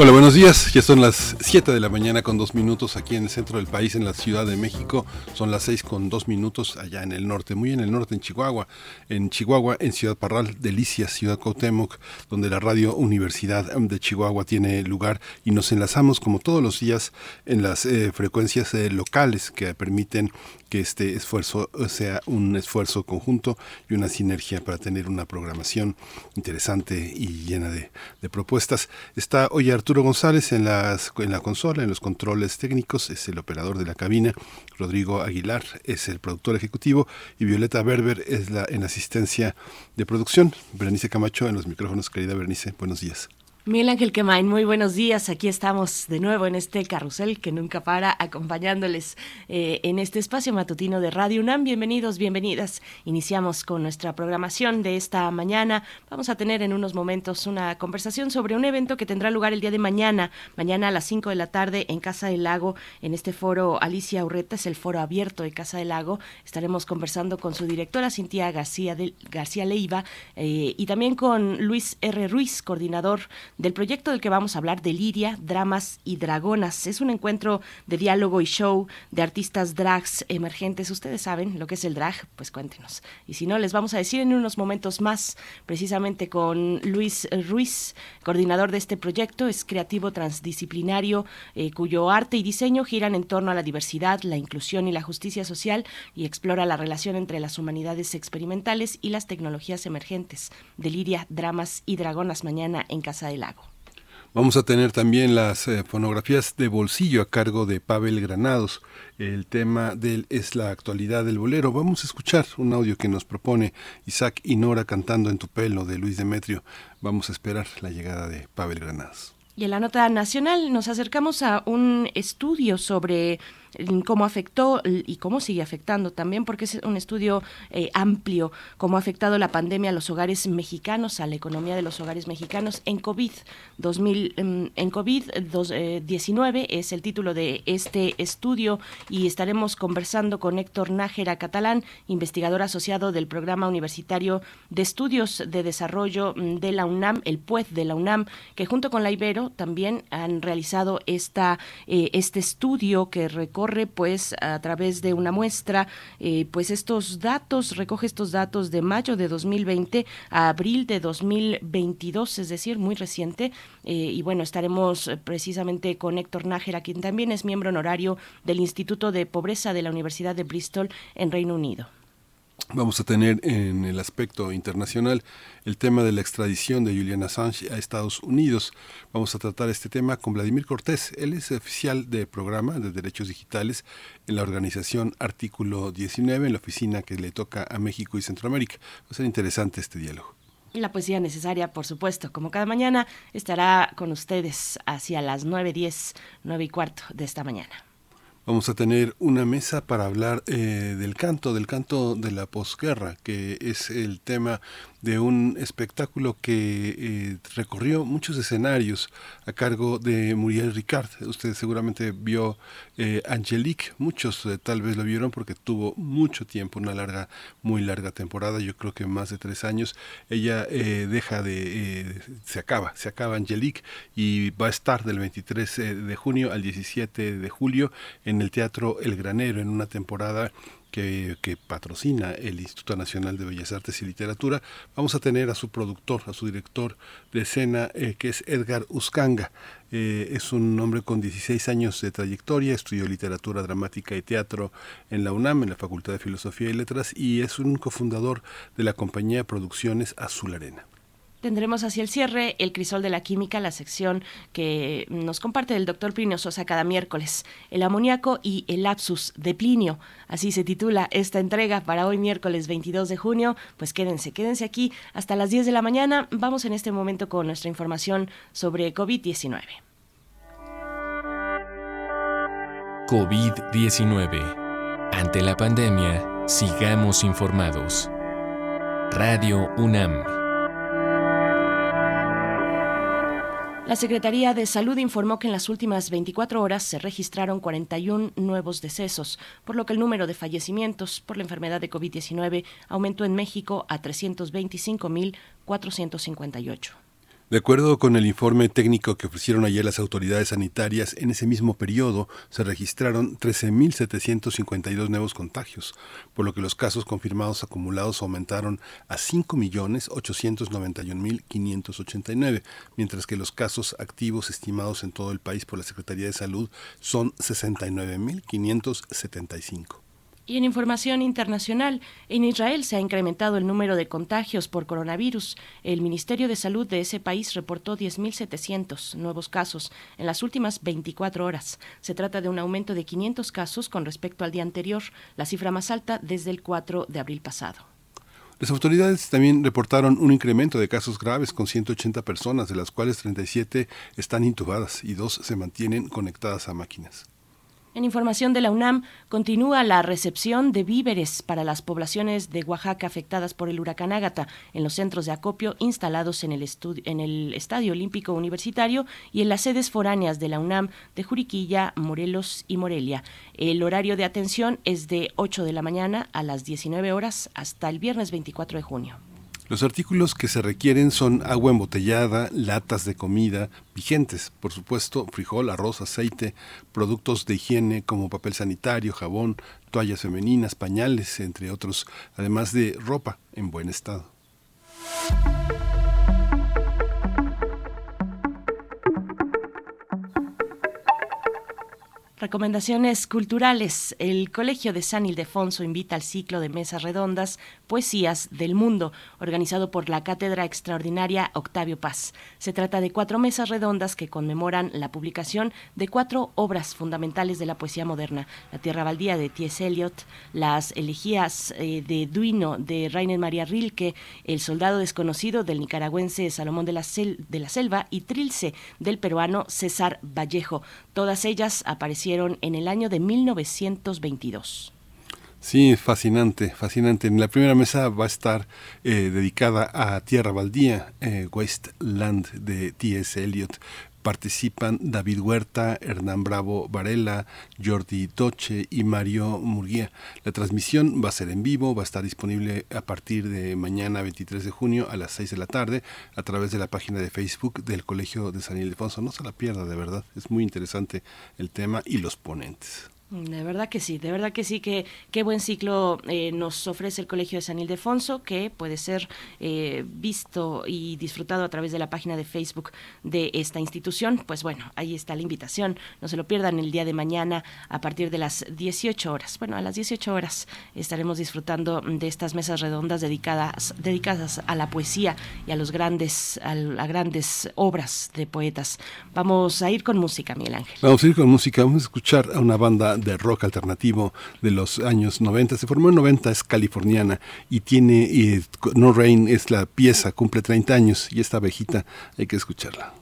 Hola, buenos días. Ya son las 7 de la mañana con dos minutos aquí en el centro del país, en la Ciudad de México. Son las 6 con dos minutos allá en el norte, muy en el norte, en Chihuahua. En Chihuahua, en Ciudad Parral, Delicias, Ciudad Cuauhtémoc, donde la Radio Universidad de Chihuahua tiene lugar y nos enlazamos como todos los días en las eh, frecuencias eh, locales que permiten que este esfuerzo sea un esfuerzo conjunto y una sinergia para tener una programación interesante y llena de, propuestas. Está hoy Arturo González en, las, en la consola, en los controles técnicos, es el operador de la cabina. Rodrigo Aguilar es el productor ejecutivo y Violeta Berber es la en asistencia de producción. Berenice Camacho en los micrófonos. Querida Berenice, buenos días. Miguel Ángel Quemain, muy buenos días. Aquí estamos de nuevo en este carrusel que nunca para, acompañándoles eh, en este espacio matutino de Radio UNAM. Bienvenidos, bienvenidas. Iniciamos con nuestra programación de esta mañana. Vamos a tener en unos momentos una conversación sobre un evento que tendrá lugar el día de mañana, mañana a las 5 de la tarde en Casa del Lago, en este foro Alicia Urreta, es el foro abierto de Casa del Lago. Estaremos conversando con su directora Cintia García, García Leiva eh, y también con Luis R. Ruiz, coordinador del proyecto del que vamos a hablar, de Liria, Dramas y Dragonas. Es un encuentro de diálogo y show de artistas drags emergentes. Ustedes saben lo que es el drag, pues cuéntenos. Y si no, les vamos a decir en unos momentos más, precisamente con Luis Ruiz, coordinador de este proyecto, es creativo transdisciplinario, eh, cuyo arte y diseño giran en torno a la diversidad, la inclusión y la justicia social y explora la relación entre las humanidades experimentales y las tecnologías emergentes. Deliria, Dramas y Dragonas mañana en Casa de Vamos a tener también las eh, fonografías de bolsillo a cargo de Pavel Granados. El tema del es la actualidad del bolero. Vamos a escuchar un audio que nos propone Isaac y Nora cantando en tu pelo de Luis Demetrio. Vamos a esperar la llegada de Pavel Granados. Y en la nota nacional nos acercamos a un estudio sobre cómo afectó y cómo sigue afectando también, porque es un estudio eh, amplio, cómo ha afectado la pandemia a los hogares mexicanos, a la economía de los hogares mexicanos en COVID 2000, em, en COVID 19 eh, es el título de este estudio y estaremos conversando con Héctor Nájera Catalán, investigador asociado del Programa Universitario de Estudios de Desarrollo mm, de la UNAM, el PUED de la UNAM, que junto con la Ibero también han realizado esta, eh, este estudio que recorre pues a través de una muestra eh, pues estos datos, recoge estos datos de mayo de 2020 a abril de 2022, es decir, muy reciente. Eh, y bueno, estaremos precisamente con Héctor Nájera, quien también es miembro honorario del Instituto de Pobreza de la Universidad de Bristol en Reino Unido. Vamos a tener en el aspecto internacional el tema de la extradición de Julian Assange a Estados Unidos. Vamos a tratar este tema con Vladimir Cortés. Él es oficial de programa de derechos digitales en la organización Artículo 19, en la oficina que le toca a México y Centroamérica. Va a ser interesante este diálogo. La poesía necesaria, por supuesto, como cada mañana, estará con ustedes hacia las 9.10, 9 y cuarto de esta mañana. Vamos a tener una mesa para hablar eh, del canto, del canto de la posguerra, que es el tema de un espectáculo que eh, recorrió muchos escenarios a cargo de Muriel Ricard. Usted seguramente vio eh, Angelique, muchos eh, tal vez lo vieron porque tuvo mucho tiempo, una larga, muy larga temporada, yo creo que más de tres años. Ella deja de, se acaba, se acaba Angelique y va a estar del 23 de junio al 17 de julio en el Teatro El Granero en una temporada que, patrocina el Instituto Nacional de Bellas Artes y Literatura, vamos a tener a su productor, a su director de escena, eh, que es Edgar Uscanga. Eh, es un hombre con 16 años de trayectoria, estudió literatura dramática y teatro en la UNAM, en la Facultad de Filosofía y Letras, y es un cofundador de la compañía Producciones Azul Arena. Tendremos hacia el cierre el crisol de la química, la sección que nos comparte el doctor Plinio Sosa cada miércoles, el amoníaco y el lapsus de Plinio. Así se titula esta entrega para hoy miércoles 22 de junio. Pues quédense, quédense aquí hasta las 10 de la mañana. Vamos en este momento con nuestra información sobre COVID-19. COVID-19 Ante la pandemia, sigamos informados. Radio UNAM. La Secretaría de Salud informó que en las últimas 24 horas se registraron 41 nuevos decesos, por lo que el número de fallecimientos por la enfermedad de COVID-19 aumentó en México a 325.458. De acuerdo con el informe técnico que ofrecieron ayer las autoridades sanitarias, en ese mismo periodo se registraron 13.752 nuevos contagios, por lo que los casos confirmados acumulados aumentaron a 5.891.589, mientras que los casos activos estimados en todo el país por la Secretaría de Salud son 69.575. Y en información internacional, en Israel se ha incrementado el número de contagios por coronavirus. El Ministerio de Salud de ese país reportó 10.700 nuevos casos en las últimas 24 horas. Se trata de un aumento de 500 casos con respecto al día anterior, la cifra más alta desde el 4 de abril pasado. Las autoridades también reportaron un incremento de casos graves con 180 personas, de las cuales 37 están intubadas y dos se mantienen conectadas a máquinas. En información de la UNAM, continúa la recepción de víveres para las poblaciones de Oaxaca afectadas por el huracán Ágata en los centros de acopio instalados en el, en el Estadio Olímpico Universitario y en las sedes foráneas de la UNAM de Juriquilla, Morelos y Morelia. El horario de atención es de 8 de la mañana a las 19 horas hasta el viernes 24 de junio. Los artículos que se requieren son agua embotellada, latas de comida, vigentes, por supuesto, frijol, arroz, aceite, productos de higiene como papel sanitario, jabón, toallas femeninas, pañales, entre otros, además de ropa en buen estado. Recomendaciones culturales. El Colegio de San Ildefonso invita al ciclo de mesas redondas Poesías del Mundo, organizado por la Cátedra Extraordinaria Octavio Paz. Se trata de cuatro mesas redondas que conmemoran la publicación de cuatro obras fundamentales de la poesía moderna: La Tierra Baldía de T.S. Eliot, Las Elegías eh, de Duino de Rainer María Rilke, El Soldado Desconocido del nicaragüense Salomón de la, de la Selva y Trilce del peruano César Vallejo. Todas ellas aparecieron en el año de 1922. Sí, fascinante, fascinante. En la primera mesa va a estar eh, dedicada a Tierra Baldía, eh, Wasteland de T.S. Eliot. Participan David Huerta, Hernán Bravo Varela, Jordi Toche y Mario Murguía. La transmisión va a ser en vivo, va a estar disponible a partir de mañana 23 de junio a las 6 de la tarde a través de la página de Facebook del Colegio de San Ildefonso. No se la pierda, de verdad. Es muy interesante el tema y los ponentes. De verdad que sí, de verdad que sí, que qué buen ciclo eh, nos ofrece el Colegio de San Ildefonso, que puede ser eh, visto y disfrutado a través de la página de Facebook de esta institución. Pues bueno, ahí está la invitación, no se lo pierdan el día de mañana a partir de las 18 horas. Bueno, a las 18 horas estaremos disfrutando de estas mesas redondas dedicadas, dedicadas a la poesía y a los grandes, a, a grandes obras de poetas. Vamos a ir con música, Miguel Ángel. Vamos a ir con música, vamos a escuchar a una banda de rock alternativo de los años 90. Se formó en 90, es californiana y tiene, No Rain es la pieza, cumple 30 años y esta abejita hay que escucharla.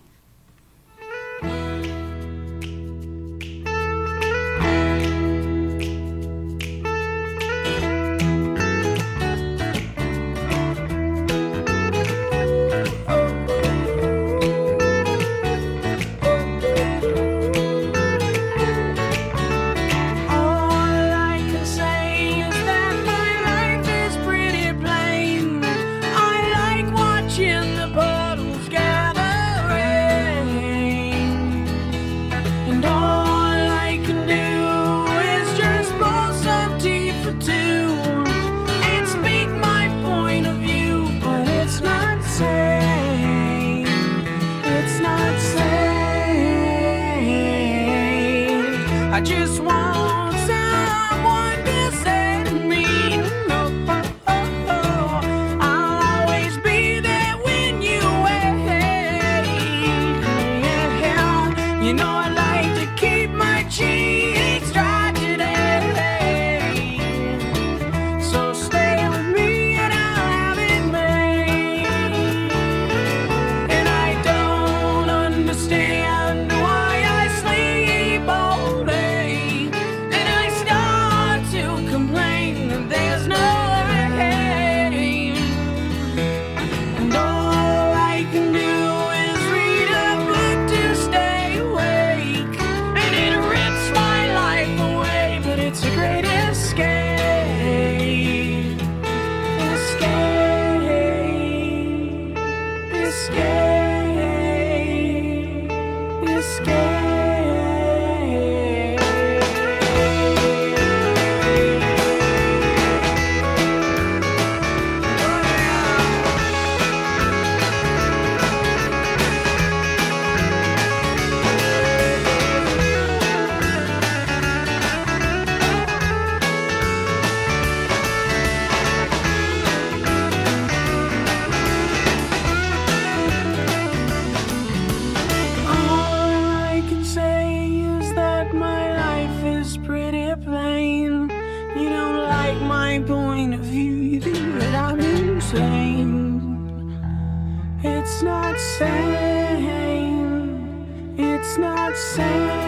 say.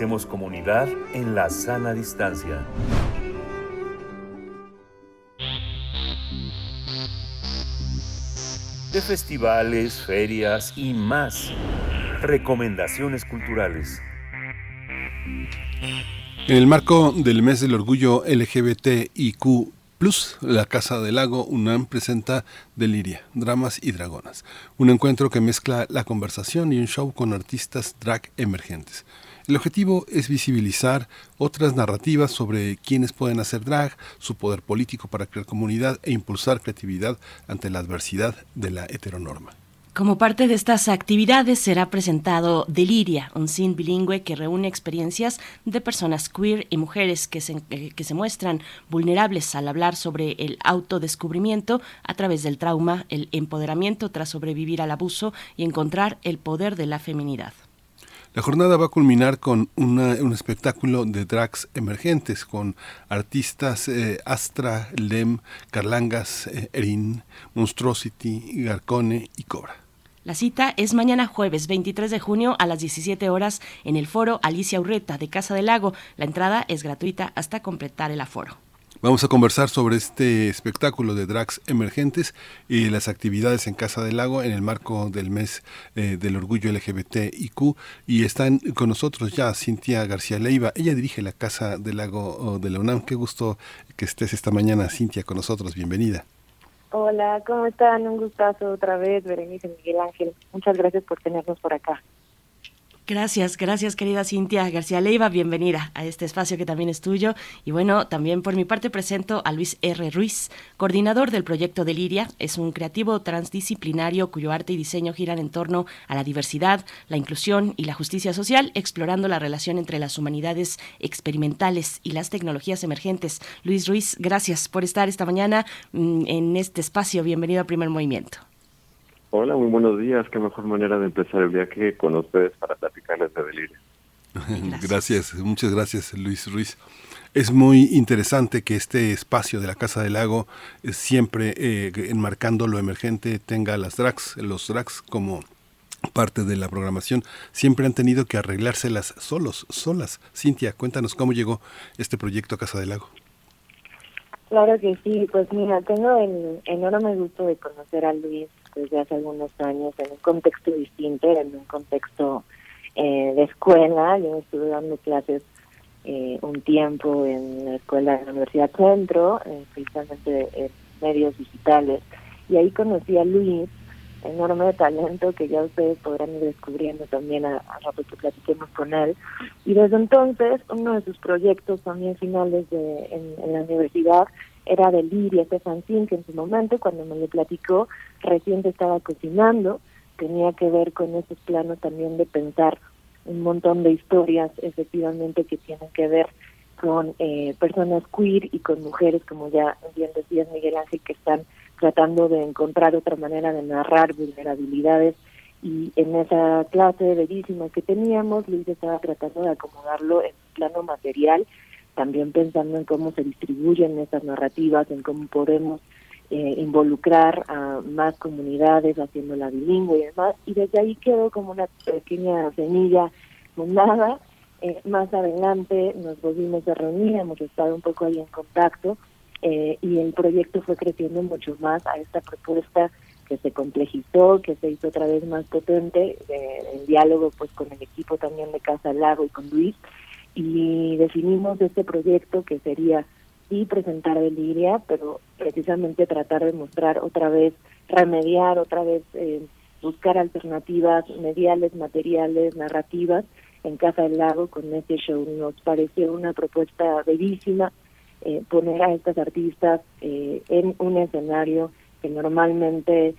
Hacemos comunidad en la sana distancia. De festivales, ferias y más. Recomendaciones culturales. En el marco del mes del orgullo LGBTIQ la Casa del Lago UNAM presenta Deliria, Dramas y Dragonas, un encuentro que mezcla la conversación y un show con artistas drag emergentes. El objetivo es visibilizar otras narrativas sobre quiénes pueden hacer drag, su poder político para crear comunidad e impulsar creatividad ante la adversidad de la heteronorma. Como parte de estas actividades será presentado Deliria, un cine bilingüe que reúne experiencias de personas queer y mujeres que se, eh, que se muestran vulnerables al hablar sobre el autodescubrimiento a través del trauma, el empoderamiento tras sobrevivir al abuso y encontrar el poder de la feminidad. La jornada va a culminar con un espectáculo de drags emergentes con artistas eh, Astra, Lem, Carlangas, eh, Erin, Monstrosity, Garcone y Cobra. La cita es mañana jueves 23 de junio a las 17 horas en el foro Alicia Urreta de Casa del Lago. La entrada es gratuita hasta completar el aforo. Vamos a conversar sobre este espectáculo de drags emergentes y las actividades en Casa del Lago en el marco del mes eh, del orgullo LGBTIQ. Y están con nosotros ya Cintia García Leiva. Ella dirige la Casa del Lago de la UNAM. Qué gusto que estés esta mañana, Cintia, con nosotros. Bienvenida. Hola, ¿cómo están? Un gustazo otra vez, Berenice Miguel Ángel. Muchas gracias por tenernos por acá. Gracias, gracias querida Cintia García Leiva, bienvenida a este espacio que también es tuyo. Y bueno, también por mi parte presento a Luis R. Ruiz, coordinador del proyecto Deliria. Es un creativo transdisciplinario cuyo arte y diseño giran en torno a la diversidad, la inclusión y la justicia social, explorando la relación entre las humanidades experimentales y las tecnologías emergentes. Luis Ruiz, gracias por estar esta mañana mm, en este espacio. Bienvenido a Primer Movimiento. Hola, muy buenos días. Qué mejor manera de empezar el viaje con ustedes para platicarles de delirio. Gracias. muchas gracias Luis Ruiz. Es muy interesante que este espacio de la Casa del Lago eh, siempre eh, enmarcando lo emergente tenga las drags, los drags como parte de la programación. Siempre han tenido que arreglárselas solos, solas. Cintia, cuéntanos cómo llegó este proyecto a Casa del Lago. Claro que sí, pues mira, tengo el enorme gusto de conocer a Luis desde hace algunos años en un contexto distinto, en un contexto eh, de escuela. Yo estuve dando clases eh, un tiempo en la escuela de la Universidad Centro, eh, precisamente en medios digitales, y ahí conocí a Luis, enorme talento que ya ustedes podrán ir descubriendo también a, a rato que platiquemos con él. Y desde entonces, uno de sus proyectos también finales de, en la universidad era de Liria, fanzine que en su momento, cuando me lo platicó, recién estaba cocinando, tenía que ver con esos planos también de pensar un montón de historias efectivamente que tienen que ver con eh, personas queer y con mujeres, como ya bien decías Miguel Ángel, que están tratando de encontrar otra manera de narrar vulnerabilidades. Y en esa clase bellísima que teníamos, Luis estaba tratando de acomodarlo en plano material también pensando en cómo se distribuyen esas narrativas, en cómo podemos eh, involucrar a más comunidades haciendo la bilingüe y demás, y desde ahí quedó como una pequeña semilla fundada. Eh, más adelante nos volvimos a reunir, hemos estado un poco ahí en contacto eh, y el proyecto fue creciendo mucho más a esta propuesta que se complejizó, que se hizo otra vez más potente, eh, en diálogo pues con el equipo también de Casa Lago y con Luis, y definimos este proyecto que sería sí presentar Deliria, pero precisamente tratar de mostrar otra vez, remediar otra vez, eh, buscar alternativas mediales, materiales, narrativas en Casa del Lago con este show. Nos pareció una propuesta bellísima eh, poner a estas artistas eh, en un escenario que normalmente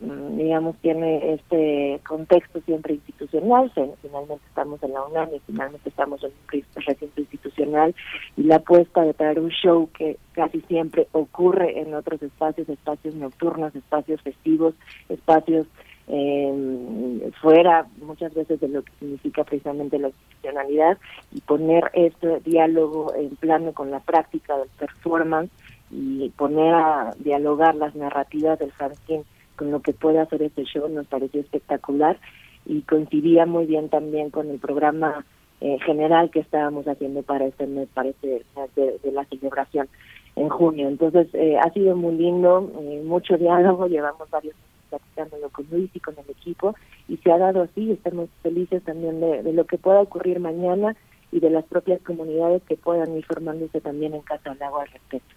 digamos, tiene este contexto siempre institucional, finalmente estamos en la UNAM y finalmente estamos en un recinto institucional, y la apuesta de traer un show que casi siempre ocurre en otros espacios, espacios nocturnos, espacios festivos, espacios eh, fuera muchas veces de lo que significa precisamente la institucionalidad, y poner este diálogo en plano con la práctica del performance y poner a dialogar las narrativas del fanzine con lo que puede hacer este show nos pareció espectacular y coincidía muy bien también con el programa eh, general que estábamos haciendo para este mes, para este de, la celebración en junio. Entonces eh, ha sido muy lindo, eh, mucho diálogo, llevamos varios meses platicándolo con Luis y con el equipo y se ha dado así, estamos felices también de, de lo que pueda ocurrir mañana y de las propias comunidades que puedan ir formándose también en Casa del Agua al respecto.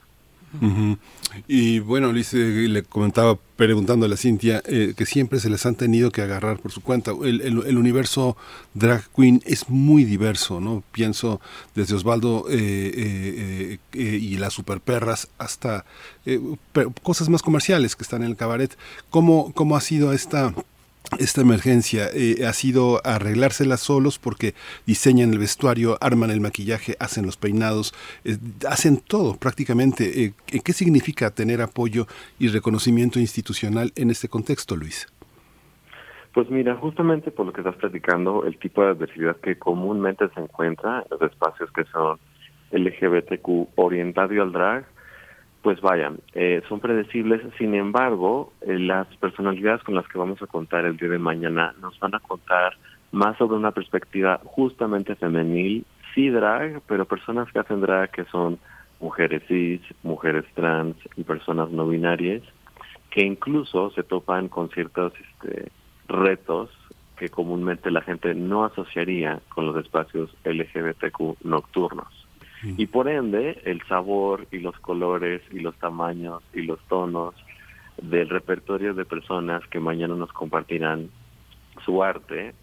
Y bueno, Luis le comentaba preguntando a Cintia eh, que siempre se les han tenido que agarrar por su cuenta. El, el, universo drag queen es muy diverso, ¿no? Pienso desde Osvaldo eh, eh, y las superperras hasta cosas más comerciales que están en el cabaret. ¿Cómo, cómo ha sido esta esta emergencia eh, ha sido arreglárselas solos porque diseñan el vestuario, arman el maquillaje, hacen los peinados, eh, hacen todo prácticamente. Eh, ¿Qué significa tener apoyo y reconocimiento institucional en este contexto, Luis? Pues mira, justamente por lo que estás platicando, el tipo de adversidad que comúnmente se encuentra en los espacios que son LGBTQ orientado al drag, pues vayan, eh, son predecibles, sin embargo, eh, las personalidades con las que vamos a contar el día de mañana nos van a contar más sobre una perspectiva justamente femenil, sí drag, pero personas que hacen drag que son mujeres cis, mujeres trans y personas no binarias, que incluso se topan con ciertos este, retos que comúnmente la gente no asociaría con los espacios LGBTQ nocturnos. Y por ende, el sabor y los colores y los tamaños y los tonos del repertorio de personas que mañana nos compartirán su arte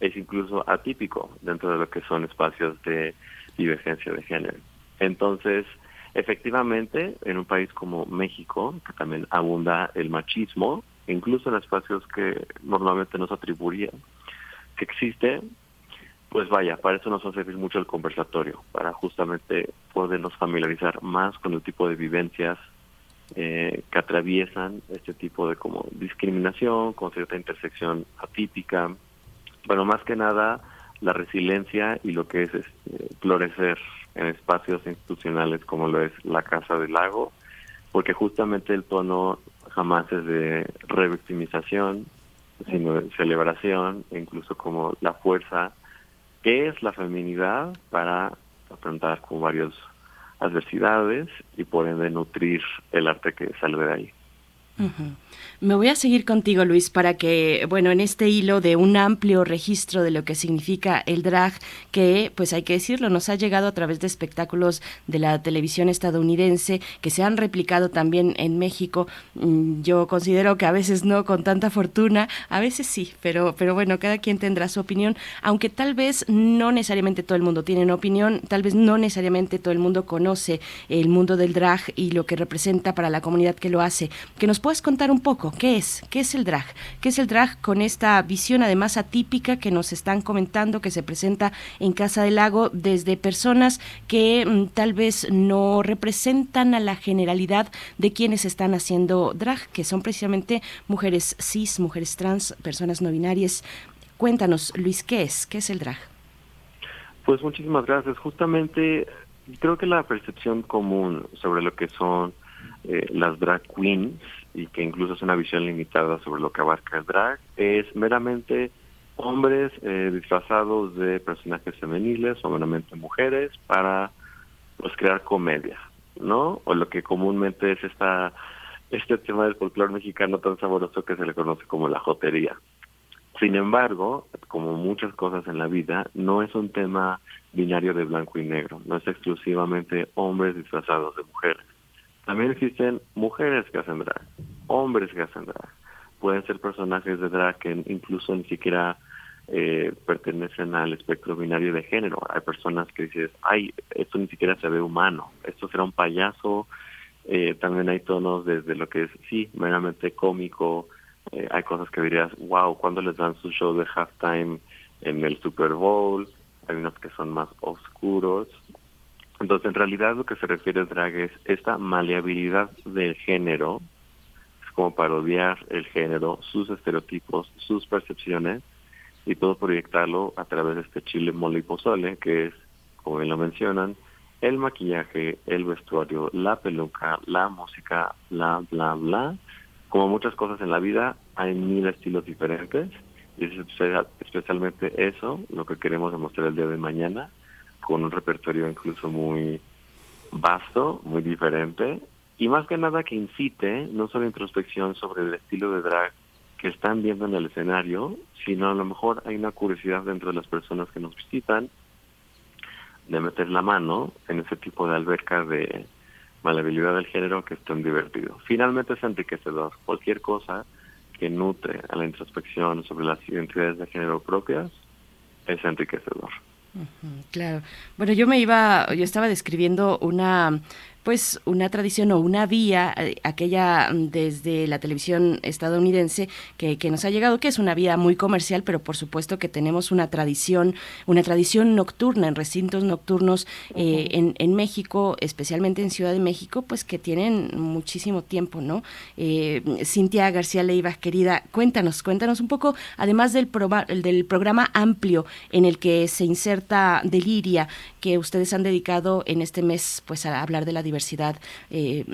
es incluso atípico dentro de lo que son espacios de divergencia de género. Entonces, efectivamente, en un país como México, que también abunda el machismo, incluso en espacios que normalmente nos atribuirían que existe, pues vaya, para eso nos va a mucho el conversatorio, para justamente podernos familiarizar más con el tipo de vivencias eh, que atraviesan este tipo de como discriminación, con cierta intersección atípica, bueno, más que nada la resiliencia y lo que es este, florecer en espacios institucionales como lo es la Casa del Lago, porque justamente el tono jamás es de revictimización, sino de celebración, e incluso como la fuerza qué es la feminidad para afrontar con varias adversidades y por ende nutrir el arte que sale de ahí. Me voy a seguir contigo, Luis, para que, bueno, en este hilo de un amplio registro de lo que significa el drag, que, pues hay que decirlo, nos ha llegado a través de espectáculos de la televisión estadounidense que se han replicado también en México. Mm, yo considero que a veces no con tanta fortuna, a veces sí, pero, pero bueno, cada quien tendrá su opinión, aunque tal vez no necesariamente todo el mundo tiene una opinión, tal vez no necesariamente todo el mundo conoce el mundo del drag y lo que representa para la comunidad que lo hace. Que nos puedes contar un poco qué es, qué es el drag, qué es el drag con esta visión además atípica que nos están comentando que se presenta en Casa del Lago desde personas que mm, tal vez no representan a la generalidad de quienes están haciendo drag, que son precisamente mujeres cis, mujeres trans, personas no binarias. Cuéntanos, Luis, ¿qué es? ¿Qué es el drag? Pues muchísimas gracias. Justamente creo que la percepción común sobre lo que son eh, las drag queens y que incluso es una visión limitada sobre lo que abarca el drag, es meramente hombres eh, disfrazados de personajes femeniles o meramente mujeres para pues crear comedia, ¿no? O lo que comúnmente es esta este tema del folclore mexicano tan sabroso que se le conoce como la jotería. Sin embargo, como muchas cosas en la vida, no es un tema binario de blanco y negro, no es exclusivamente hombres disfrazados de mujeres. También existen mujeres que hacen drag, hombres que hacen drag. Pueden ser personajes de drag que incluso ni siquiera eh, pertenecen al espectro binario de género. Hay personas que dicen, ay, esto ni siquiera se ve humano, esto será un payaso. Eh, también hay tonos desde lo que es, sí, meramente cómico. Eh, hay cosas que dirías, wow, cuando les dan su show de halftime en el Super Bowl? Hay unos que son más oscuros. Entonces, en realidad lo que se refiere drag es esta maleabilidad del género, es como parodiar el género, sus estereotipos, sus percepciones, y todo proyectarlo a través de este chile mole y pozole, que es, como bien lo mencionan, el maquillaje, el vestuario, la peluca, la música, bla, bla, bla. Como muchas cosas en la vida, hay mil estilos diferentes y es especialmente eso lo que queremos demostrar el día de mañana, con un repertorio incluso muy vasto, muy diferente y más que nada que incite no solo introspección sobre el estilo de drag que están viendo en el escenario, sino a lo mejor hay una curiosidad dentro de las personas que nos visitan de meter la mano en ese tipo de alberca de malabilidad del género que es tan divertido. Finalmente es enriquecedor. Cualquier cosa que nutre a la introspección sobre las identidades de género propias es enriquecedor. Claro. Bueno, yo me iba, yo estaba describiendo una pues una tradición o una vía, eh, aquella mm, desde la televisión estadounidense que, que, nos ha llegado, que es una vía muy comercial, pero por supuesto que tenemos una tradición, una tradición nocturna en recintos nocturnos eh, en, en, México, especialmente en Ciudad de México, pues que tienen muchísimo tiempo, ¿no? Eh, Cintia García Leiva, querida, cuéntanos, cuéntanos un poco, además del, del programa amplio en el que se inserta Deliria, que ustedes han dedicado en este mes, pues a hablar de la diversidad eh,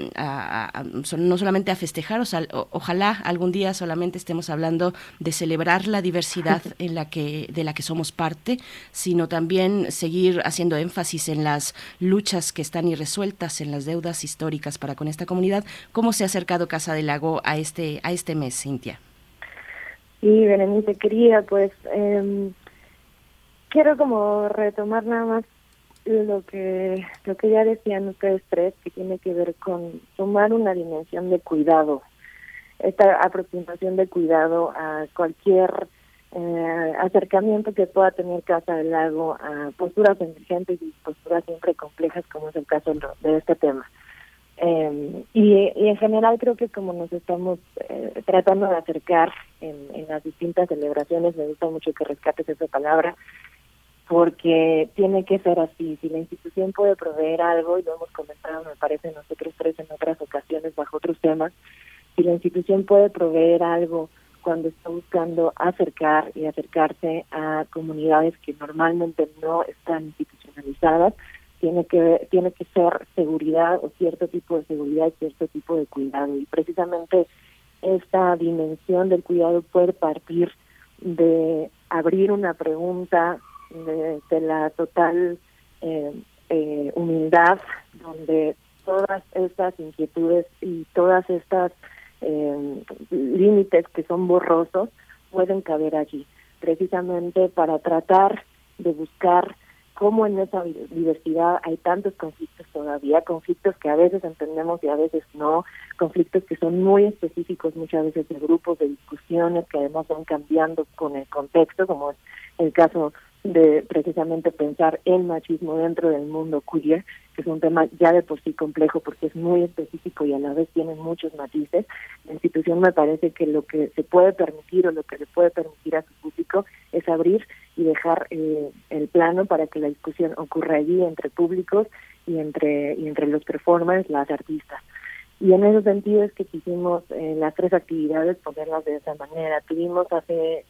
no solamente a festejar, ojalá algún día solamente estemos hablando de celebrar la diversidad en la que, de la que somos parte, sino también seguir haciendo énfasis en las luchas que están irresueltas, en las deudas históricas para con esta comunidad. ¿Cómo se ha acercado Casa del Lago a este, a este mes, Cintia? Sí, Berenice, querida, pues em, quiero como retomar nada más lo que lo que ya decían ustedes tres que tiene que ver con tomar una dimensión de cuidado. Esta aproximación de cuidado a cualquier eh, acercamiento que pueda tener Casa del Lago a posturas emergentes y posturas siempre complejas como es el caso de este tema. Eh, y, y, en general creo que como nos estamos eh, tratando de acercar en, en las distintas celebraciones me gusta mucho que rescates esa palabra porque tiene que ser así. Si la institución puede proveer algo, y lo hemos comentado, me parece, nosotros tres en otras ocasiones bajo otros temas, si la institución puede proveer algo cuando está buscando acercar y acercarse a comunidades que normalmente no están institucionalizadas, tiene que tiene que ser seguridad o cierto tipo de seguridad y cierto tipo de cuidado. Y precisamente esta dimensión del cuidado puede partir de abrir una pregunta de, la total eh, eh, humildad, donde todas estas inquietudes y todas estas eh, límites que son borrosos pueden caber allí, precisamente para tratar de buscar cómo en esa diversidad hay tantos conflictos todavía, conflictos que a veces entendemos y a veces no, conflictos que son muy específicos muchas veces de grupos, de discusiones que además van cambiando con el contexto, como es el caso de precisamente pensar el machismo dentro del mundo queer, que es un tema ya de por sí complejo porque es muy específico y a la vez tiene muchos matices. La institución me parece que lo que se puede permitir o lo que le puede permitir a su público es abrir y dejar eh, el plano para que la discusión ocurra allí entre públicos y entre y entre los performers, las artistas. Y en ese sentido es que quisimos eh, las tres actividades ponerlas de esa manera. Tuvimos hace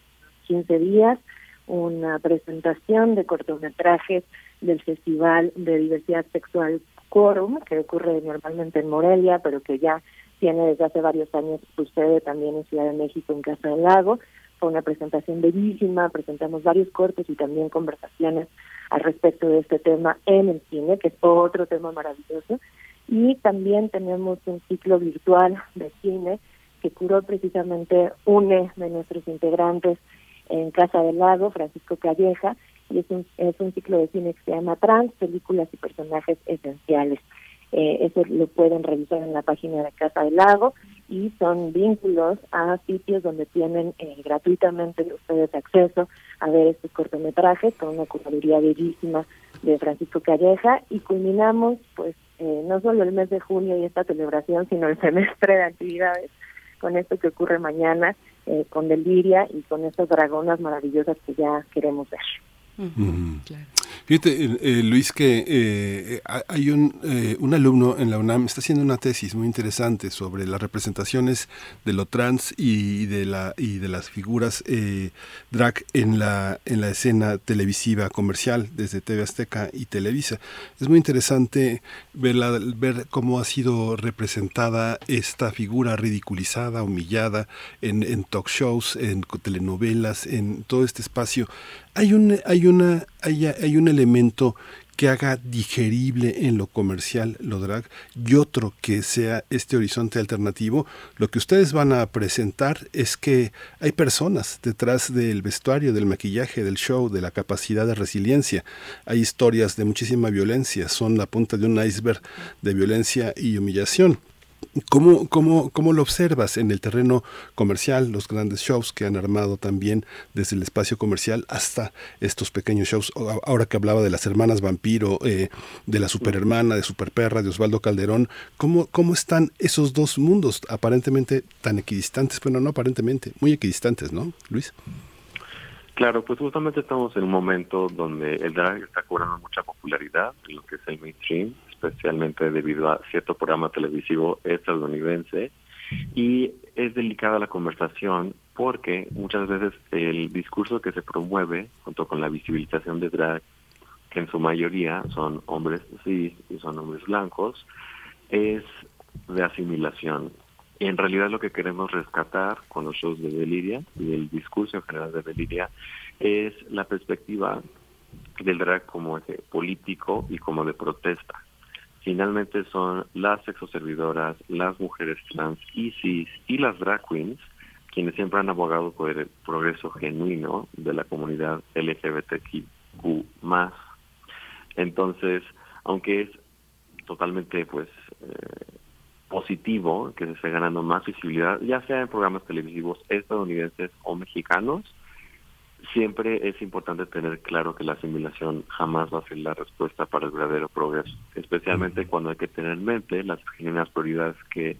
15 días una presentación de cortometrajes del Festival de Diversidad Sexual Quorum, que ocurre normalmente en Morelia, pero que ya tiene desde hace varios años sucede también en Ciudad de México, en Casa del Lago. fue una presentación bellísima, presentamos varios cortes y también conversaciones al respecto de este tema en el cine, que es otro tema maravilloso. Y también tenemos un ciclo virtual de cine que curó precisamente une de nuestros integrantes en Casa del Lago, Francisco Calleja, y es un, es un ciclo de cine que se llama Trans, películas y personajes esenciales. Eh, eso lo pueden revisar en la página de Casa del Lago y son vínculos a sitios donde tienen eh, gratuitamente ustedes acceso a ver estos cortometrajes con una curaduría bellísima de Francisco Calleja y culminamos pues eh, no solo el mes de junio y esta celebración sino el semestre de actividades con esto que ocurre mañana eh, con Deliria y con estas dragonas maravillosas que ya queremos ver. Fíjate, eh, Luis, que eh, hay un, eh, un alumno en la UNAM, está haciendo una tesis muy interesante sobre las representaciones de lo trans y de, la, y de las figuras drag en la, en la escena televisiva comercial desde TV Azteca y Televisa. Es muy interesante verla, ver cómo ha sido representada esta figura ridiculizada, humillada en, en talk shows, en telenovelas, en todo este espacio hay un, hay una, hay, hay un elemento que haga digerible en lo comercial lo drag y otro que sea este horizonte alternativo, lo que ustedes van a presentar es que hay personas detrás del vestuario, del maquillaje, del show, de la capacidad de resiliencia. Hay historias de muchísima violencia, son la punta de un iceberg de violencia y humillación. ¿Cómo, cómo, ¿Cómo lo observas en el terreno comercial, los grandes shows que han armado también desde el espacio comercial hasta estos pequeños shows? Ahora que hablaba de las hermanas vampiro, eh, de la superhermana, de Superperra, de Osvaldo Calderón, ¿cómo, ¿cómo están esos dos mundos aparentemente tan equidistantes? Bueno, no aparentemente, muy equidistantes, ¿no, Luis? Claro, pues justamente estamos en un momento donde el drag está cobrando mucha popularidad en lo que es el mainstream especialmente debido a cierto programa televisivo estadounidense. Y es delicada la conversación porque muchas veces el discurso que se promueve, junto con la visibilización de drag, que en su mayoría son hombres cis y son hombres blancos, es de asimilación. Y en realidad lo que queremos rescatar con los shows de Deliria y el discurso en general de Deliria es la perspectiva del drag como político y como de protesta finalmente son las sexoservidoras, las mujeres trans y y las drag queens quienes siempre han abogado por el progreso genuino de la comunidad LGBTQ+. Entonces, aunque es totalmente pues eh, positivo que se esté ganando más visibilidad, ya sea en programas televisivos estadounidenses o mexicanos, siempre es importante tener claro que la asimilación jamás va a ser la respuesta para el verdadero progreso, especialmente cuando hay que tener en mente las genuinas prioridades que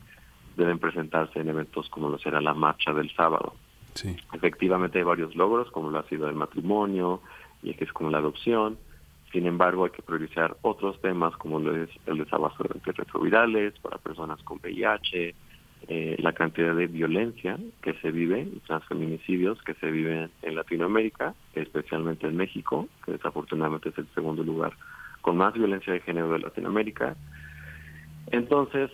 deben presentarse en eventos como lo será la marcha del sábado. Sí. Efectivamente hay varios logros, como lo ha sido el matrimonio y que es como la adopción. Sin embargo, hay que priorizar otros temas como lo es el desabasto de retrovirales para personas con VIH, eh, la cantidad de violencia que se vive, transfeminicidios que se viven en Latinoamérica, especialmente en México, que desafortunadamente es el segundo lugar con más violencia de género de Latinoamérica. Entonces,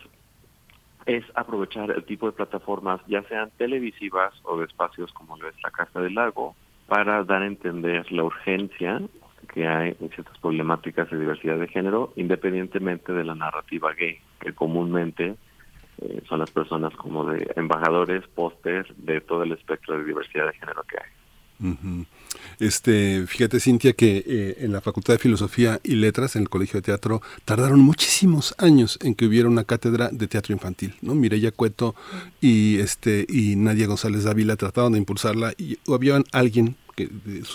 es aprovechar el tipo de plataformas, ya sean televisivas o de espacios como lo es la Casa del Lago, para dar a entender la urgencia que hay en ciertas problemáticas de diversidad de género, independientemente de la narrativa gay, que comúnmente eh, son las personas como de embajadores, póster de todo el espectro de diversidad de género que hay. Este, fíjate Cintia que eh, en la Facultad de Filosofía y Letras, en el Colegio de Teatro, tardaron muchísimos años en que hubiera una cátedra de teatro infantil, ¿no? Mireya Cueto y este y Nadia González Dávila trataban de impulsarla y había alguien que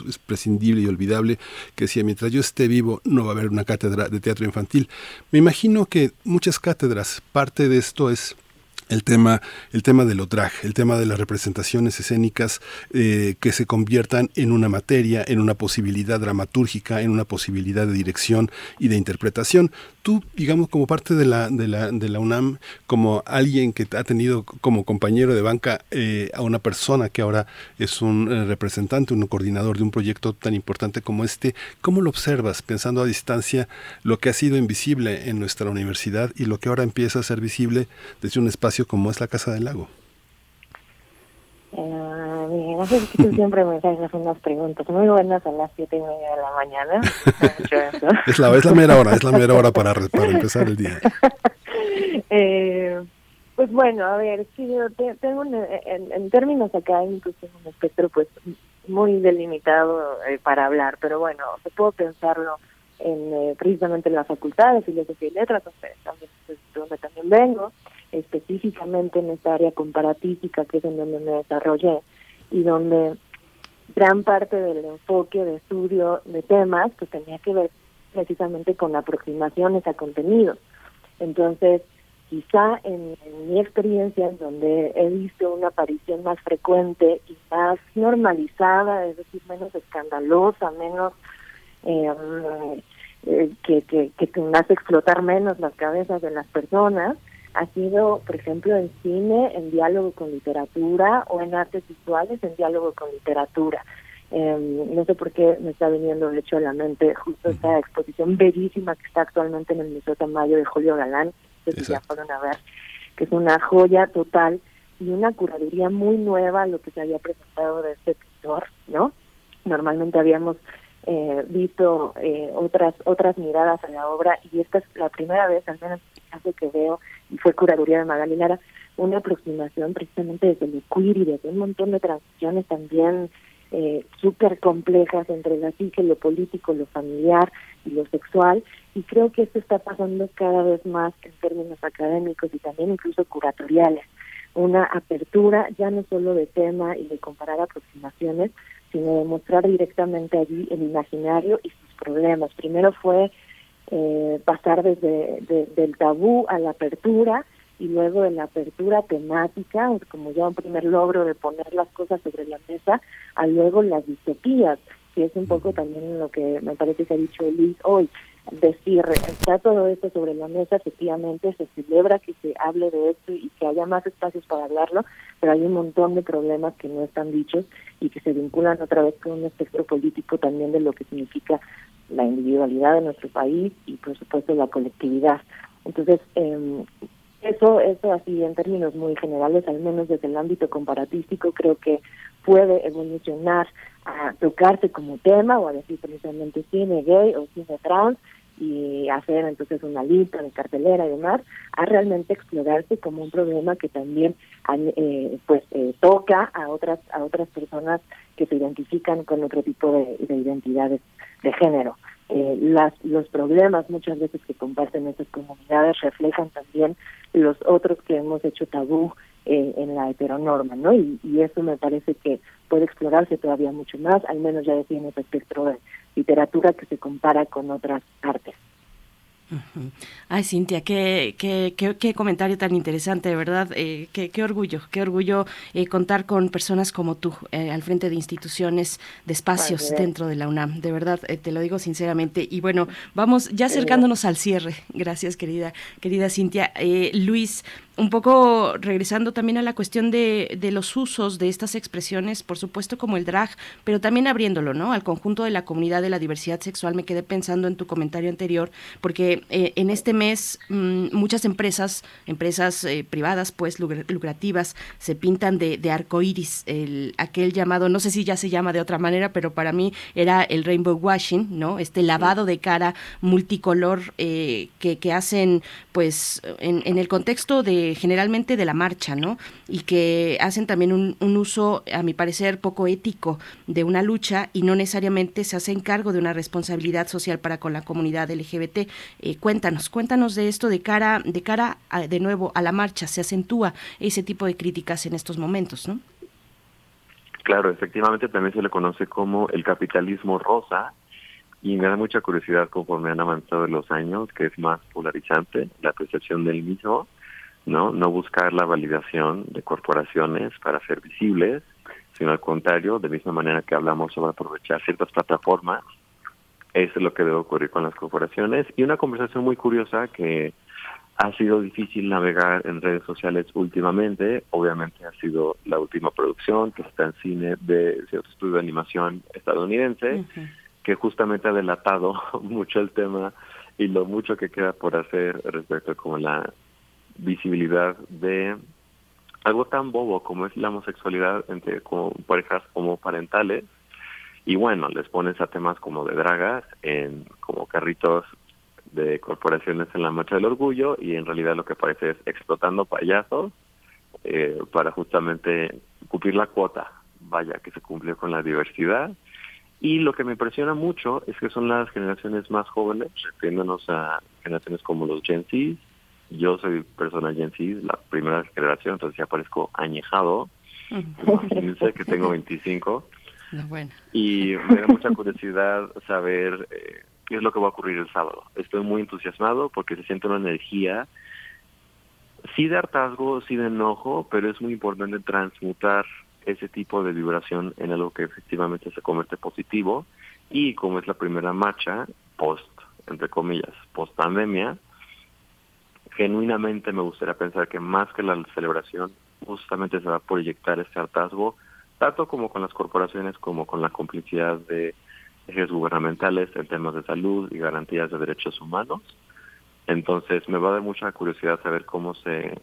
es prescindible y olvidable, que decía, mientras yo esté vivo no va a haber una cátedra de teatro infantil. Me imagino que muchas cátedras, parte de esto es el tema, el tema del drag, el tema de las representaciones escénicas eh, que se conviertan en una materia, en una posibilidad dramatúrgica, en una posibilidad de dirección y de interpretación. Tú, digamos, como parte de la, de la, de la UNAM, como alguien que ha tenido como compañero de banca eh, a una persona que ahora es un eh, representante, un coordinador de un proyecto tan importante como este, ¿cómo lo observas pensando a distancia lo que ha sido invisible en nuestra universidad y lo que ahora empieza a ser visible desde un espacio como es la Casa del Lago? Eh, sé si tú siempre me haces unas preguntas muy buenas a las siete y media de la mañana. es, la, es la mera hora, es la mera hora para, para empezar el día. eh, pues bueno, a ver, sí, yo tengo en, términos académicos tengo un espectro pues muy delimitado eh, para hablar, pero bueno, se puedo pensarlo en eh, precisamente en la facultad de filosofía y letras, donde también, donde también vengo, específicamente en esta área comparatística que es en donde me desarrollé y donde gran parte del enfoque de estudio de temas pues tenía que ver precisamente con aproximaciones a contenidos. Entonces, quizá en, mi experiencia, en donde he visto una aparición más frecuente y más normalizada, es decir, menos escandalosa, menos eh, eh, que, que, que hace explotar menos las cabezas de las personas, ha sido, por ejemplo, en cine, en diálogo con literatura o en artes visuales, en diálogo con literatura. Em, no sé por qué me está viniendo de hecho a la mente justo esta exposición bellísima que está actualmente en el Museo Tamayo de Julio Galán, que ya fueron a ver, que es una joya total y una curaduría muy nueva lo que se había presentado de este pintor, ¿no? Normalmente habíamos eh, visto eh, otras otras miradas a la obra y esta es la primera vez, al menos hace que veo, fue curaduría de Magali Lara, una aproximación precisamente desde el queer y desde un montón de transiciones también eh, súper complejas entre la psique, lo político, lo familiar y lo sexual, y creo que esto está pasando cada vez más en términos académicos y también incluso curatoriales. Una apertura ya no solo de tema y de comparar aproximaciones, sino de mostrar directamente allí el imaginario y sus problemas. Primero fue eh, pasar desde del tabú a la apertura y luego de la apertura temática, como ya un primer logro de poner las cosas sobre la mesa, a luego las distopías, que es un poco también lo que me parece que ha dicho Luis hoy, decir, está todo esto sobre la mesa, efectivamente se celebra que se hable de esto y que haya más espacios para hablarlo, pero hay un montón de problemas que no están dichos y que se vinculan otra vez con un espectro político también de lo que significa la individualidad de nuestro país y por supuesto la colectividad. Entonces, eh, eso, eso así en términos muy generales, al menos desde el ámbito comparatístico, creo que puede evolucionar a tocarse como tema o a decir precisamente cine gay o cine trans y hacer entonces una lista de cartelera y demás, a realmente explorarse como un problema que también eh, pues eh, toca a otras a otras personas que se identifican con otro tipo de, de identidades de género. Eh, las, los problemas muchas veces que comparten estas comunidades reflejan también los otros que hemos hecho tabú eh, en la heteronorma, ¿no? Y, y, eso me parece que puede explorarse todavía mucho más, al menos ya decía en ese espectro de literatura que se compara con otras artes. Ay, Cintia, qué, qué, qué, comentario tan interesante, de verdad. Eh, qué, qué, orgullo, qué orgullo eh, contar con personas como tú eh, al frente de instituciones, de espacios dentro de la UNAM. De verdad, te lo digo sinceramente. Y bueno, vamos ya acercándonos al cierre. Gracias, querida, querida Cintia. Luis, un poco regresando también a la cuestión de, de, los usos de estas expresiones, por supuesto como el drag, pero también abriéndolo, ¿no? Al conjunto de la comunidad de la diversidad sexual. Me quedé pensando en tu comentario anterior, porque eh, en este mes mm, muchas empresas, empresas eh, privadas, pues lucrativas, se pintan de, de arco iris, el, aquel llamado, no sé si ya se llama de otra manera, pero para mí era el rainbow washing, ¿no? Este lavado de cara multicolor eh, que, que hacen, pues, en, en el contexto de generalmente de la marcha, ¿no? Y que hacen también un, uso, a mi parecer, poco ético de una lucha y no necesariamente se hacen cargo de una responsabilidad social para con la comunidad LGBT. Eh, cuéntanos, cuéntanos de esto de cara, de cara de nuevo a la marcha, se acentúa ese tipo de críticas en estos momentos, ¿no? Claro, efectivamente también se le conoce como el capitalismo rosa y me da mucha curiosidad conforme han avanzado los años, que es más polarizante la percepción del mismo ¿no? No buscar la validación de corporaciones para ser visibles, sino al contrario, de misma manera que hablamos sobre aprovechar ciertas plataformas, es lo que debe ocurrir con las corporaciones. Y una conversación muy curiosa que ha sido difícil navegar en redes sociales últimamente, obviamente ha sido la última producción que está en cine de cierto estudio de animación estadounidense, que justamente ha delatado mucho el tema y lo mucho que queda por hacer respecto a como la visibilidad de algo tan bobo como es la homosexualidad entre como parejas homoparentales y bueno, les pones a temas como de dragas en como carritos de corporaciones en la marcha del orgullo y en realidad lo que parece es explotando payasos eh, para justamente cumplir la cuota, vaya, que se cumplió con la diversidad. Y lo que me impresiona mucho es que son las generaciones más jóvenes, refiriéndonos a generaciones como los Gen Z. Yo soy persona Gen Z, la primera generación, entonces ya parezco añejado. Imagínense que tengo 25. Y me da mucha curiosidad saber eh, qué es lo que va a ocurrir el sábado. Estoy muy entusiasmado porque se siente una energía, sí de hartazgo, sí de enojo, pero es muy importante transmutar ese tipo de vibración en algo que efectivamente se convierte positivo y como es la primera marcha post, entre comillas, post pandemia, genuinamente me gustaría pensar que más que la celebración justamente se va a proyectar este hartazgo, tanto como con las corporaciones como con la complicidad de ejes gubernamentales en temas de salud y garantías de derechos humanos. Entonces me va a dar mucha curiosidad saber cómo se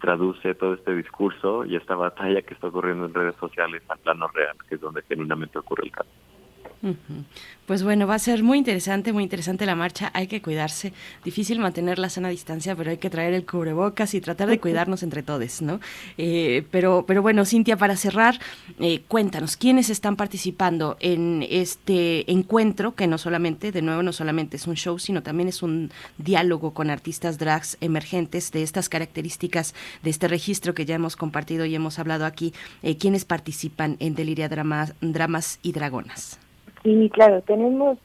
traduce todo este discurso y esta batalla que está ocurriendo en redes sociales al plano real, que es donde genuinamente ocurre el cambio. Pues bueno, va a ser muy interesante, muy interesante la marcha. Hay que cuidarse. Difícil mantener la sana distancia, pero hay que traer el cubrebocas y tratar de cuidarnos entre todos, ¿no? Eh, pero, pero bueno, Cintia, para cerrar, eh, cuéntanos, ¿quiénes están participando en este encuentro? Que no solamente, de nuevo, no solamente es un show, sino también es un diálogo con artistas drags emergentes de estas características, de este registro que ya hemos compartido y hemos hablado aquí. Eh, ¿Quiénes participan en Deliria Dramas, Dramas y Dragonas? Sí, claro, tenemos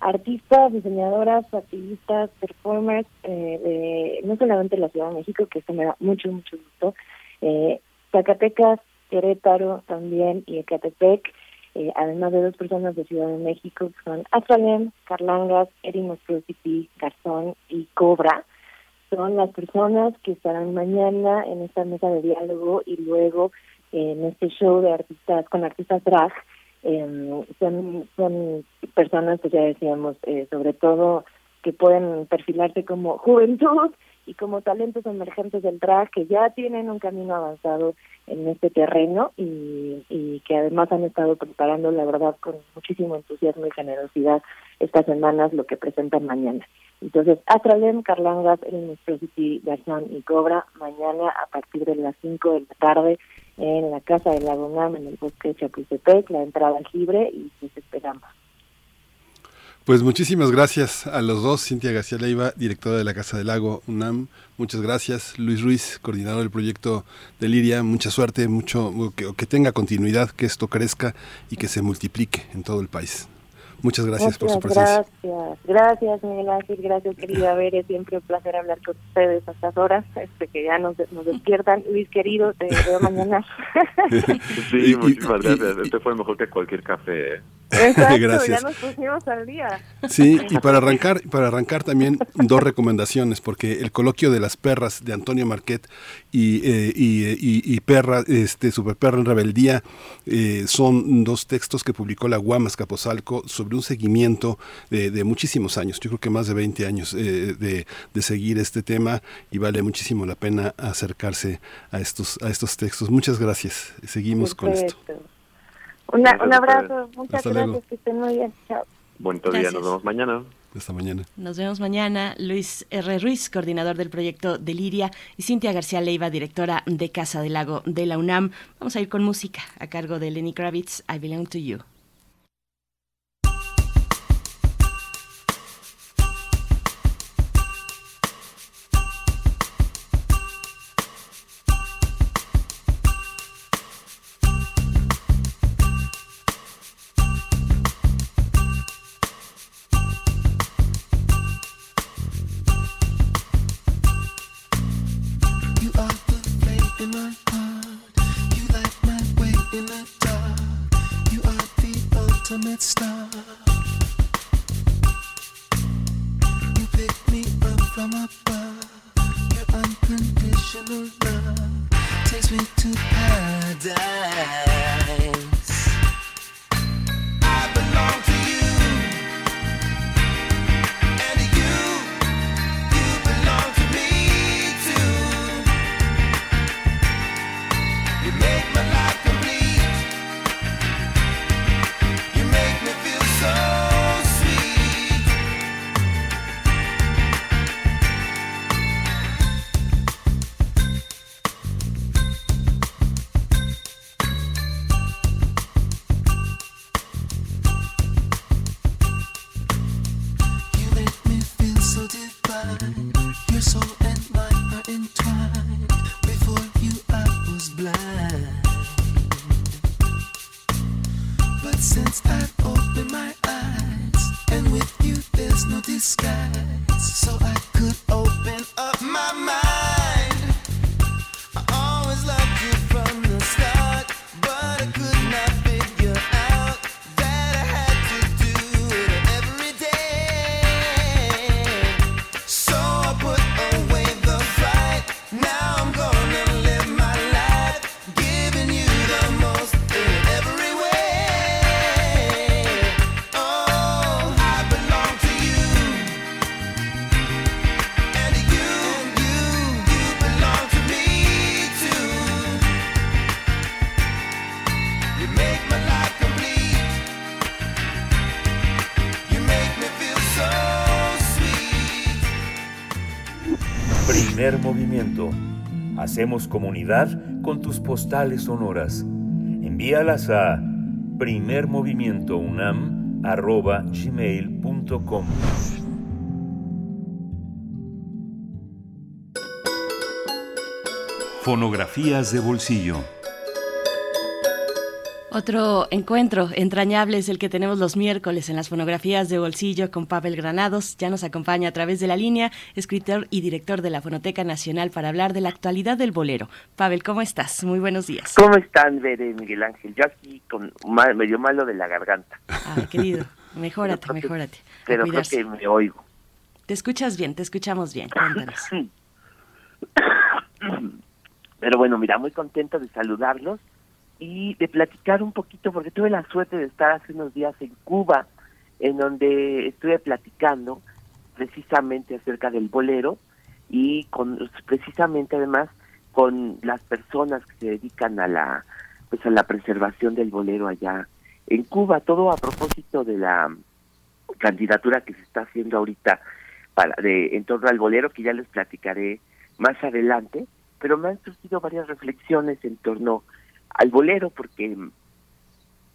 artistas, diseñadoras, activistas, performers, eh, no solamente de la Ciudad de México, que esto me da mucho, mucho gusto, eh, Zacatecas, Querétaro también y Ecatepec, eh, además de dos personas de Ciudad de México, que son Astralem, Carlangas, Erimos Prosity, Garzón y Cobra. Son las personas que estarán mañana en esta mesa de diálogo y luego en este show de artistas con artistas drag eh, son, son personas, pues ya decíamos, eh, sobre todo que pueden perfilarse como juventud y como talentos emergentes del drag que ya tienen un camino avanzado en este terreno y, que además han estado preparando, la verdad, con muchísimo entusiasmo y generosidad estas semanas lo que presentan mañana. Entonces, Astralem, Carlangas, El City, Garzón y Cobra, mañana a partir de las 5 de la tarde en la Casa de la UNAM, en el bosque de Chapultepec, la entrada libre y pues esperamos. Pues muchísimas gracias a los dos, Cintia García Leiva, directora de la Casa del Lago UNAM, muchas gracias, Luis Ruiz, coordinador del proyecto de Liria, mucha suerte, mucho que, que tenga continuidad, que esto crezca y que se multiplique en todo el país. Muchas gracias por su presencia. Gracias, gracias Miguel Ángel, gracias querida Ver, siempre un placer hablar con ustedes a estas horas, este, que ya nos, nos despiertan. Luis querido, te veo mañana. sí, muchísimas gracias, este fue mejor que cualquier café. ¿Eh? Exacto, Gracias. ya nos pusimos al día. Sí, y para arrancar, para arrancar también dos recomendaciones, porque el coloquio de las perras de Antonio Marquet y, eh, y, Perra, este, Super Perra en Rebeldía, eh, son dos textos que publicó la Guamas Capozalco sobre un seguimiento de, muchísimos años, yo creo que más de 20 años eh, de, de, seguir este tema y vale muchísimo la pena acercarse a estos, a estos textos. Muchas gracias, seguimos con esto un abrazo, muchas gracias, que estén muy bien. Chao. Buen día, nos vemos mañana. Hasta mañana. Nos vemos mañana. Luis R. Ruiz, coordinador del proyecto Deliria, y Cintia García Leiva, directora de Casa del Lago de la UNAM. Vamos a ir con música a cargo de Lenny Kravitz, I Belong to You. Hacemos comunidad con tus postales sonoras. Envíalas a primermovimientounam.gmail.com Fonografías de bolsillo otro encuentro entrañable es el que tenemos los miércoles en las fonografías de bolsillo con Pavel Granados. Ya nos acompaña a través de la línea, escritor y director de la Fonoteca Nacional para hablar de la actualidad del bolero. Pavel, ¿cómo estás? Muy buenos días. ¿Cómo están, Bere, Miguel Ángel? Yo aquí con medio malo de la garganta. Ay, querido, mejórate, mejórate. Pero creo que me oigo. Te escuchas bien, te escuchamos bien. Cuéntanos. Pero bueno, mira, muy contento de saludarlos y de platicar un poquito, porque tuve la suerte de estar hace unos días en Cuba, en donde estuve platicando precisamente acerca del bolero y con precisamente además con las personas que se dedican a la pues a la preservación del bolero allá en Cuba, todo a propósito de la candidatura que se está haciendo ahorita para de en torno al bolero que ya les platicaré más adelante, pero me han surgido varias reflexiones en torno al bolero porque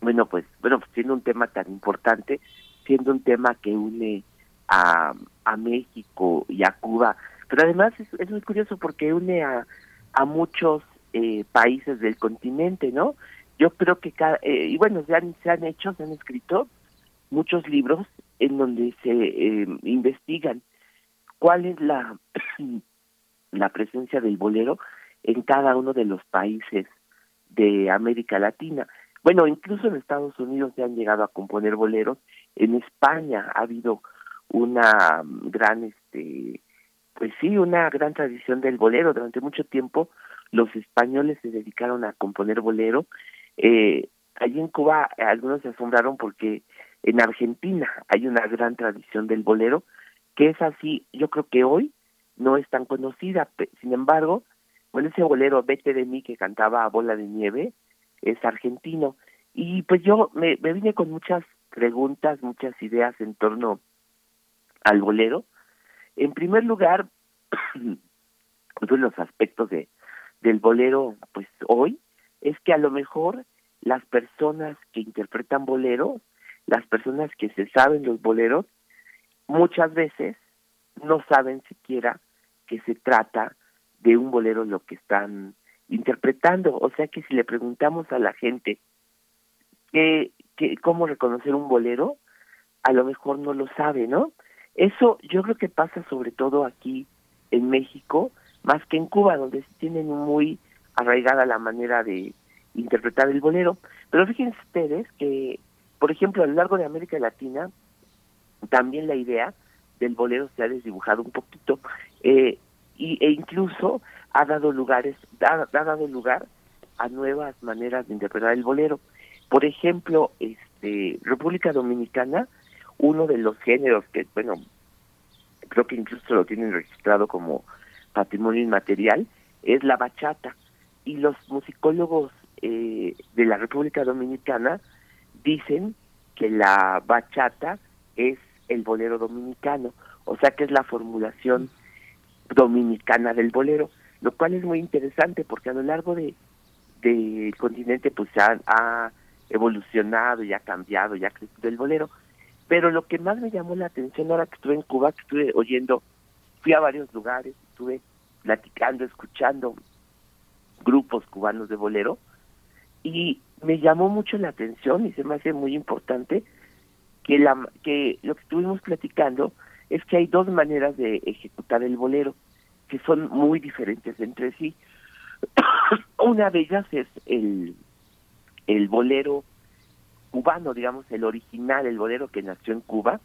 bueno pues bueno pues siendo un tema tan importante siendo un tema que une a, a México y a Cuba pero además es, muy curioso porque une a, a muchos eh, países del continente no yo creo que cada eh, y bueno se han se han hecho se han escrito muchos libros en donde se eh, investigan cuál es la la presencia del bolero en cada uno de los países de América Latina. Bueno, incluso en Estados Unidos se han llegado a componer boleros. En España ha habido una gran, este, pues sí, una gran tradición del bolero. Durante mucho tiempo los españoles se dedicaron a componer bolero. Eh, allí en Cuba algunos se asombraron porque en Argentina hay una gran tradición del bolero, que es así, yo creo que hoy no es tan conocida. Sin embargo, bueno, ese bolero Vete de mí que cantaba a Bola de Nieve es argentino. Y pues yo me, vine con muchas preguntas, muchas ideas en torno al bolero. En primer lugar, uno de los aspectos de del bolero, pues hoy, es que a lo mejor las personas que interpretan boleros, las personas que se saben los boleros, muchas veces no saben siquiera que se trata de un bolero lo que están interpretando. O sea que si le preguntamos a la gente que, cómo reconocer un bolero, a lo mejor no lo sabe, ¿no? Eso yo creo que pasa sobre todo aquí en México, más que en Cuba, donde tienen muy arraigada la manera de interpretar el bolero. Pero fíjense ustedes que, por ejemplo, a lo largo de América Latina, también la idea del bolero se ha desdibujado un poquito. Eh, y, e incluso ha dado lugares ha, dado lugar a nuevas maneras de interpretar el bolero. Por ejemplo este República Dominicana uno de los géneros que bueno creo que incluso lo tienen registrado como patrimonio inmaterial es la bachata. Y los musicólogos eh, de la República Dominicana dicen que la bachata es el bolero dominicano, o sea que es la formulación dominicana del bolero, lo cual es muy interesante porque a lo largo de del continente pues ha, ha evolucionado y ha cambiado, ya ha crecido el bolero, pero lo que más me llamó la atención ahora que estuve en Cuba, que estuve oyendo, fui a varios lugares, estuve platicando, escuchando grupos cubanos de bolero y me llamó mucho la atención y se me hace muy importante que la que lo que estuvimos platicando es que hay dos maneras de ejecutar el bolero que son muy diferentes entre sí. Una de ellas es el, el bolero cubano, digamos, el original, el bolero que nació en Cuba,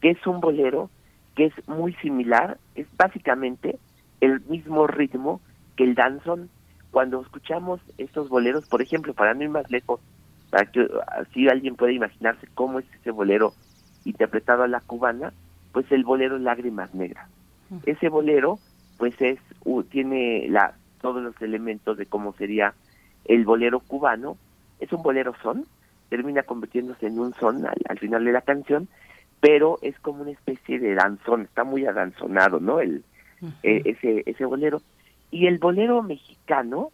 que es un bolero que es muy similar, es básicamente el mismo ritmo que el danzón. Cuando escuchamos estos boleros, por ejemplo, para no ir más lejos, para que así alguien puede imaginarse cómo es ese bolero interpretado a la cubana, pues el bolero Lágrimas Negras. Ese bolero, pues es tiene la todos los elementos de cómo sería el bolero cubano. Es un bolero son, termina convirtiéndose en un son al, final de la canción, pero es como una especie de danzón, está muy adanzonado, ¿no? El, eh, ese, ese bolero. Y el bolero mexicano,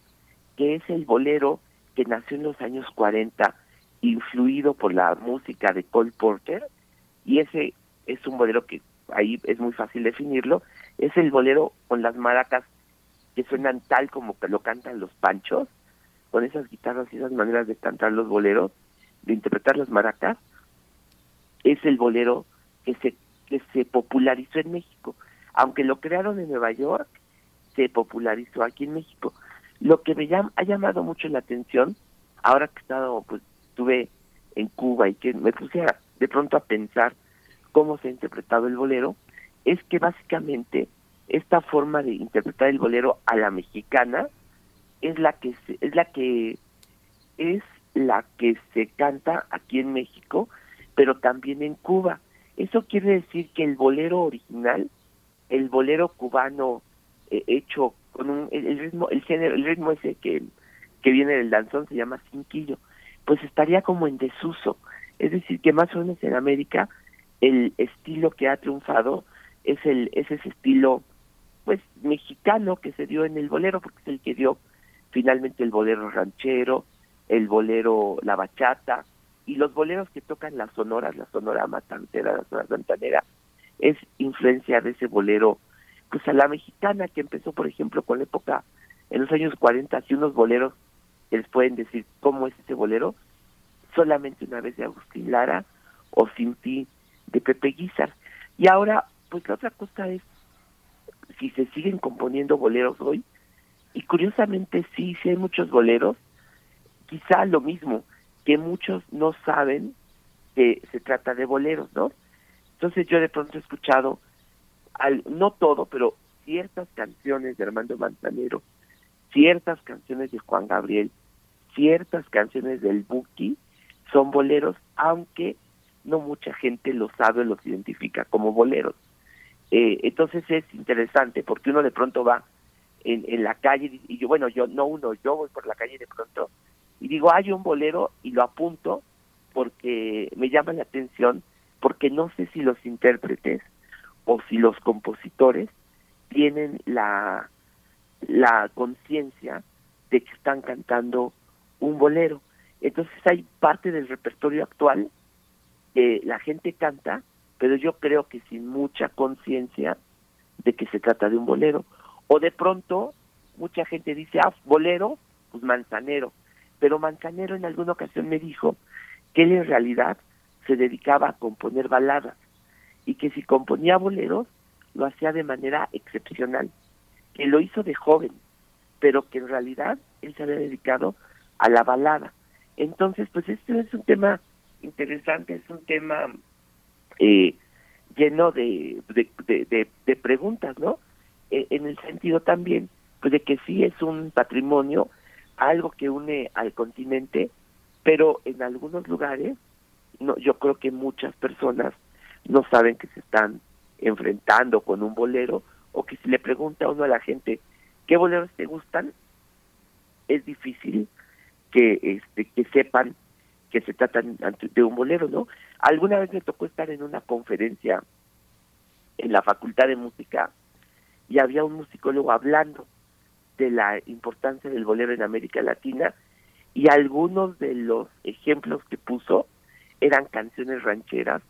que es el bolero que nació en los años 40, influido por la música de Cole Porter, y ese es un bolero que ahí es muy fácil definirlo, es el bolero con las maracas que suenan tal como que lo cantan los panchos, con esas guitarras y esas maneras de cantar los boleros, de interpretar las maracas, es el bolero que se, que se popularizó en México. Aunque lo crearon en Nueva York, se popularizó aquí en México. Lo que me ha llamado mucho la atención, ahora que estado, pues estuve en Cuba y que me puse de pronto a pensar cómo se ha interpretado el bolero, es que básicamente esta forma de interpretar el bolero a la mexicana es la que es la que es la que se canta aquí en México, pero también en Cuba. Eso quiere decir que el bolero original, el bolero cubano eh, hecho con un el, ritmo el género el ritmo ese que que viene del danzón se llama cinquillo, pues estaría como en desuso. Es decir, que más o menos en América el estilo que ha triunfado es el es ese estilo pues mexicano que se dio en el bolero porque es el que dio finalmente el bolero ranchero el bolero la bachata y los boleros que tocan las sonoras la sonora matancera la sonora santanera es influencia de ese bolero pues a la mexicana que empezó por ejemplo con la época en los años 40 así unos boleros que les pueden decir cómo es ese bolero solamente una vez de Agustín Lara o Sin Ti de Pepe Guizar. Y ahora, pues la otra cosa es si se siguen componiendo boleros hoy, y curiosamente sí, sí hay muchos boleros, quizá lo mismo, que muchos no saben que se trata de boleros, ¿no? Entonces yo de pronto he escuchado, al, no todo, pero ciertas canciones de Armando Manzanero, ciertas canciones de Juan Gabriel, ciertas canciones del Buki, son boleros, aunque no mucha gente lo sabe o los identifica como boleros. Eh, entonces es interesante porque uno de pronto va en, en la calle y yo, bueno, yo no uno, yo voy por la calle de pronto y digo, hay un bolero y lo apunto porque me llama la atención, porque no sé si los intérpretes o si los compositores tienen la, la conciencia de que están cantando un bolero. Entonces hay parte del repertorio actual la gente canta, pero yo creo que sin mucha conciencia de que se trata de un bolero. O de pronto mucha gente dice, ah, bolero, pues manzanero. Pero Manzanero en alguna ocasión me dijo que él en realidad se dedicaba a componer baladas y que si componía boleros lo hacía de manera excepcional, que lo hizo de joven, pero que en realidad él se había dedicado a la balada. Entonces, pues este es un tema interesante, es un tema eh, lleno de, preguntas, ¿no? E, en el sentido también pues, de que sí es un patrimonio, algo que une al continente, pero en algunos lugares no, yo creo que muchas personas no saben que se están enfrentando con un bolero o que si le pregunta a uno a la gente qué boleros te gustan, es difícil que este que sepan que se trata de un bolero, ¿no? Alguna vez me tocó estar en una conferencia en la Facultad de Música y había un musicólogo hablando de la importancia del bolero en América Latina y algunos de los ejemplos que puso eran canciones rancheras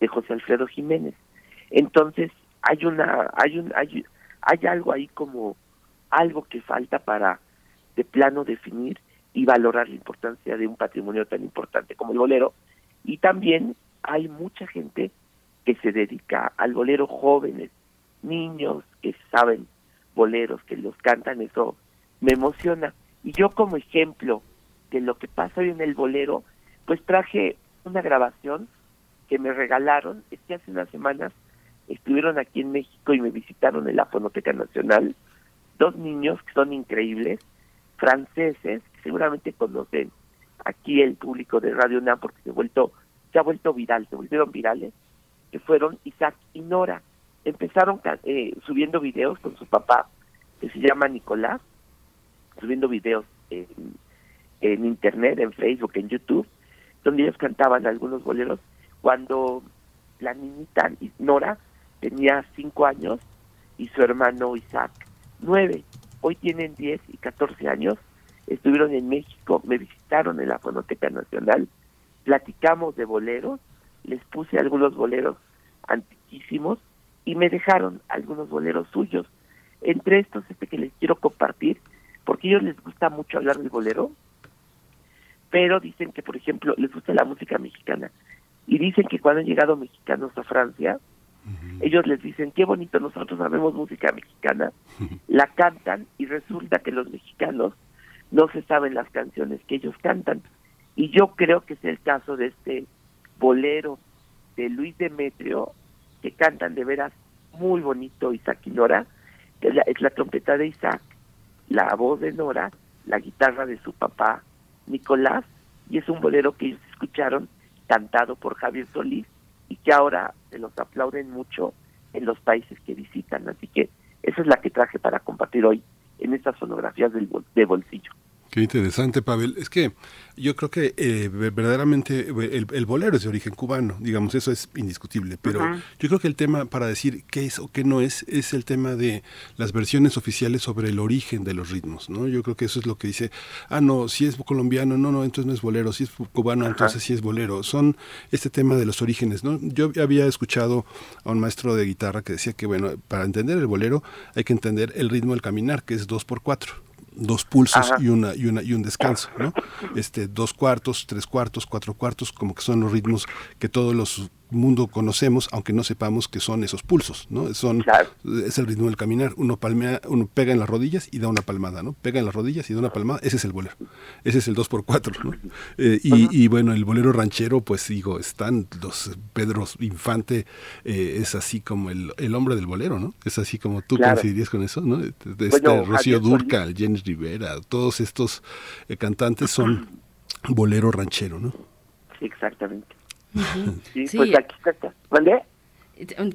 de José Alfredo Jiménez. Entonces, hay una hay un hay, hay algo ahí como algo que falta para de plano definir y valorar la importancia de un patrimonio tan importante como el bolero. Y también hay mucha gente que se dedica al bolero jóvenes, niños que saben boleros, que los cantan, eso me emociona. Y yo como ejemplo de lo que pasa hoy en el bolero, pues traje una grabación que me regalaron, es que hace unas semanas estuvieron aquí en México y me visitaron en la Fonoteca Nacional, dos niños que son increíbles, franceses, seguramente conocen aquí el público de Radio NAM porque se ha vuelto, se ha vuelto viral, se volvieron virales, que fueron Isaac y Nora. Empezaron eh, subiendo videos con su papá, que se llama Nicolás, subiendo videos en, en internet, en Facebook, en YouTube, donde ellos cantaban algunos boleros. Cuando la niñita Nora tenía cinco años y su hermano Isaac nueve. Hoy tienen diez y catorce años. Estuvieron en México, me visitaron en la Fonoteca Nacional, platicamos de boleros, les puse algunos boleros antiquísimos y me dejaron algunos boleros suyos. Entre estos, este que les quiero compartir, porque a ellos les gusta mucho hablar del bolero, pero dicen que, por ejemplo, les gusta la música mexicana. Y dicen que cuando han llegado mexicanos a Francia, ellos les dicen, qué bonito, nosotros sabemos música mexicana, la cantan y resulta que los mexicanos no se saben las canciones que ellos cantan. Y yo creo que es el caso de este bolero de Luis Demetrio, que cantan de veras muy bonito Isaac y Nora, que es la, es la trompeta de Isaac, la voz de Nora, la guitarra de su papá Nicolás, y es un bolero que ellos escucharon cantado por Javier Solís y que ahora se los aplauden mucho en los países que visitan. Así que esa es la que traje para compartir hoy en estas fonografías del, de bolsillo. Qué interesante, Pavel. Es que yo creo que eh, verdaderamente el, bolero es de origen cubano, digamos, eso es indiscutible, pero yo creo que el tema para decir qué es o qué no es, es el tema de las versiones oficiales sobre el origen de los ritmos, ¿no? Yo creo que eso es lo que dice, ah, no, si es colombiano, no, no, entonces no es bolero, si es cubano, entonces sí es bolero. Son este tema de los orígenes, ¿no? Yo había escuchado a un maestro de guitarra que decía que, bueno, para entender el bolero hay que entender el ritmo del caminar, que es dos por cuatro dos pulsos y una y una y un descanso, ¿no? Este dos cuartos, tres cuartos, cuatro cuartos, como que son los ritmos que todos los mundo conocemos, aunque no sepamos que son esos pulsos, ¿no? Son, Es el ritmo del caminar. Uno palmea, uno pega en las rodillas y da una palmada, ¿no? Pega en las rodillas y da una palmada. Ese es el bolero. Ese es el 2x4, ¿no? Eh, y, bueno, el bolero ranchero, pues digo, están los Pedro Infante, eh, es así como el, el, hombre del bolero, ¿no? Es así como tú coincidirías con eso, ¿no? Este, Rocío Durcal, James Rivera, todos estos eh, cantantes son bolero ranchero, ¿no? exactamente. Sí, pues aquí está. ¿Vale?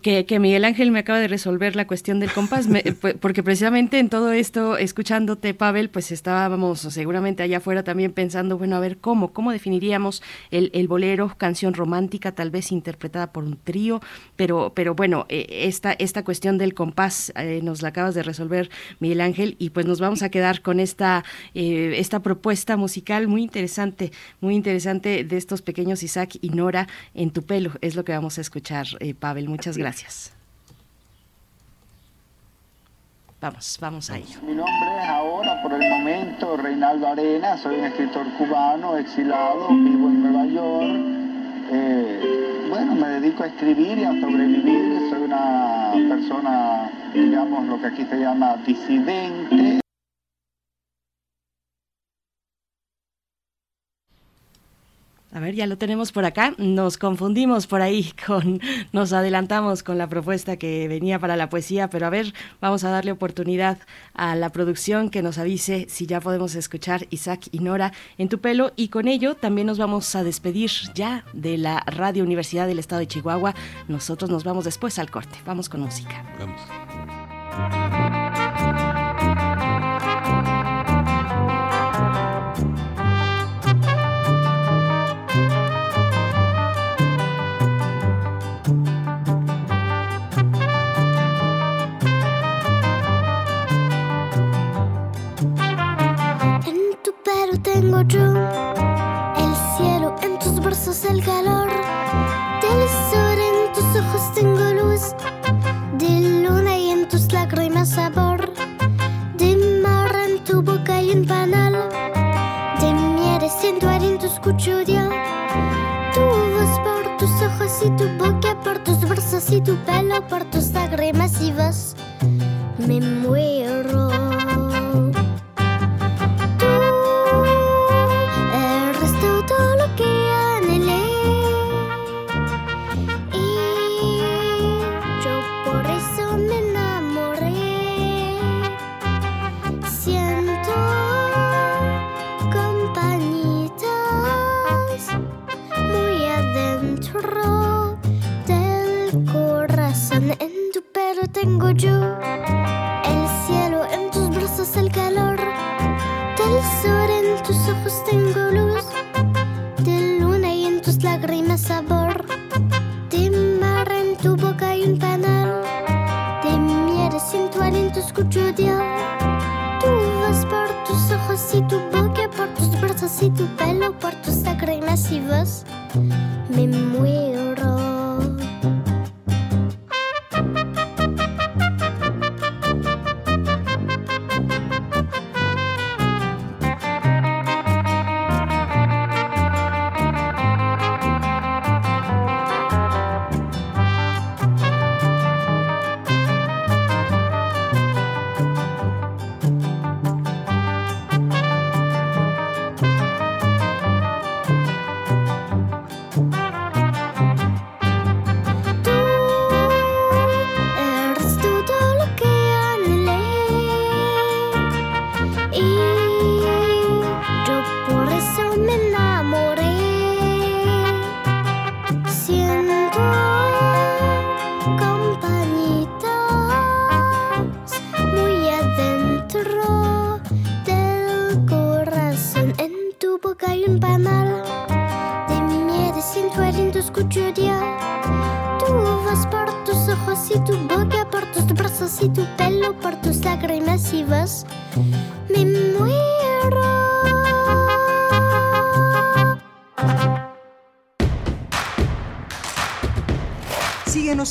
Que, Miguel Ángel me acaba de resolver la cuestión del compás, porque precisamente en todo esto, escuchándote, Pavel, pues estábamos seguramente allá afuera también pensando, bueno, a ver, ¿cómo? ¿Cómo definiríamos el, el bolero, canción romántica, tal vez interpretada por un trío? Pero, pero bueno, eh, esta, esta cuestión del compás eh, nos la acabas de resolver, Miguel Ángel, y pues nos vamos a quedar con esta, eh, esta propuesta musical muy interesante, muy interesante de estos pequeños Isaac y Nora en tu pelo, es lo que vamos a escuchar, Pavel Muchas gracias. Vamos, vamos a ello. Mi nombre es ahora, por el momento, Reinaldo Arena, soy un escritor cubano, exilado, vivo en Nueva York. Eh, bueno, me dedico a escribir y a sobrevivir, soy una persona, digamos, lo que aquí se llama disidente. A ver, ya lo tenemos por acá. Nos confundimos por ahí con, nos adelantamos con la propuesta que venía para la poesía, pero a ver, vamos a darle oportunidad a la producción que nos avise si ya podemos escuchar Isaac y Nora en tu pelo y con ello también nos vamos a despedir ya de la Radio Universidad del Estado de Chihuahua. Nosotros nos vamos después al corte. Vamos con música. Vamos.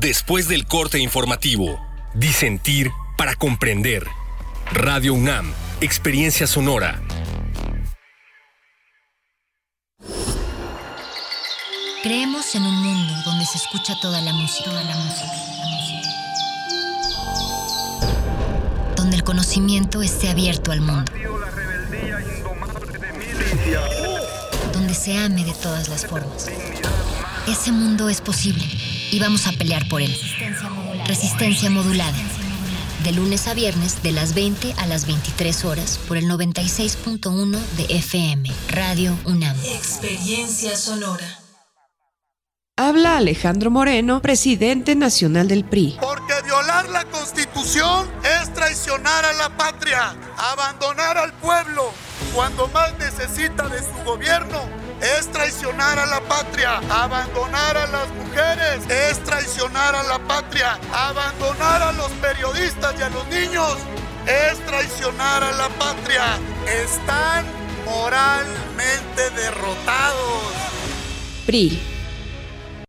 después del corte informativo. Disentir para comprender. Radio UNAM, Experiencia Sonora. Creemos en un mundo donde se escucha toda la música, toda la música. Donde el conocimiento esté abierto al mundo. Donde se ame de todas las formas. Ese mundo es posible y vamos a pelear por él. Resistencia modulada. De lunes a viernes, de las 20 a las 23 horas, por el 96.1 de FM, Radio UNAM. Experiencia sonora. Habla Alejandro Moreno, presidente nacional del PRI. Porque violar la constitución es traicionar a la patria, abandonar al pueblo cuando más necesita de su gobierno. Es traicionar a la patria, abandonar a las mujeres, es traicionar a la patria, abandonar a los periodistas y a los niños, es traicionar a la patria. Están moralmente derrotados. PRI.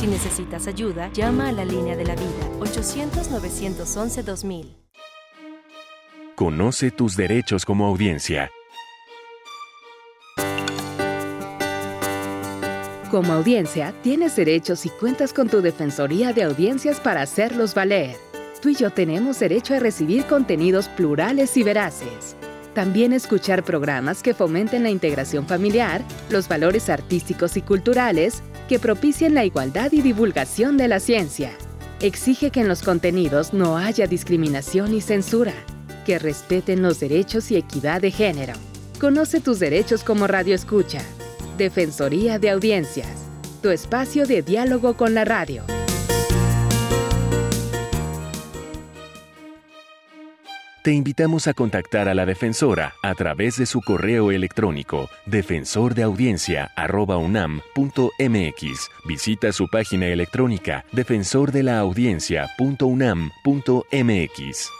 Si necesitas ayuda, llama a la línea de la vida 800-911-2000. Conoce tus derechos como audiencia. Como audiencia, tienes derechos y cuentas con tu Defensoría de Audiencias para hacerlos valer. Tú y yo tenemos derecho a recibir contenidos plurales y veraces. También escuchar programas que fomenten la integración familiar, los valores artísticos y culturales, que propicien la igualdad y divulgación de la ciencia. Exige que en los contenidos no haya discriminación y censura, que respeten los derechos y equidad de género. Conoce tus derechos como Radio Escucha. Defensoría de Audiencias. Tu espacio de diálogo con la radio. Te invitamos a contactar a la defensora a través de su correo electrónico defensordeaudiencia@unam.mx. Visita su página electrónica defensordelaudiencia.unam.mx.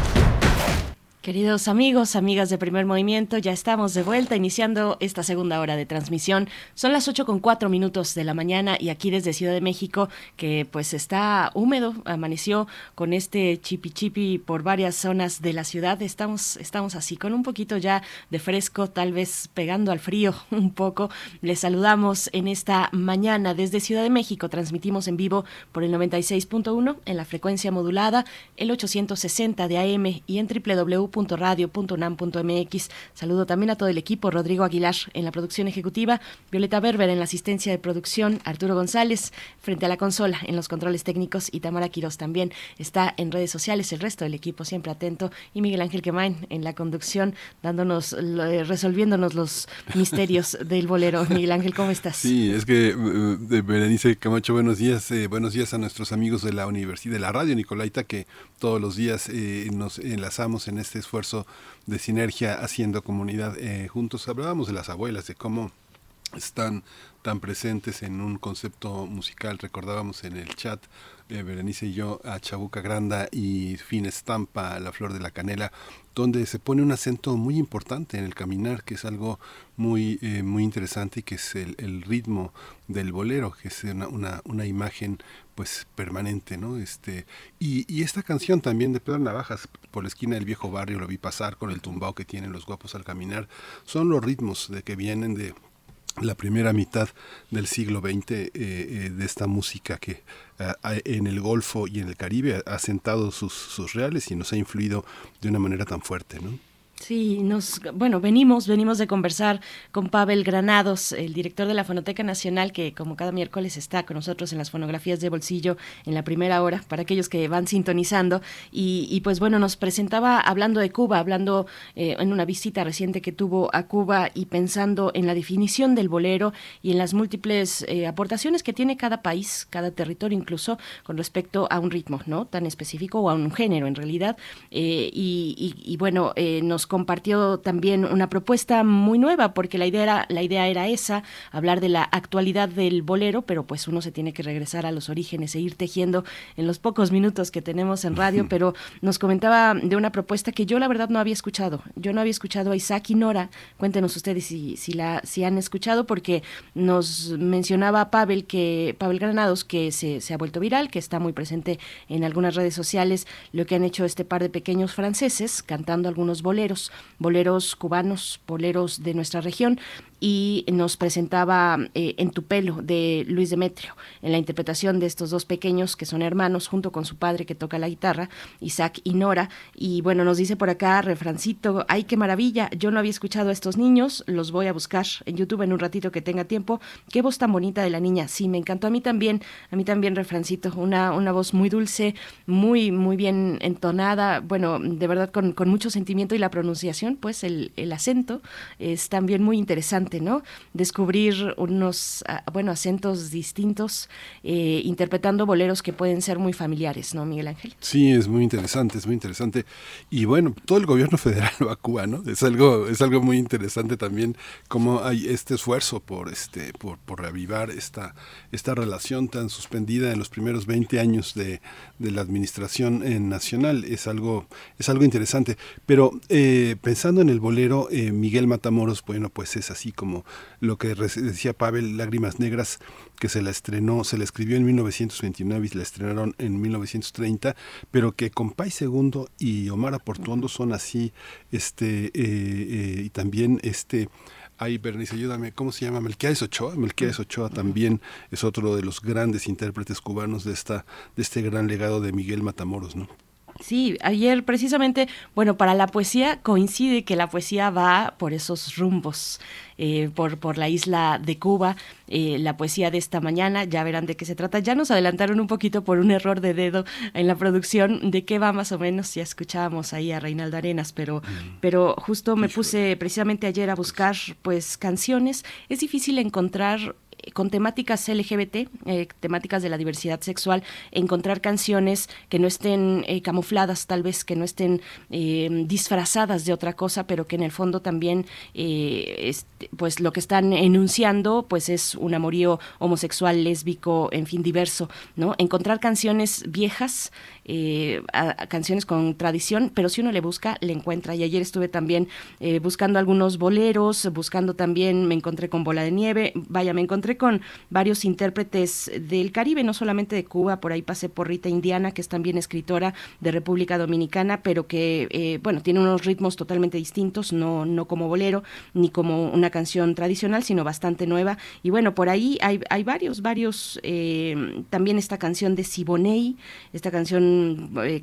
Queridos amigos, amigas de Primer Movimiento, ya estamos de vuelta iniciando esta segunda hora de transmisión. Son las 8 con cuatro minutos de la mañana y aquí desde Ciudad de México, que pues está húmedo, amaneció con este chipi chipi por varias zonas de la ciudad. Estamos, estamos así, con un poquito ya de fresco, tal vez pegando al frío un poco. Les saludamos en esta mañana desde Ciudad de México. Transmitimos en vivo por el 96.1 en la frecuencia modulada, el 860 de AM y en www radio.unam.mx. Saludo también a todo el equipo, Rodrigo Aguilar en la producción ejecutiva, Violeta Berber en la asistencia de producción, Arturo González frente a la consola en los controles técnicos y Tamara Quiroz también está en redes sociales, el resto del equipo siempre atento y Miguel Ángel Quemain en la conducción dándonos, eh, resolviéndonos los misterios del bolero. Miguel Ángel, ¿cómo estás? Sí, es que uh, Berenice Camacho, buenos días, eh, buenos días a nuestros amigos de la Universidad, de la Radio Nicolaita que todos los días eh, nos enlazamos en este esfuerzo de sinergia haciendo comunidad eh, juntos. Hablábamos de las abuelas, de cómo están tan presentes en un concepto musical. Recordábamos en el chat, eh, Berenice y yo, a Chabuca Granda y Fin Estampa, La Flor de la Canela, donde se pone un acento muy importante en el caminar, que es algo muy, eh, muy interesante y que es el, el, ritmo del bolero, que es una, una, una imagen pues permanente, ¿no? Este, y, y, esta canción también de Pedro Navajas, por la esquina del viejo barrio, lo vi pasar con el tumbao que tienen los guapos al caminar, son los ritmos de que vienen de la primera mitad del siglo XX eh, eh, de esta música que eh, en el Golfo y en el Caribe ha sentado sus, sus reales y nos ha influido de una manera tan fuerte, ¿no? Sí, nos, bueno, venimos, venimos de conversar con Pavel Granados, el director de la Fonoteca Nacional, que como cada miércoles está con nosotros en las fonografías de bolsillo en la primera hora, para aquellos que van sintonizando. Y, y pues bueno, nos presentaba hablando de Cuba, hablando eh, en una visita reciente que tuvo a Cuba y pensando en la definición del bolero y en las múltiples eh, aportaciones que tiene cada país, cada territorio incluso, con respecto a un ritmo, ¿no? Tan específico o a un género en realidad. Eh, y, y, y, bueno, nos compartió también una propuesta muy nueva, porque la idea era, la idea era esa, hablar de la actualidad del bolero, pero pues uno se tiene que regresar a los orígenes e ir tejiendo en los pocos minutos que tenemos en radio, pero nos comentaba de una propuesta que yo la verdad no había escuchado. Yo no había escuchado a Isaac y Nora. Cuéntenos ustedes si, si la, si han escuchado, porque nos mencionaba Pavel que, Pavel Granados, que se, se ha vuelto viral, que está muy presente en algunas redes sociales, lo que han hecho este par de pequeños franceses cantando algunos boleros boleros, cubanos, boleros de nuestra región y nos presentaba eh, En tu pelo de Luis Demetrio, en la interpretación de estos dos pequeños que son hermanos, junto con su padre que toca la guitarra, Isaac y Nora. Y bueno, nos dice por acá, refrancito, ay, qué maravilla, yo no había escuchado a estos niños, los voy a buscar en YouTube en un ratito que tenga tiempo. Qué voz tan bonita de la niña, sí, me encantó a mí también, a mí también, refrancito, una, una voz muy dulce, muy, muy bien entonada, bueno, de verdad con, con mucho sentimiento y la pronunciación, pues el, el acento es también muy interesante ¿no? Descubrir unos, ah, bueno, acentos distintos, eh, interpretando boleros que pueden ser muy familiares, ¿no, Miguel Ángel? Sí, es muy interesante, es muy interesante. Y bueno, todo el gobierno federal va a Cuba, ¿no? Es algo, es algo muy interesante también cómo hay este esfuerzo por, este, por, por reavivar esta, esta relación tan suspendida en los primeros 20 años de, de la administración eh, nacional. Es algo, es algo interesante. Pero eh, pensando en el bolero, eh, Miguel Matamoros, bueno, pues es así como lo que decía Pavel, Lágrimas Negras, que se la estrenó, se la escribió en 1929 y la estrenaron en 1930, pero que con Pai Segundo y Omar Aportuondo son así, este, y también este Ay, Bernice, ayúdame, ¿cómo se llama? Melquiades Ochoa. Melquiades Ochoa también es otro de los grandes intérpretes cubanos de esta de este gran legado de Miguel Matamoros, ¿no? Sí, ayer precisamente, bueno, para la poesía coincide que la poesía va por esos rumbos, eh, por, por la isla de Cuba, eh, la poesía de esta mañana, ya verán de qué se trata. Ya nos adelantaron un poquito por un error de dedo en la producción de qué va más o menos, ya escuchábamos ahí a Reinaldo Arenas, pero, pero justo me puse precisamente ayer a buscar pues canciones. Es difícil encontrar con temáticas LGBT, eh, temáticas de la diversidad sexual, encontrar canciones que no estén eh, camufladas, tal vez que no estén eh, disfrazadas de otra cosa, pero que en el fondo también, este, pues lo que están enunciando, pues es un amorío homosexual, lésbico, en fin, diverso, ¿no? Encontrar canciones viejas eh, a, canciones con tradición, pero si uno le busca, le encuentra. Y ayer estuve también eh, buscando algunos boleros, buscando también, me encontré con Bola de Nieve, vaya, me encontré con varios intérpretes del Caribe, no solamente de Cuba, por ahí pasé por Rita Indiana, que es también escritora de República Dominicana, pero que, eh, bueno, tiene unos ritmos totalmente distintos, no, no como bolero, ni como una canción tradicional, sino bastante nueva. Y bueno, por ahí hay, hay varios, varios, también esta canción de Siboney, esta canción eh,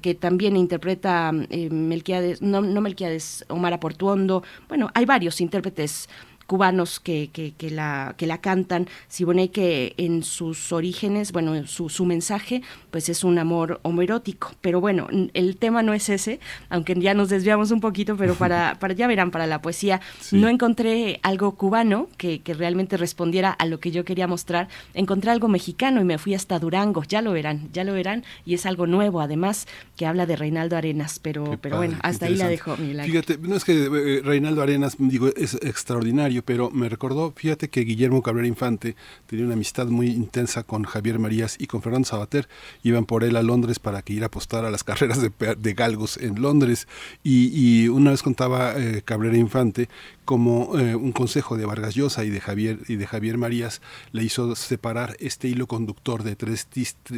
que también interpreta eh, Melquiades, no, no Melquiades, Omar Aportuondo, bueno, hay varios intérpretes cubanos que, que, que, la, que la cantan. Siboney que en sus orígenes, bueno, su, su mensaje, pues es un amor homoerótico. Pero bueno, el tema no es ese, aunque ya nos desviamos un poquito, pero para, para ya verán, para la poesía, no encontré algo cubano que, que realmente respondiera a lo que yo quería mostrar. Encontré algo mexicano y me fui hasta Durango, ya lo verán, ya lo verán, y es algo nuevo además que habla de Reinaldo Arenas, pero, pero bueno, hasta ahí la dejo. Fíjate, no es que eh, Reinaldo Arenas, digo, es extraordinario pero me recordó, fíjate que Guillermo Cabrera Infante tenía una amistad muy intensa con Javier Marías y con Fernando Sabater. Iban por él a Londres para que ir a apostar a las carreras de, galgos en Londres. Y, una vez contaba eh, Cabrera Infante como eh, un consejo de Vargas Llosa y de Javier y de Javier Marías le hizo separar este hilo conductor de tres,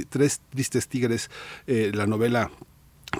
tres tristes tigres, eh, la novela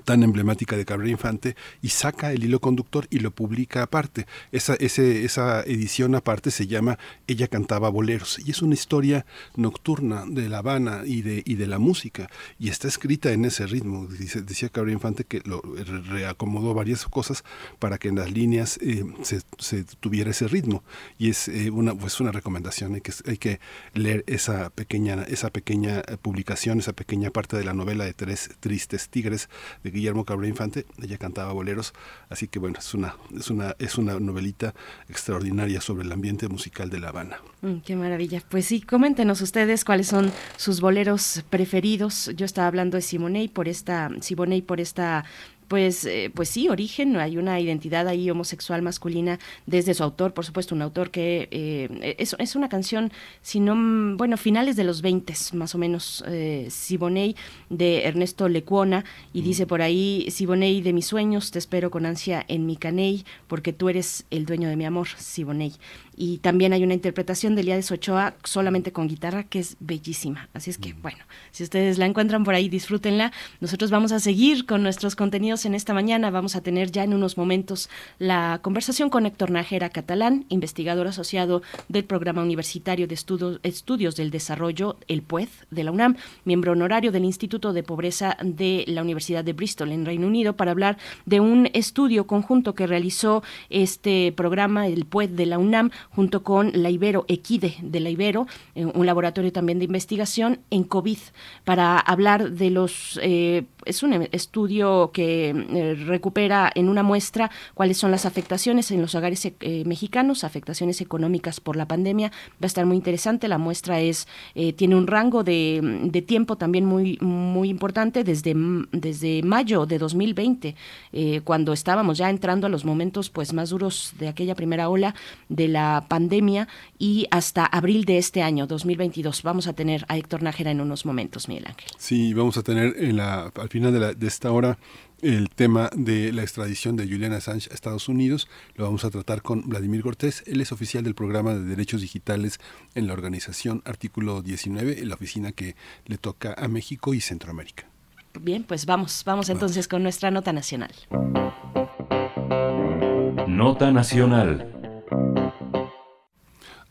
tan emblemática de Cabrera Infante y saca el hilo conductor y lo publica aparte. Esa, ese, esa edición aparte se llama Ella cantaba boleros y es una historia nocturna de La Habana y de, y de la música y está escrita en ese ritmo. Decía Cabrera Infante que lo reacomodó varias cosas para que en las líneas eh, se, se, tuviera ese ritmo y es eh, una, pues una recomendación. Hay que, hay que leer esa pequeña, esa pequeña publicación, esa pequeña parte de la novela de Tres Tristes Tigres de Guillermo Cabrera Infante, ella cantaba boleros, así que bueno, es una, es una, es una novelita extraordinaria sobre el ambiente musical de La Habana. Mm, qué maravilla. Pues sí, coméntenos ustedes cuáles son sus boleros preferidos. Yo estaba hablando de Simonei por esta, Simonei por esta pues, eh, pues sí, origen, hay una identidad ahí homosexual masculina desde su autor, por supuesto, un autor que eh, es, es, una canción, si no, bueno, finales de los 20 más o menos, eh, Siboney de Ernesto Lecuona, y dice por ahí, Siboney de mis sueños, te espero con ansia en mi caney, porque tú eres el dueño de mi amor, Siboney y también hay una interpretación de Elías Ochoa solamente con guitarra que es bellísima. Así es que, bueno, si ustedes la encuentran por ahí, disfrútenla. Nosotros vamos a seguir con nuestros contenidos en esta mañana. Vamos a tener ya en unos momentos la conversación con Héctor Najera Catalán, investigador asociado del Programa Universitario de Estudios del Desarrollo, el PUED, de la UNAM, miembro honorario del Instituto de Pobreza de la Universidad de Bristol en Reino Unido, para hablar de un estudio conjunto que realizó este programa, el PUED de la UNAM, junto con la Ibero, Equide de la Ibero, eh, un laboratorio también de investigación en COVID, para hablar de los, eh, es un estudio que eh, recupera en una muestra cuáles son las afectaciones en los hogares mexicanos, afectaciones económicas por la pandemia. Va a estar muy interesante, la muestra es, tiene un rango de, de, tiempo también muy, muy importante desde, desde mayo de 2020, cuando estábamos ya entrando a los momentos pues más duros de aquella primera ola de la pandemia y hasta abril de este año, 2022. Vamos a tener a Héctor Nájera en unos momentos, Miguel Ángel. Sí, vamos a tener en la, al final de, la, de esta hora el tema de la extradición de Juliana Assange a Estados Unidos. Lo vamos a tratar con Vladimir Cortés. Él es oficial del programa de derechos digitales en la organización Artículo 19, en la oficina que le toca a México y Centroamérica. Bien, pues vamos, vamos entonces con nuestra nota nacional. Nota nacional.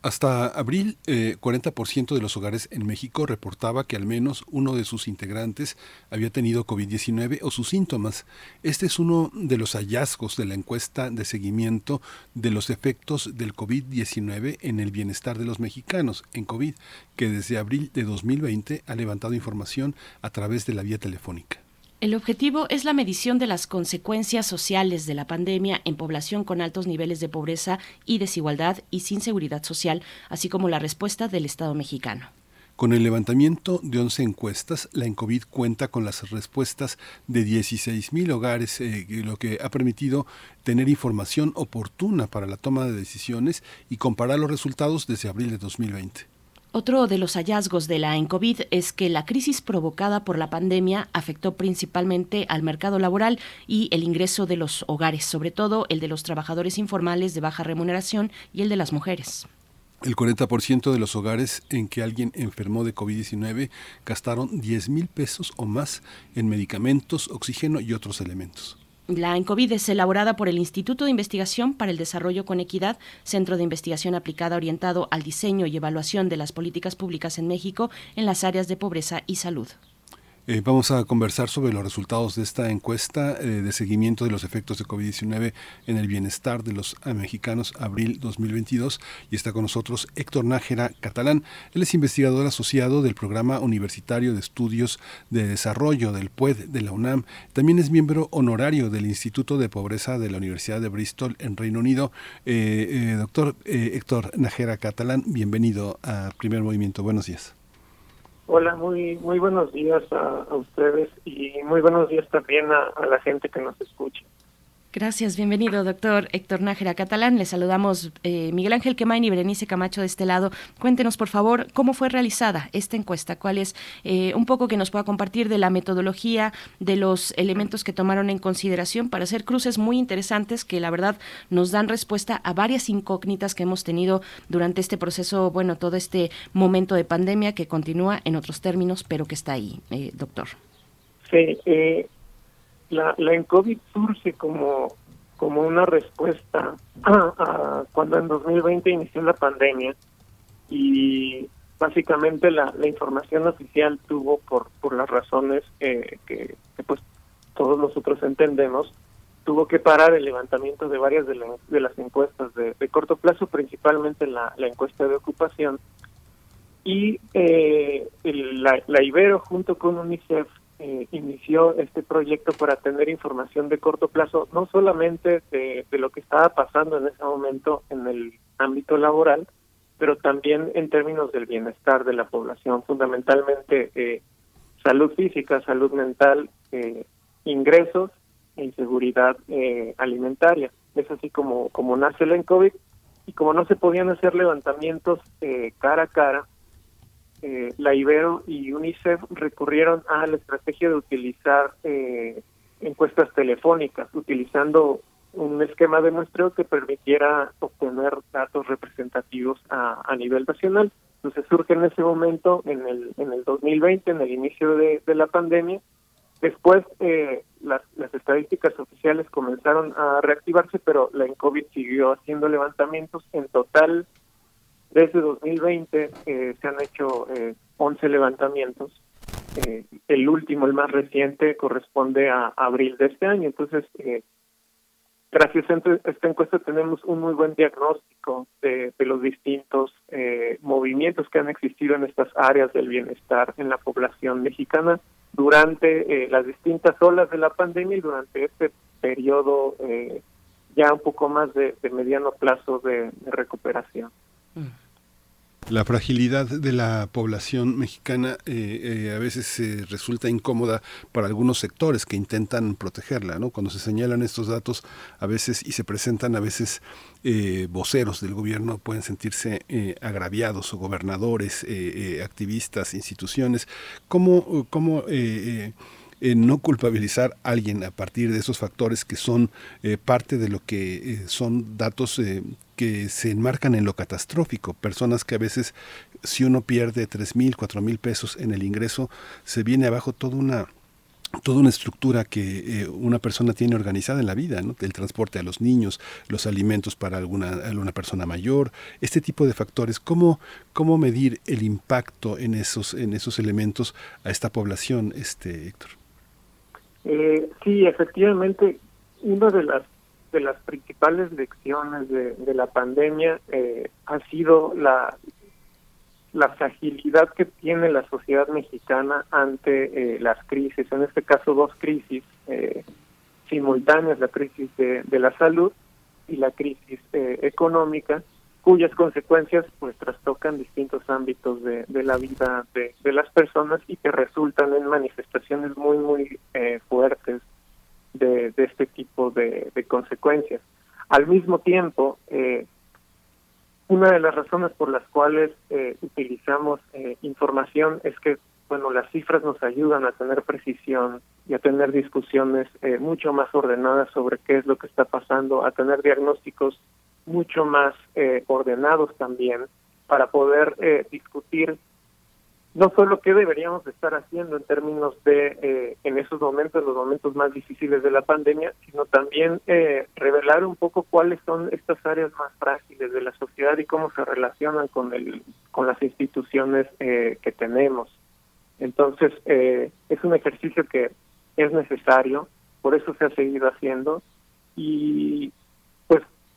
Hasta abril, eh, 40% de los hogares en México reportaba que al menos uno de sus integrantes había tenido COVID-19 o sus síntomas. Este es uno de los hallazgos de la encuesta de seguimiento de los efectos del COVID-19 en el bienestar de los mexicanos en COVID, que desde abril de 2020 ha levantado información a través de la vía telefónica. El objetivo es la medición de las consecuencias sociales de la pandemia en población con altos niveles de pobreza y desigualdad y sin seguridad social, así como la respuesta del Estado mexicano. Con el levantamiento de 11 encuestas, la Encovid cuenta con las respuestas de 16.000 hogares, eh, lo que ha permitido tener información oportuna para la toma de decisiones y comparar los resultados desde abril de 2020. Otro de los hallazgos de la ENCOVID es que la crisis provocada por la pandemia afectó principalmente al mercado laboral y el ingreso de los hogares, sobre todo el de los trabajadores informales de baja remuneración y el de las mujeres. El 40% de los hogares en que alguien enfermó de COVID-19 gastaron 10 mil pesos o más en medicamentos, oxígeno y otros elementos. La ENCOVID es elaborada por el Instituto de Investigación para el Desarrollo con Equidad, centro de investigación aplicada orientado al diseño y evaluación de las políticas públicas en México en las áreas de pobreza y salud. Eh, vamos a conversar sobre los resultados de esta encuesta eh, de seguimiento de los efectos de COVID-19 en el bienestar de los mexicanos abril 2022 y está con nosotros Héctor Nájera Catalán. Él es investigador asociado del Programa Universitario de Estudios de Desarrollo del PUED de la UNAM. También es miembro honorario del Instituto de Pobreza de la Universidad de Bristol en Reino Unido. Eh, doctor Héctor Nájera Catalán, bienvenido a Primer Movimiento. Buenos días. Hola, muy muy buenos días a, ustedes y muy buenos días también a, a la gente que nos escucha. Gracias, bienvenido, doctor Héctor Nájera Catalán. Le saludamos eh, Miguel Ángel Quemain y Berenice Camacho de este lado. Cuéntenos, por favor, cómo fue realizada esta encuesta, cuál es eh, un poco que nos pueda compartir de la metodología, de los elementos que tomaron en consideración para hacer cruces muy interesantes que la verdad nos dan respuesta a varias incógnitas que hemos tenido durante este proceso, bueno, todo este momento de pandemia que continúa en otros términos, pero que está ahí, eh, doctor. Sí, eh, la, la ENCOVID surge como, como una respuesta a, a cuando en 2020 inició la pandemia y básicamente la, la información oficial tuvo por por las razones eh, que, pues todos nosotros entendemos tuvo que parar el levantamiento de varias de, la, de las encuestas de, de, corto plazo principalmente la, la encuesta de ocupación. Y eh, el, la, la Ibero junto con UNICEF eh, inició este proyecto para tener información de corto plazo, no solamente de, lo que estaba pasando en ese momento en el ámbito laboral, pero también en términos del bienestar de la población, fundamentalmente eh, salud física, salud mental, eh, ingresos y seguridad eh, alimentaria. Es así como, como nace el COVID y como no se podían hacer levantamientos eh, cara a cara, eh, la Ibero y UNICEF recurrieron a la estrategia de utilizar eh, encuestas telefónicas, utilizando un esquema de muestreo que permitiera obtener datos representativos a, nivel nacional. Entonces surge en ese momento, en el, en el 2020, en el inicio de, de la pandemia. Después eh, las, las estadísticas oficiales comenzaron a reactivarse, pero la ENCOVID siguió haciendo levantamientos. En total, desde 2020 eh, se han hecho eh, 11 levantamientos. Eh, el último, el más reciente, corresponde a abril de este año. Entonces, eh, gracias a esta encuesta tenemos un muy buen diagnóstico de, los distintos eh, movimientos que han existido en estas áreas del bienestar en la población mexicana durante las distintas olas de la pandemia y durante este periodo ya un poco más de, mediano plazo de recuperación. La fragilidad de la población mexicana eh, eh, a veces eh, resulta incómoda para algunos sectores que intentan protegerla, ¿no? Cuando se señalan estos datos a veces y se presentan a veces eh, voceros del gobierno pueden sentirse agraviados o gobernadores, activistas, instituciones. ¿Cómo, cómo no culpabilizar a alguien a partir de esos factores que son parte de lo que son datos que se enmarcan en lo catastrófico, personas que a veces si uno pierde tres mil, cuatro mil pesos en el ingreso, se viene abajo toda una toda una estructura que eh, una persona tiene organizada en la vida, ¿no? el transporte a los niños, los alimentos para alguna, alguna persona mayor, este tipo de factores, ¿cómo, cómo medir el impacto en esos, en esos elementos a esta población, este Héctor? Eh, sí, efectivamente, una de las de las principales lecciones de, de la pandemia eh, ha sido la, la fragilidad que tiene la sociedad mexicana ante eh, las crisis, en este caso dos crisis eh, simultáneas, la crisis de, la salud y la crisis económica, cuyas consecuencias pues trastocan distintos ámbitos de, la vida de, las personas y que resultan en manifestaciones muy, muy fuertes de, este tipo de, consecuencias. Al mismo tiempo, eh, una de las razones por las cuales eh, utilizamos eh, información es que, bueno, las cifras nos ayudan a tener precisión y a tener discusiones eh, mucho más ordenadas sobre qué es lo que está pasando, a tener diagnósticos mucho más ordenados también para poder discutir no solo qué deberíamos estar haciendo en términos de, eh, en esos momentos, los momentos más difíciles de la pandemia, sino también eh, revelar un poco cuáles son estas áreas más frágiles de la sociedad y cómo se relacionan con, el, con las instituciones eh, que tenemos. Entonces, es un ejercicio que es necesario, por eso se ha seguido haciendo y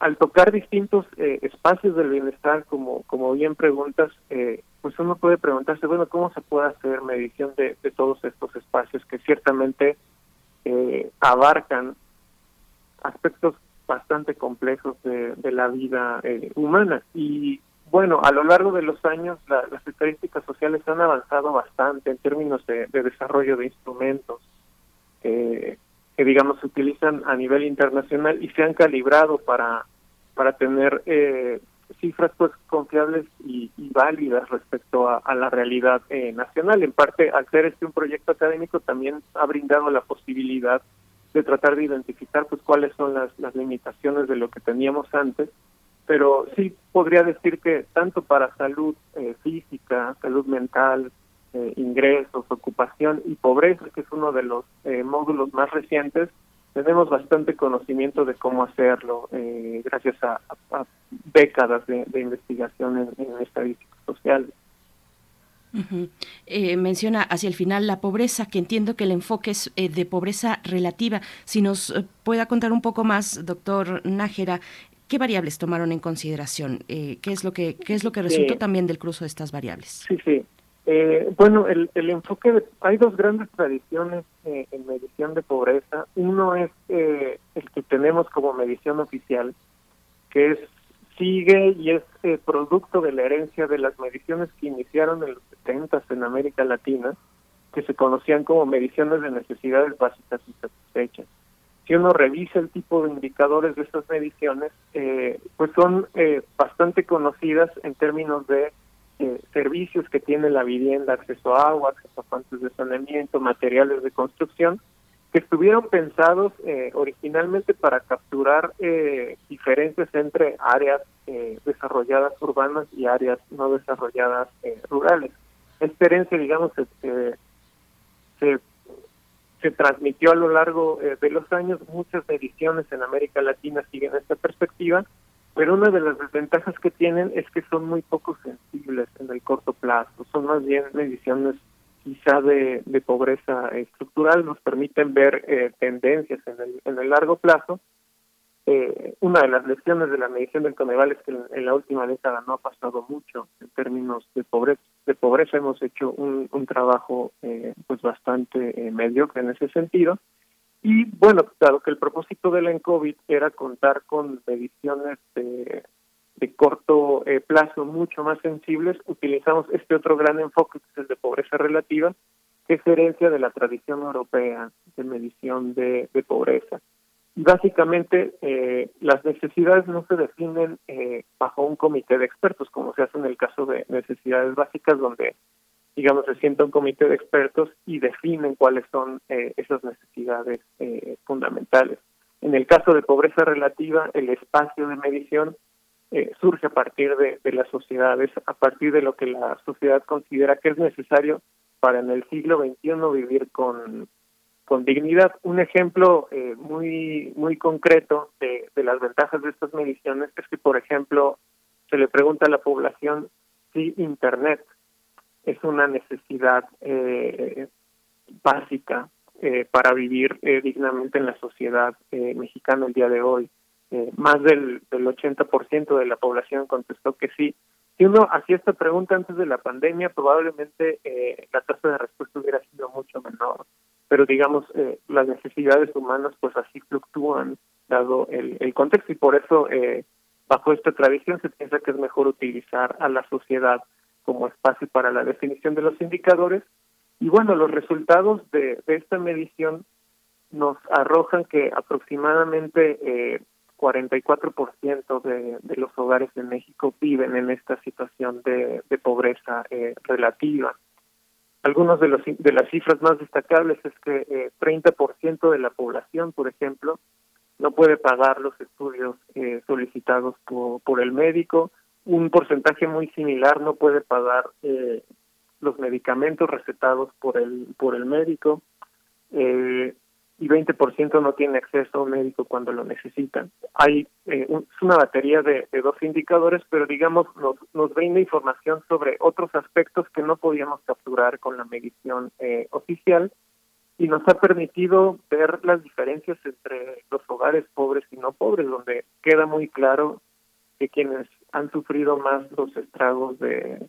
al tocar distintos espacios del bienestar, como, como bien preguntas, eh, pues uno puede preguntarse, bueno, ¿cómo se puede hacer medición de, todos estos espacios que ciertamente eh, abarcan aspectos bastante complejos de, la vida eh, humana? Y bueno, a lo largo de los años las estadísticas sociales han avanzado bastante en términos de, desarrollo de instrumentos eh, que digamos se utilizan a nivel internacional y se han calibrado para para tener eh, cifras pues confiables y, válidas respecto a, la realidad eh, nacional. En parte, al ser este un proyecto académico, también ha brindado la posibilidad de tratar de identificar pues cuáles son las, las limitaciones de lo que teníamos antes, pero sí podría decir que tanto para salud eh, física, salud mental, eh, ingresos, ocupación y pobreza, que es uno de los módulos más recientes, tenemos bastante conocimiento de cómo hacerlo eh, gracias a, décadas de, investigación en, estadísticas sociales. Eh, menciona hacia el final la pobreza, que entiendo que el enfoque es eh, de pobreza relativa. Si nos pueda contar un poco más, doctor Nájera, ¿qué variables tomaron en consideración? ¿Qué es lo que qué es lo que resultó también del cruzo de estas variables? Sí, sí. Eh, bueno, el, el enfoque, hay dos grandes tradiciones eh, en medición de pobreza. Uno es eh, el que tenemos como medición oficial, que es sigue y es producto de la herencia de las mediciones que iniciaron en los 70 en América Latina, que se conocían como mediciones de necesidades básicas y satisfechas. Si uno revisa el tipo de indicadores de estas mediciones, pues son bastante conocidas en términos de eh, servicios que tiene la vivienda, acceso a agua, acceso a fuentes de saneamiento, materiales de construcción, que estuvieron pensados eh, originalmente para capturar eh, diferencias entre áreas desarrolladas urbanas y áreas no desarrolladas rurales. Esta herencia, digamos, se, se, se transmitió a lo largo de los años. Muchas ediciones en América Latina siguen esta perspectiva pero una de las desventajas que tienen es que son muy poco sensibles en el corto plazo, son más bien mediciones quizá de, de pobreza estructural, nos permiten ver eh, tendencias en el, en el largo plazo. Eh, una de las lecciones de la medición del Coneval es que en, la última década no ha pasado mucho en términos de pobreza. De pobreza hemos hecho un, un trabajo eh, pues bastante mediocre en ese sentido y bueno, claro que el propósito de la ENCOVID era contar con mediciones de, corto eh, plazo mucho más sensibles, utilizamos este otro gran enfoque que es el de pobreza relativa, que es herencia de la tradición europea de medición de, pobreza. Y básicamente eh, las necesidades no se definen eh, bajo un comité de expertos, como se hace en el caso de necesidades básicas, donde digamos, se sienta un comité de expertos y definen cuáles son eh, esas necesidades eh, fundamentales. En el caso de pobreza relativa, el espacio de medición eh, surge a partir de, las sociedades, a partir de lo que la sociedad considera que es necesario para en el siglo XXI vivir con, con dignidad. Un ejemplo eh, muy muy concreto de, de las ventajas de estas mediciones es que, por ejemplo, se le pregunta a la población si Internet es una necesidad eh, básica eh, para vivir eh, dignamente en la sociedad eh, mexicana el día de hoy. Eh, más del, del 80% de la población contestó que sí. Si uno hacía esta pregunta antes de la pandemia, probablemente eh, la tasa de respuesta hubiera sido mucho menor. Pero digamos, las necesidades humanas pues así fluctúan dado el, el contexto y por eso bajo esta tradición se piensa que es mejor utilizar a la sociedad como espacio para la definición de los indicadores. Y bueno, los resultados de, esta medición nos arrojan que aproximadamente eh, 44% de, de los hogares de México viven en esta situación de, de pobreza eh, relativa. Algunos de los de las cifras más destacables es que eh, 30% de la población, por ejemplo, no puede pagar los estudios eh, solicitados por, por el médico. Un porcentaje muy similar no puede pagar eh, los medicamentos recetados por el por el médico. Eh, y 20% no tiene acceso a un médico cuando lo necesitan. Hay eh, un, es una batería de, de, dos indicadores, pero digamos nos, nos brinda información sobre otros aspectos que no podíamos capturar con la medición eh, oficial y nos ha permitido ver las diferencias entre los hogares pobres y no pobres, donde queda muy claro que quienes han sufrido más los estragos de,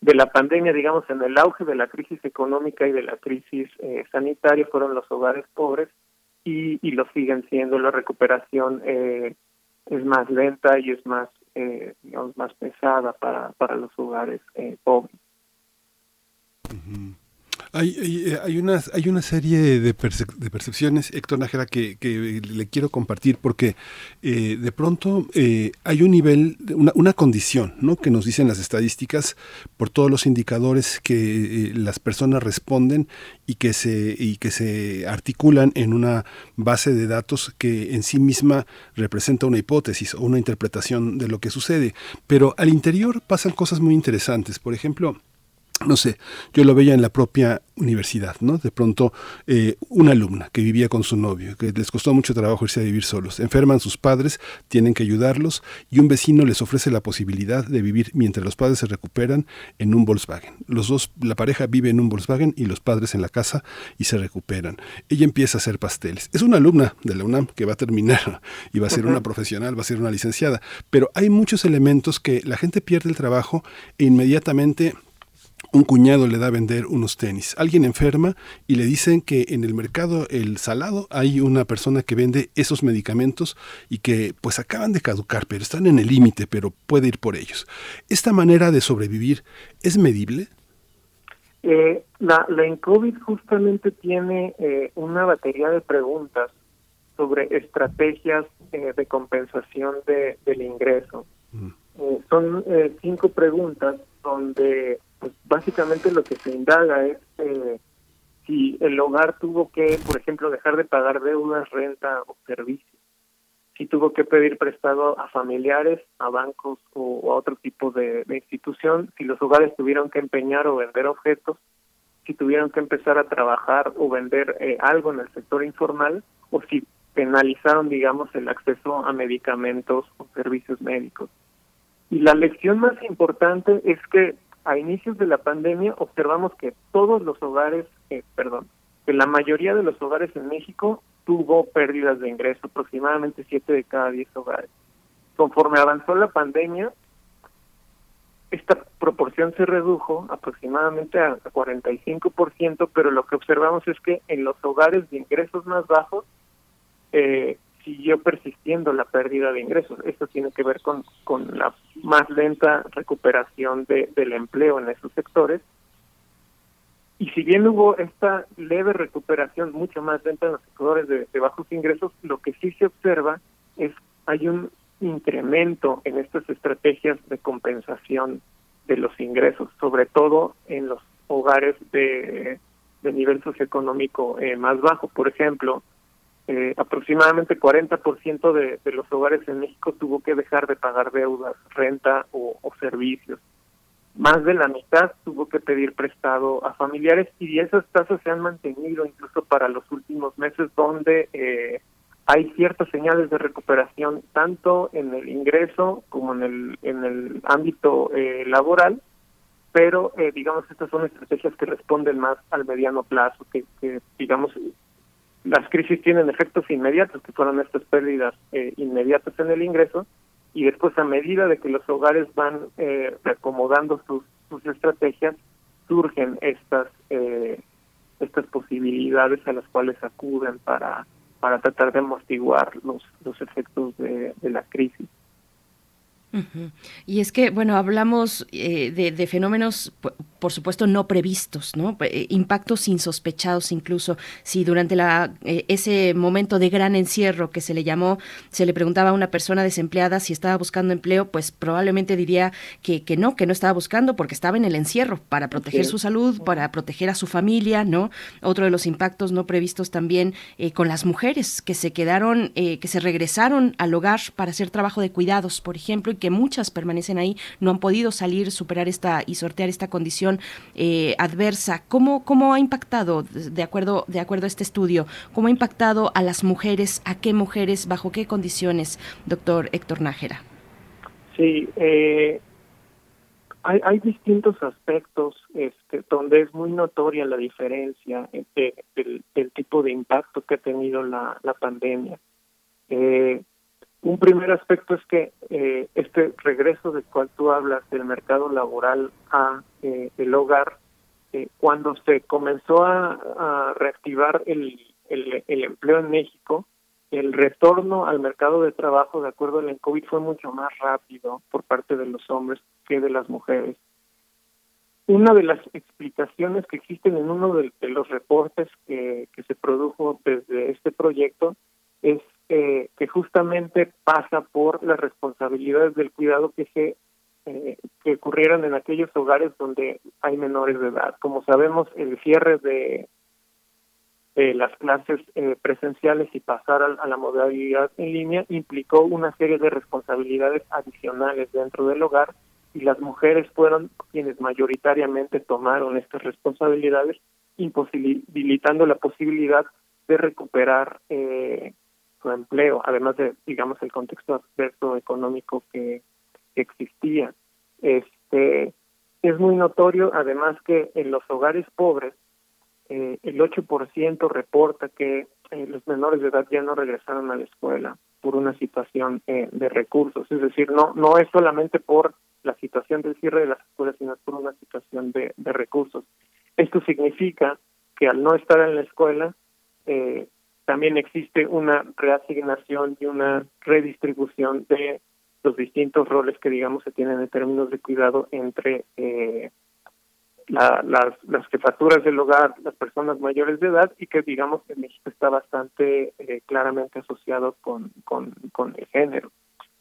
de la pandemia, digamos, en el auge de la crisis económica y de la crisis eh, sanitaria fueron los hogares pobres y, y lo siguen siendo. La recuperación eh, es más lenta y es más, eh, digamos, más pesada para, para los hogares eh, pobres. Uh. Hay, hay, hay, una, hay una serie de, perce de percepciones, Héctor Nájera, que, que, le quiero compartir porque eh, de pronto eh, hay un nivel, una, una, condición, ¿no? Que nos dicen las estadísticas por todos los indicadores que eh, las personas responden y que, se, y que se articulan en una base de datos que en sí misma representa una hipótesis o una interpretación de lo que sucede. Pero al interior pasan cosas muy interesantes. Por ejemplo, no sé, yo lo veía en la propia universidad, ¿no? De pronto, eh, una alumna que vivía con su novio, que les costó mucho trabajo irse a vivir solos, enferman sus padres, tienen que ayudarlos y un vecino les ofrece la posibilidad de vivir mientras los padres se recuperan en un Volkswagen. Los dos, la pareja vive en un Volkswagen y los padres en la casa y se recuperan. Ella empieza a hacer pasteles. Es una alumna de la UNAM que va a terminar y va a ser uh -huh. una profesional, va a ser una licenciada, pero hay muchos elementos que la gente pierde el trabajo e inmediatamente un cuñado le da a vender unos tenis. Alguien enferma y le dicen que en el mercado El Salado hay una persona que vende esos medicamentos y que pues acaban de caducar, pero están en el límite, pero puede ir por ellos. ¿Esta manera de sobrevivir es medible? Eh, la, la ENCOVID justamente tiene eh, una batería de preguntas sobre estrategias eh, de compensación de, del ingreso. Mm. son cinco preguntas donde pues básicamente lo que se indaga es eh, si el hogar tuvo que, por ejemplo, dejar de pagar deudas, renta o servicios, si tuvo que pedir prestado a familiares, a bancos o, a otro tipo de, de, institución, si los hogares tuvieron que empeñar o vender objetos, si tuvieron que empezar a trabajar o vender eh, algo en el sector informal, o si penalizaron, digamos, el acceso a medicamentos o servicios médicos. Y la lección más importante es que a inicios de la pandemia observamos que todos los hogares, eh, perdón, que la mayoría de los hogares en México tuvo pérdidas de ingreso, aproximadamente 7 de cada 10 hogares. Conforme avanzó la pandemia, esta proporción se redujo aproximadamente a 45%, pero lo que observamos es que en los hogares de ingresos más bajos eh, siguió persistiendo la pérdida de ingresos. Esto tiene que ver con, con la más lenta recuperación de, del empleo en esos sectores. Y si bien hubo esta leve recuperación mucho más lenta en los sectores de, bajos ingresos, lo que sí se observa es hay un incremento en estas estrategias de compensación de los ingresos, sobre todo en los hogares de, de nivel socioeconómico eh, más bajo. Por ejemplo, eh, aproximadamente 40% de, de los hogares en México tuvo que dejar de pagar deudas, renta o, servicios. más de la mitad tuvo que pedir prestado a familiares y esas tasas se han mantenido incluso para los últimos meses donde eh, hay ciertas señales de recuperación tanto en el ingreso como en el en el ámbito eh, laboral pero eh, digamos estas son estrategias que responden más al mediano plazo que, que digamos las crisis tienen efectos inmediatos que fueron estas pérdidas eh, inmediatas en el ingreso y después a medida de que los hogares van eh, reacomodando sus, sus estrategias surgen estas eh, estas posibilidades a las cuales acuden para para tratar de amortiguar los los efectos de, de la crisis y es que, bueno, hablamos eh, de, fenómenos, por supuesto, no previstos, ¿no? Eh, impactos insospechados incluso. Si durante la, eh, ese momento de gran encierro que se le llamó, se le preguntaba a una persona desempleada si estaba buscando empleo, pues probablemente diría que, que no, que no estaba buscando porque estaba en el encierro para proteger su salud, para proteger a su familia, ¿no? Otro de los impactos no previstos también con las mujeres que se quedaron, que se regresaron al hogar para hacer trabajo de cuidados, por ejemplo, que muchas permanecen ahí, no han podido salir, superar esta y sortear esta condición eh, adversa. ¿Cómo, ¿Cómo ha impactado, de acuerdo, de acuerdo a este estudio, cómo ha impactado a las mujeres, a qué mujeres, bajo qué condiciones, doctor Héctor Nájera? Sí, eh, hay, hay, distintos aspectos este, donde es muy notoria la diferencia entre del, tipo de impacto que ha tenido la, la pandemia. Eh, un primer aspecto es que eh, este regreso del cual tú hablas del mercado laboral a eh, el hogar, eh, cuando se comenzó a, reactivar el, empleo en México, el retorno al mercado de trabajo, de acuerdo al COVID, fue mucho más rápido por parte de los hombres que de las mujeres. Una de las explicaciones que existen en uno de, los reportes que se produjo desde este proyecto es eh, que justamente pasa por las responsabilidades del cuidado que se eh, que ocurrieron en aquellos hogares donde hay menores de edad. Como sabemos, el cierre de, las clases eh, presenciales y pasar a, la modalidad en línea implicó una serie de responsabilidades adicionales dentro del hogar y las mujeres fueron quienes mayoritariamente tomaron estas responsabilidades, imposibilitando la posibilidad de recuperar eh, empleo, además de, digamos, el contexto adverso económico que, existía. Este Es muy notorio, además, que en los hogares pobres, eh, el 8% reporta que eh, los menores de edad ya no regresaron a la escuela por una situación eh, de recursos. Es decir, no, no es solamente por la situación del cierre de las escuelas, sino por una situación de, de recursos. Esto significa que al no estar en la escuela, eh, también existe una reasignación y una redistribución de los distintos roles que digamos se tienen en términos de cuidado entre eh, las, las jefaturas del hogar, las personas mayores de edad y que digamos que México está bastante eh, claramente asociado con, con, con el género.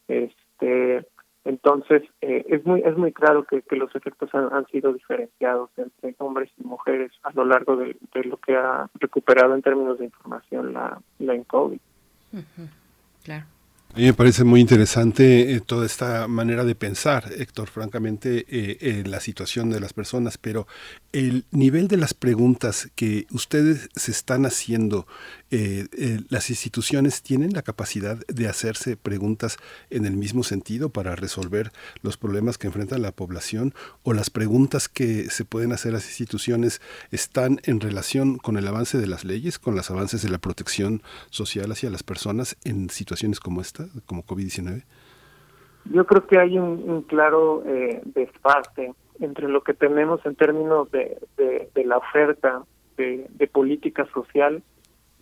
Este, entonces, eh, es muy es muy claro que, que los efectos han, sido diferenciados entre hombres y mujeres a lo largo de, lo que ha recuperado en términos de información la, la COVID. Claro. A mí me parece muy interesante eh, toda esta manera de pensar, Héctor, francamente, eh, la situación de las personas, pero el nivel de las preguntas que ustedes se están haciendo, eh, las instituciones tienen la capacidad de hacerse preguntas en el mismo sentido para resolver los problemas que enfrenta la población o las preguntas que se pueden hacer las instituciones están en relación con el avance de las leyes, con los avances de la protección social hacia las personas en situaciones como esta como COVID-19? Yo creo que hay un, claro eh, desfase entre lo que tenemos en términos de, la oferta de, política social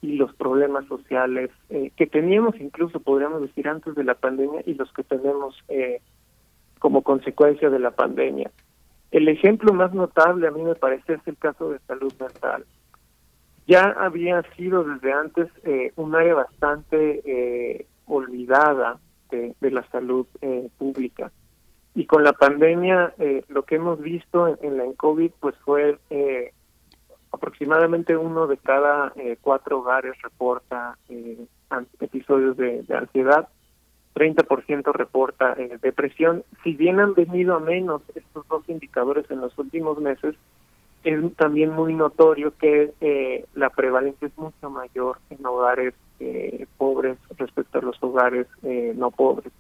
y los problemas sociales eh, que teníamos incluso, podríamos decir, antes de la pandemia y los que tenemos eh, como consecuencia de la pandemia. El ejemplo más notable a mí me parece es el caso de salud mental. Ya había sido desde antes eh, un área bastante eh, olvidada de, la salud eh, pública. Y con la pandemia, eh, lo que hemos visto en, la COVID, pues fue eh, aproximadamente uno de cada cuatro hogares reporta episodios de, ansiedad 30% reporta eh, depresión. Si bien han venido a menos estos dos indicadores en los últimos meses, es también muy notorio que eh, la prevalencia es mucho mayor en hogares eh, pobres respecto a los hogares eh, no pobres.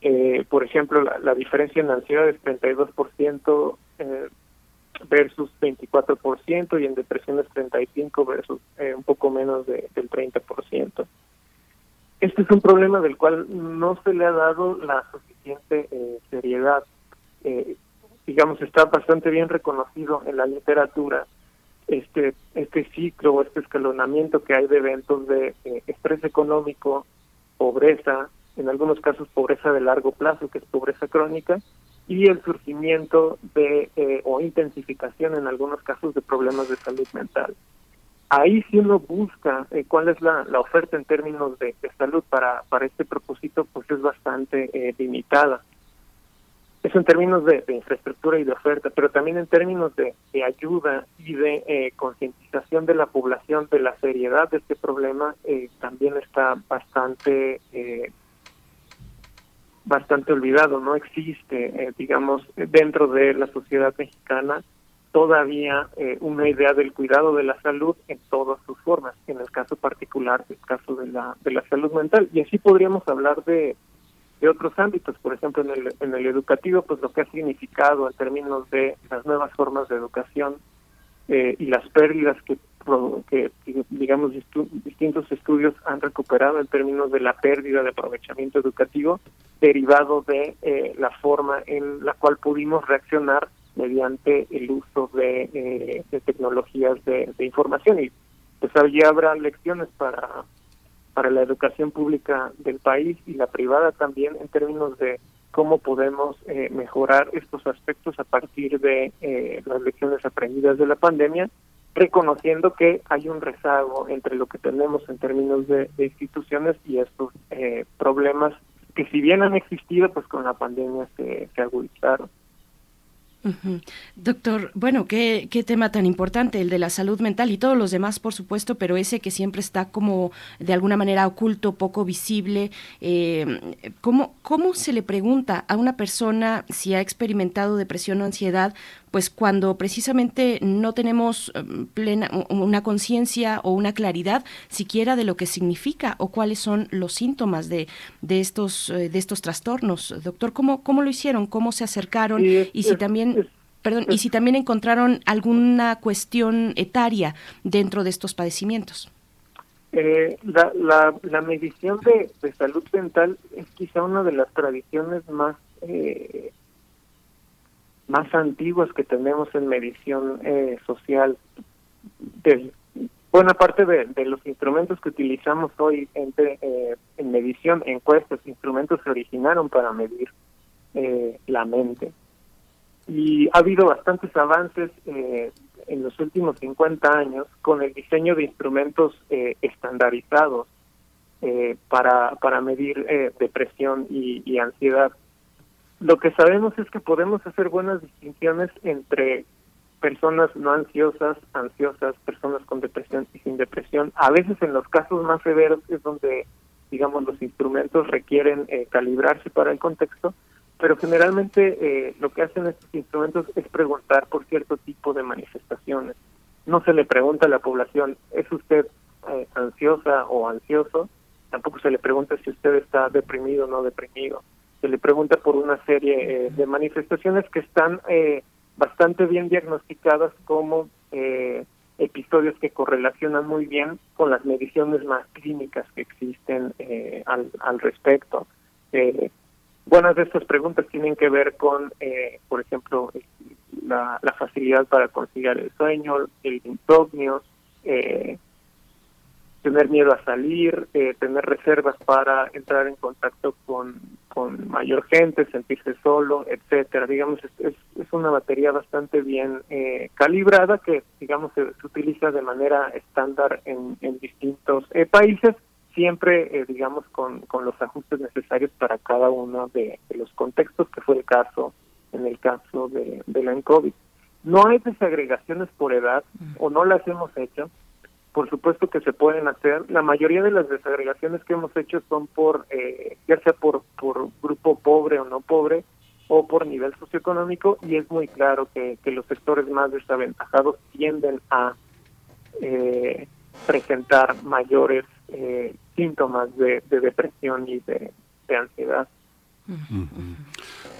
Eh, por ejemplo, la, diferencia en ansiedad es 32% eh, versus 24% y en depresión es 35 versus eh, un poco menos de, del 30%. Este es un problema del cual no se le ha dado la suficiente seriedad. Eh, digamos, está bastante bien reconocido en la literatura este este ciclo, este escalonamiento que hay de eventos de eh, estrés económico, pobreza, en algunos casos pobreza de largo plazo, que es pobreza crónica, y el surgimiento de eh, o intensificación en algunos casos de problemas de salud mental. Ahí si uno busca eh, cuál es la, la, oferta en términos de, de, salud para, para este propósito, pues es bastante eh, limitada. Eso en términos de, infraestructura y de oferta, pero también en términos de, de ayuda y de eh, concientización de la población de la seriedad de este problema, eh, también está bastante eh, bastante olvidado, no existe, eh, digamos, dentro de la sociedad mexicana todavía eh, una idea del cuidado de la salud en todas sus formas, en el caso particular, el caso de la, de la salud mental. Y así podríamos hablar de, de otros ámbitos, por ejemplo, en el, en el educativo, pues lo que ha significado en términos de las nuevas formas de educación eh, y las pérdidas que que digamos distintos estudios han recuperado en términos de la pérdida de aprovechamiento educativo derivado de eh, la forma en la cual pudimos reaccionar mediante el uso de, eh, de tecnologías de, de, información. Y pues allí habrá lecciones para para la educación pública del país y la privada también en términos de cómo podemos eh, mejorar estos aspectos a partir de eh, las lecciones aprendidas de la pandemia reconociendo que hay un rezago entre lo que tenemos en términos de, instituciones y estos eh, problemas que si bien han existido, pues con la pandemia se agudizaron. Doctor, bueno, ¿qué, qué tema tan importante, el de la salud mental y todos los demás, por supuesto, pero ese que siempre está como de alguna manera oculto, poco visible. Eh, ¿cómo, ¿Cómo se le pregunta a una persona si ha experimentado depresión o ansiedad? Pues cuando precisamente no tenemos plena una conciencia o una claridad siquiera de lo que significa o cuáles son los síntomas de, de estos de estos trastornos. Doctor, ¿cómo, cómo lo hicieron? ¿Cómo se acercaron? Es, y si también... Es, Perdón, y si también encontraron alguna cuestión etaria dentro de estos padecimientos. Eh, la, la, la, medición de, de, salud mental es quizá una de las tradiciones más eh, más antiguas que tenemos en medición eh, social. De, buena parte de, los instrumentos que utilizamos hoy en, eh, en medición, encuestas, instrumentos se originaron para medir eh, la mente. Y ha habido bastantes avances eh, en los últimos 50 años con el diseño de instrumentos eh, estandarizados para, para medir depresión y, ansiedad. Lo que sabemos es que podemos hacer buenas distinciones entre personas no ansiosas, ansiosas, personas con depresión y sin depresión. A veces en los casos más severos es donde, digamos, los instrumentos requieren eh, calibrarse para el contexto, pero generalmente eh, lo que hacen estos instrumentos es preguntar por cierto tipo de manifestaciones. No se le pregunta a la población, ¿es usted eh, ansiosa o ansioso? Tampoco se le pregunta si usted está deprimido o no deprimido. Se le pregunta por una serie eh, de manifestaciones que están eh, bastante bien diagnosticadas como eh, episodios que correlacionan muy bien con las mediciones más clínicas que existen eh, al, al respecto. Eh, Buenas de estas preguntas tienen que ver con, por ejemplo, la, la, facilidad para conciliar el sueño, el insomnio, eh, tener miedo a salir, eh, tener reservas para entrar en contacto con, con mayor gente, sentirse solo, etcétera. Digamos, es, es, una batería bastante bien eh, calibrada que, digamos, se, se, utiliza de manera estándar en, en distintos eh, países siempre, eh, digamos, con, con los ajustes necesarios para cada uno de, de, los contextos, que fue el caso en el caso de, de la COVID. No hay desagregaciones por edad, o no las hemos hecho, por supuesto que se pueden hacer. La mayoría de las desagregaciones que hemos hecho son por, eh, ya sea por, por grupo pobre o no pobre, o por nivel socioeconómico, y es muy claro que, que los sectores más desaventajados tienden a eh, presentar mayores eh, síntomas de, de, depresión y de ansiedad.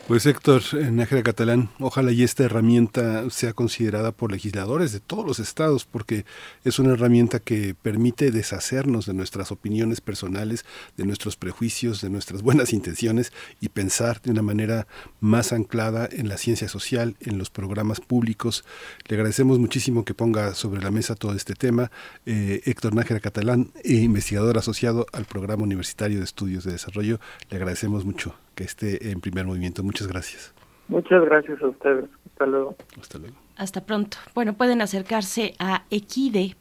Pues Héctor Nájera Catalán, ojalá y esta herramienta sea considerada por legisladores de todos los estados, porque es una herramienta que permite deshacernos de nuestras opiniones personales, de nuestros prejuicios, de nuestras buenas intenciones y pensar de una manera más anclada en la ciencia social, en los programas públicos. Le agradecemos muchísimo que ponga sobre la mesa todo este tema. Eh, Héctor Nájera Catalán, investigador asociado al Programa Universitario de Estudios de Desarrollo, le agradecemos mucho que esté en primer movimiento. Muchas gracias. Muchas gracias a ustedes. Hasta luego. Hasta luego. Hasta pronto. Bueno, pueden acercarse a equide.org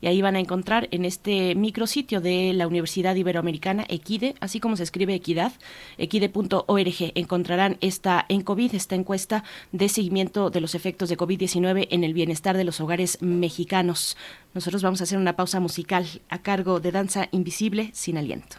y ahí van a encontrar en este micrositio de la Universidad Iberoamericana Equide, así como se escribe equidad, equide.org. Encontrarán esta en COVID, esta encuesta de seguimiento de los efectos de COVID-19 en el bienestar de los hogares mexicanos. Nosotros vamos a hacer una pausa musical a cargo de Danza Invisible sin aliento.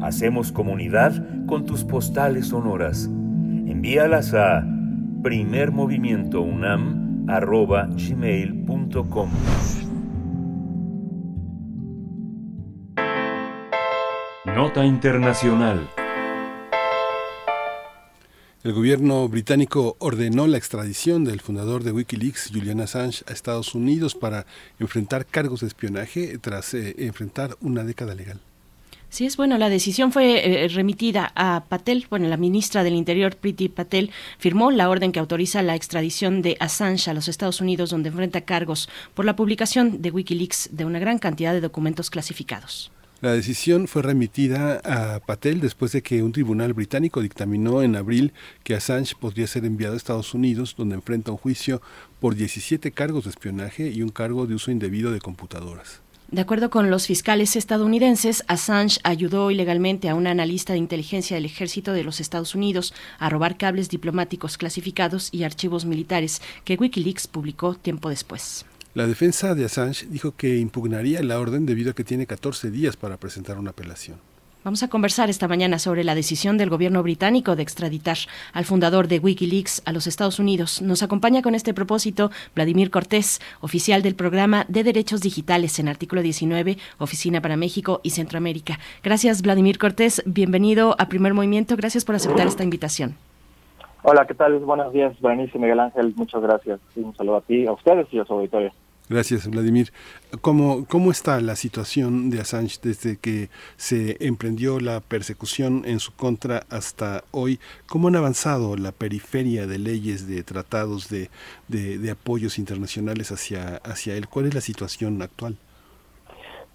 Hacemos comunidad con tus postales sonoras. Envíalas a primermovimientounam.gmail.com Nota Internacional El gobierno británico ordenó la extradición del fundador de Wikileaks, Julian Assange, a Estados Unidos para enfrentar cargos de espionaje tras eh, enfrentar una década legal. Sí, es bueno, la decisión fue eh, remitida a Patel, bueno, la ministra del Interior, Priti Patel, firmó la orden que autoriza la extradición de Assange a los Estados Unidos, donde enfrenta cargos por la publicación de Wikileaks de una gran cantidad de documentos clasificados. La decisión fue remitida a Patel después de que un tribunal británico dictaminó en abril que Assange podría ser enviado a Estados Unidos, donde enfrenta un juicio por 17 cargos de espionaje y un cargo de uso indebido de computadoras. De acuerdo con los fiscales estadounidenses, Assange ayudó ilegalmente a un analista de inteligencia del ejército de los Estados Unidos a robar cables diplomáticos clasificados y archivos militares que Wikileaks publicó tiempo después. La defensa de Assange dijo que impugnaría la orden debido a que tiene 14 días para presentar una apelación. Vamos a conversar esta mañana sobre la decisión del gobierno británico de extraditar al fundador de Wikileaks a los Estados Unidos. Nos acompaña con este propósito Vladimir Cortés, oficial del programa de Derechos Digitales en artículo 19, Oficina para México y Centroamérica. Gracias, Vladimir Cortés. Bienvenido a Primer Movimiento. Gracias por aceptar esta invitación. Hola, ¿qué tal? Buenos días, Berenice Miguel Ángel. Muchas gracias. un saludo a ti, a ustedes y a su auditorio. Gracias, Vladimir. ¿Cómo, ¿Cómo está la situación de Assange desde que se emprendió la persecución en su contra hasta hoy? ¿Cómo han avanzado la periferia de leyes, de tratados, de, de, apoyos internacionales hacia, hacia él? ¿Cuál es la situación actual?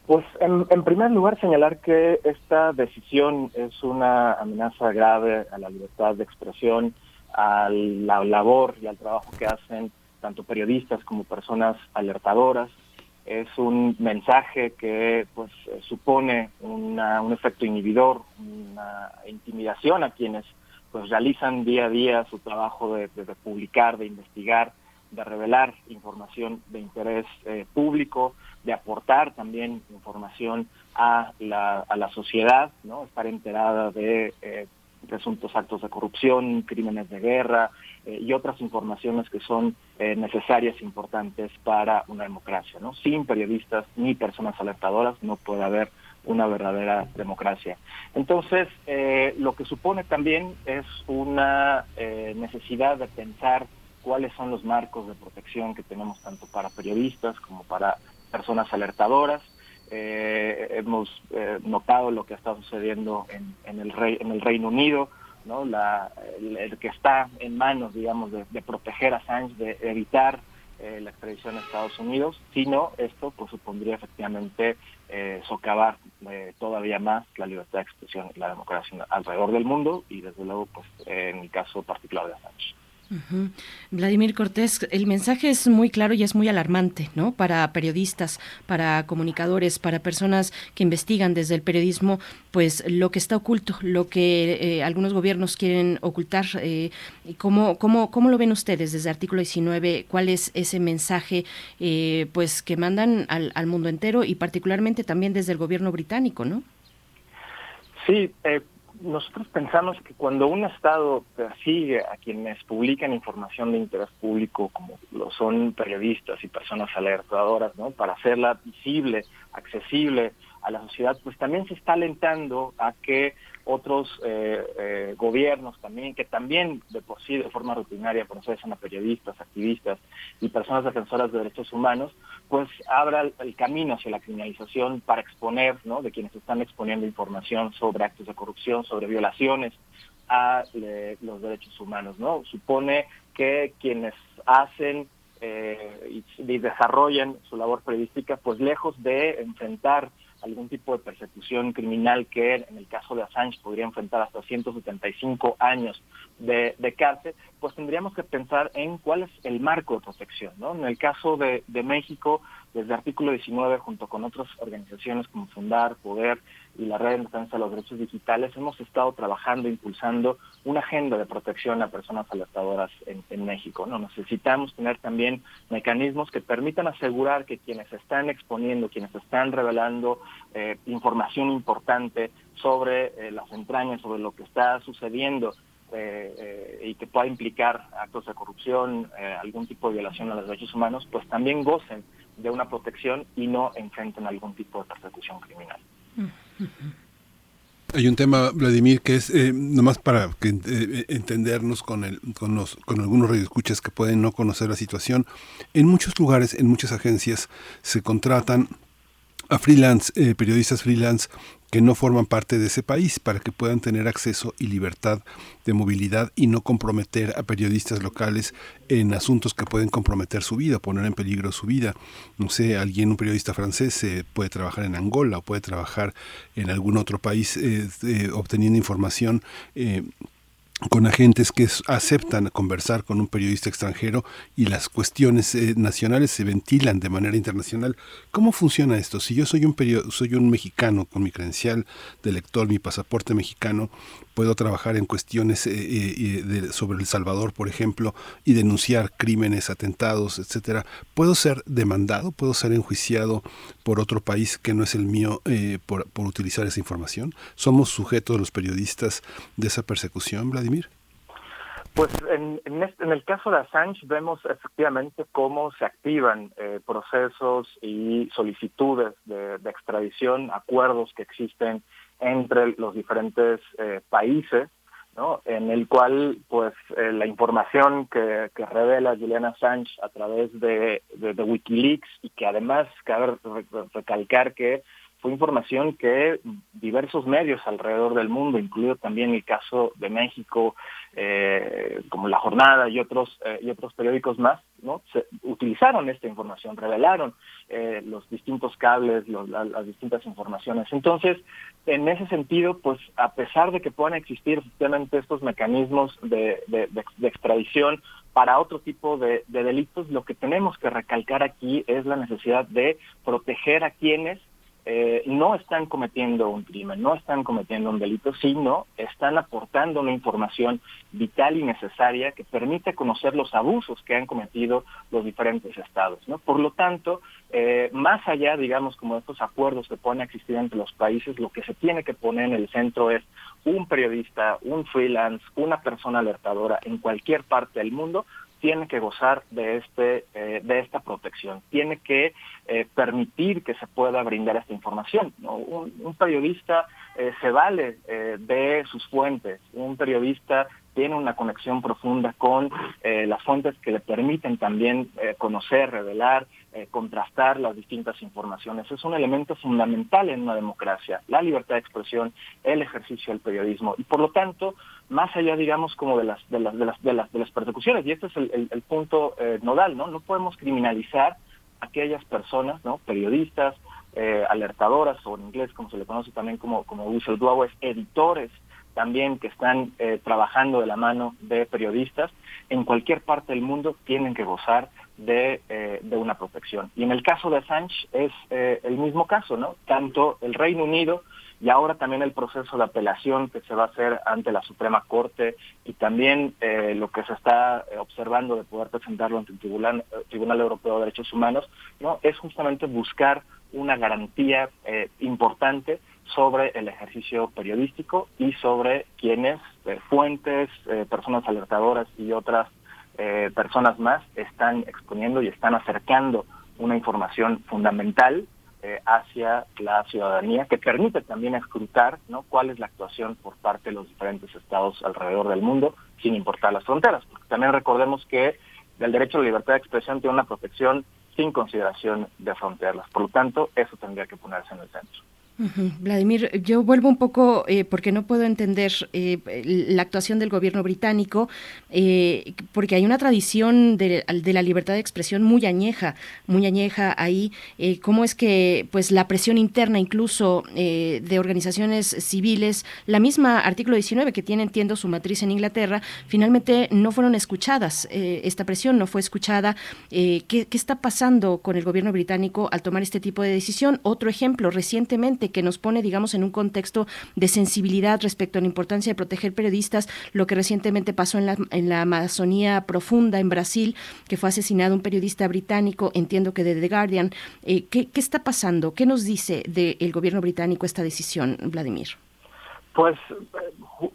Pues en, en, primer lugar señalar que esta decisión es una amenaza grave a la libertad de expresión, a la labor y al trabajo que hacen tanto periodistas como personas alertadoras. Es un mensaje que pues supone un efecto inhibidor, una intimidación a quienes pues realizan día a día su trabajo de, publicar, de investigar, de revelar información de interés eh, público, de aportar también información a la, a la sociedad, ¿no? estar enterada de eh, presuntos actos de corrupción, crímenes de guerra eh, y otras informaciones que son eh, necesarias e importantes para una democracia. ¿no? Sin periodistas ni personas alertadoras no puede haber una verdadera democracia. Entonces, eh, lo que supone también es una necesidad de pensar cuáles son los marcos de protección que tenemos tanto para periodistas como para personas alertadoras, eh, hemos eh, notado lo que está sucediendo en, en, el, rey, en el Reino Unido, ¿no? La, el, que está en manos, digamos, de, proteger a Sánchez, de evitar eh, la extradición a Estados Unidos, sino esto pues supondría efectivamente eh, socavar todavía más la libertad de expresión y la democracia alrededor del mundo y desde luego pues en el caso particular de Sánchez. Vladimir Cortés, el mensaje es muy claro y es muy alarmante, ¿no? Para periodistas, para comunicadores, para personas que investigan desde el periodismo, pues lo que está oculto, lo que eh, algunos gobiernos quieren ocultar. Eh, ¿cómo, cómo, ¿Cómo lo ven ustedes desde artículo 19? ¿Cuál es ese mensaje, eh, pues, que mandan al, al mundo entero y particularmente también desde el gobierno británico, ¿no? Sí, eh, nosotros pensamos que cuando un Estado persigue a quienes publican información de interés público, como lo son periodistas y personas alertadoras, ¿no? para hacerla visible, accesible a la sociedad, pues también se está alentando a que otros eh, eh, gobiernos también, que también de por sí de forma rutinaria procesan a periodistas, activistas y personas defensoras de derechos humanos, pues abra el, camino hacia la criminalización para exponer, ¿no? De quienes están exponiendo información sobre actos de corrupción, sobre violaciones a los derechos humanos, ¿no? Supone que quienes hacen eh, y, desarrollan su labor periodística, pues lejos de enfrentar algún tipo de persecución criminal que en el caso de Assange podría enfrentar hasta 175 años de, cárcel, pues tendríamos que pensar en cuál es el marco de protección. ¿no? En el caso de, de México, desde artículo 19, junto con otras organizaciones como Fundar, Poder y la Red de Defensa de los Derechos Digitales, hemos estado trabajando, impulsando una agenda de protección a personas alertadoras en, México. ¿no? Necesitamos tener también mecanismos que permitan asegurar que quienes están exponiendo, quienes están revelando eh, información importante sobre eh, las entrañas, sobre lo que está sucediendo eh, eh, y que pueda implicar actos de corrupción, algún tipo de violación a los derechos humanos, pues también gocen de una protección y no enfrenten algún tipo de persecución criminal. Hay un tema, Vladimir, que es eh, nomás para que, eh, entendernos con, el, con, los, con algunos radioescuchas que pueden no conocer la situación. En muchos lugares, en muchas agencias, se contratan a freelance, eh, periodistas freelance que no forman parte de ese país para que puedan tener acceso y libertad de movilidad y no comprometer a periodistas locales en asuntos que pueden comprometer su vida, poner en peligro su vida. No sé, alguien, un periodista francés, eh, puede trabajar en Angola o puede trabajar en algún otro país eh, eh, obteniendo información con agentes que aceptan conversar con un periodista extranjero y las cuestiones eh, nacionales se ventilan de manera internacional. ¿Cómo funciona esto? Si yo soy un soy un mexicano con mi credencial de lector, mi pasaporte mexicano, puedo trabajar en cuestiones eh, eh, sobre El Salvador, por ejemplo, y denunciar crímenes, atentados, etcétera. ¿Puedo ser demandado? ¿Puedo ser enjuiciado por otro país que no es el mío por, por utilizar esa información? ¿Somos sujetos los periodistas de esa persecución, Vladimir? Pues en, en, el caso de Assange vemos efectivamente cómo se activan eh, procesos y solicitudes de, extradición, acuerdos que existen entre los diferentes eh, países, ¿no? en el cual pues eh, la información que, revela Julian Assange a través de Wikileaks y que además cabe recalcar que fue información que diversos medios alrededor del mundo, incluido también el caso de México, eh, como La Jornada y otros eh, y otros periódicos más, ¿no? Se, utilizaron esta información, revelaron eh, los distintos cables, las distintas informaciones. Entonces, en ese sentido, pues a pesar de que puedan existir efectivamente estos mecanismos de, extradición para otro tipo de, de delitos, lo que tenemos que recalcar aquí es la necesidad de proteger a quienes eh, no están cometiendo un crimen, no están cometiendo un delito, sino están aportando una información vital y necesaria que permite conocer los abusos que han cometido los diferentes estados. ¿no? Por lo tanto, eh, más allá, digamos, como de estos acuerdos que pueden existir entre los países, lo que se tiene que poner en el centro es un periodista, un freelance, una persona alertadora en cualquier parte del mundo tiene que gozar de este eh, de esta protección. Tiene que eh, permitir que se pueda brindar esta información un, periodista eh, se vale de sus fuentes. Un periodista tiene una conexión profunda con las fuentes que le permiten también conocer revelar contrastar las distintas informaciones. Es un elemento fundamental en una democracia la libertad de expresión el ejercicio del periodismo. Y por lo tanto más allá, digamos, como de las, de las, de las, de las, de las persecuciones. Y este es el, punto eh, nodal, ¿no? No podemos criminalizar a aquellas personas, ¿no? Periodistas, eh, alertadoras, o en inglés, como se le conoce también como, como whistleblowers, editores también que están eh, trabajando de la mano de periodistas, en cualquier parte del mundo tienen que gozar de, de una protección. Y en el caso de Assange es el mismo caso, ¿no? Tanto el Reino Unido y ahora también el proceso de apelación que se va a hacer ante la Suprema Corte y también eh, lo que se está eh, observando de poder presentarlo ante el Tribunal, eh, Tribunal Europeo de Derechos Humanos, no es justamente buscar una garantía importante sobre el ejercicio periodístico y sobre quienes, fuentes, personas alertadoras y otras personas más están exponiendo y están acercando una información fundamental eh, hacia la ciudadanía, que permite también escrutar ¿no? cuál es la actuación por parte de los diferentes estados alrededor del mundo, sin importar las fronteras. Porque también recordemos que el derecho a la libertad de expresión tiene una protección sin consideración de fronteras. Por lo tanto, eso tendría que ponerse en el centro. Vladimir, yo vuelvo un poco eh, porque no puedo entender eh, la actuación del gobierno británico, eh, porque hay una tradición de, la libertad de expresión muy añeja, muy añeja ahí. ¿Cómo es que pues la presión interna incluso de organizaciones civiles, la misma artículo 19 que tiene, entiendo, su matriz en Inglaterra, finalmente no fueron escuchadas? esta presión no fue escuchada. ¿qué, ¿Qué está pasando con el gobierno británico al tomar este tipo de decisión? Otro ejemplo, recientemente que nos pone, digamos, en un contexto de sensibilidad respecto a la importancia de proteger periodistas, lo que recientemente pasó en la, en la Amazonía profunda en Brasil, que fue asesinado un periodista británico, entiendo que de The Guardian. Eh, ¿qué, está pasando? ¿Qué nos dice del gobierno británico esta decisión, Vladimir? Pues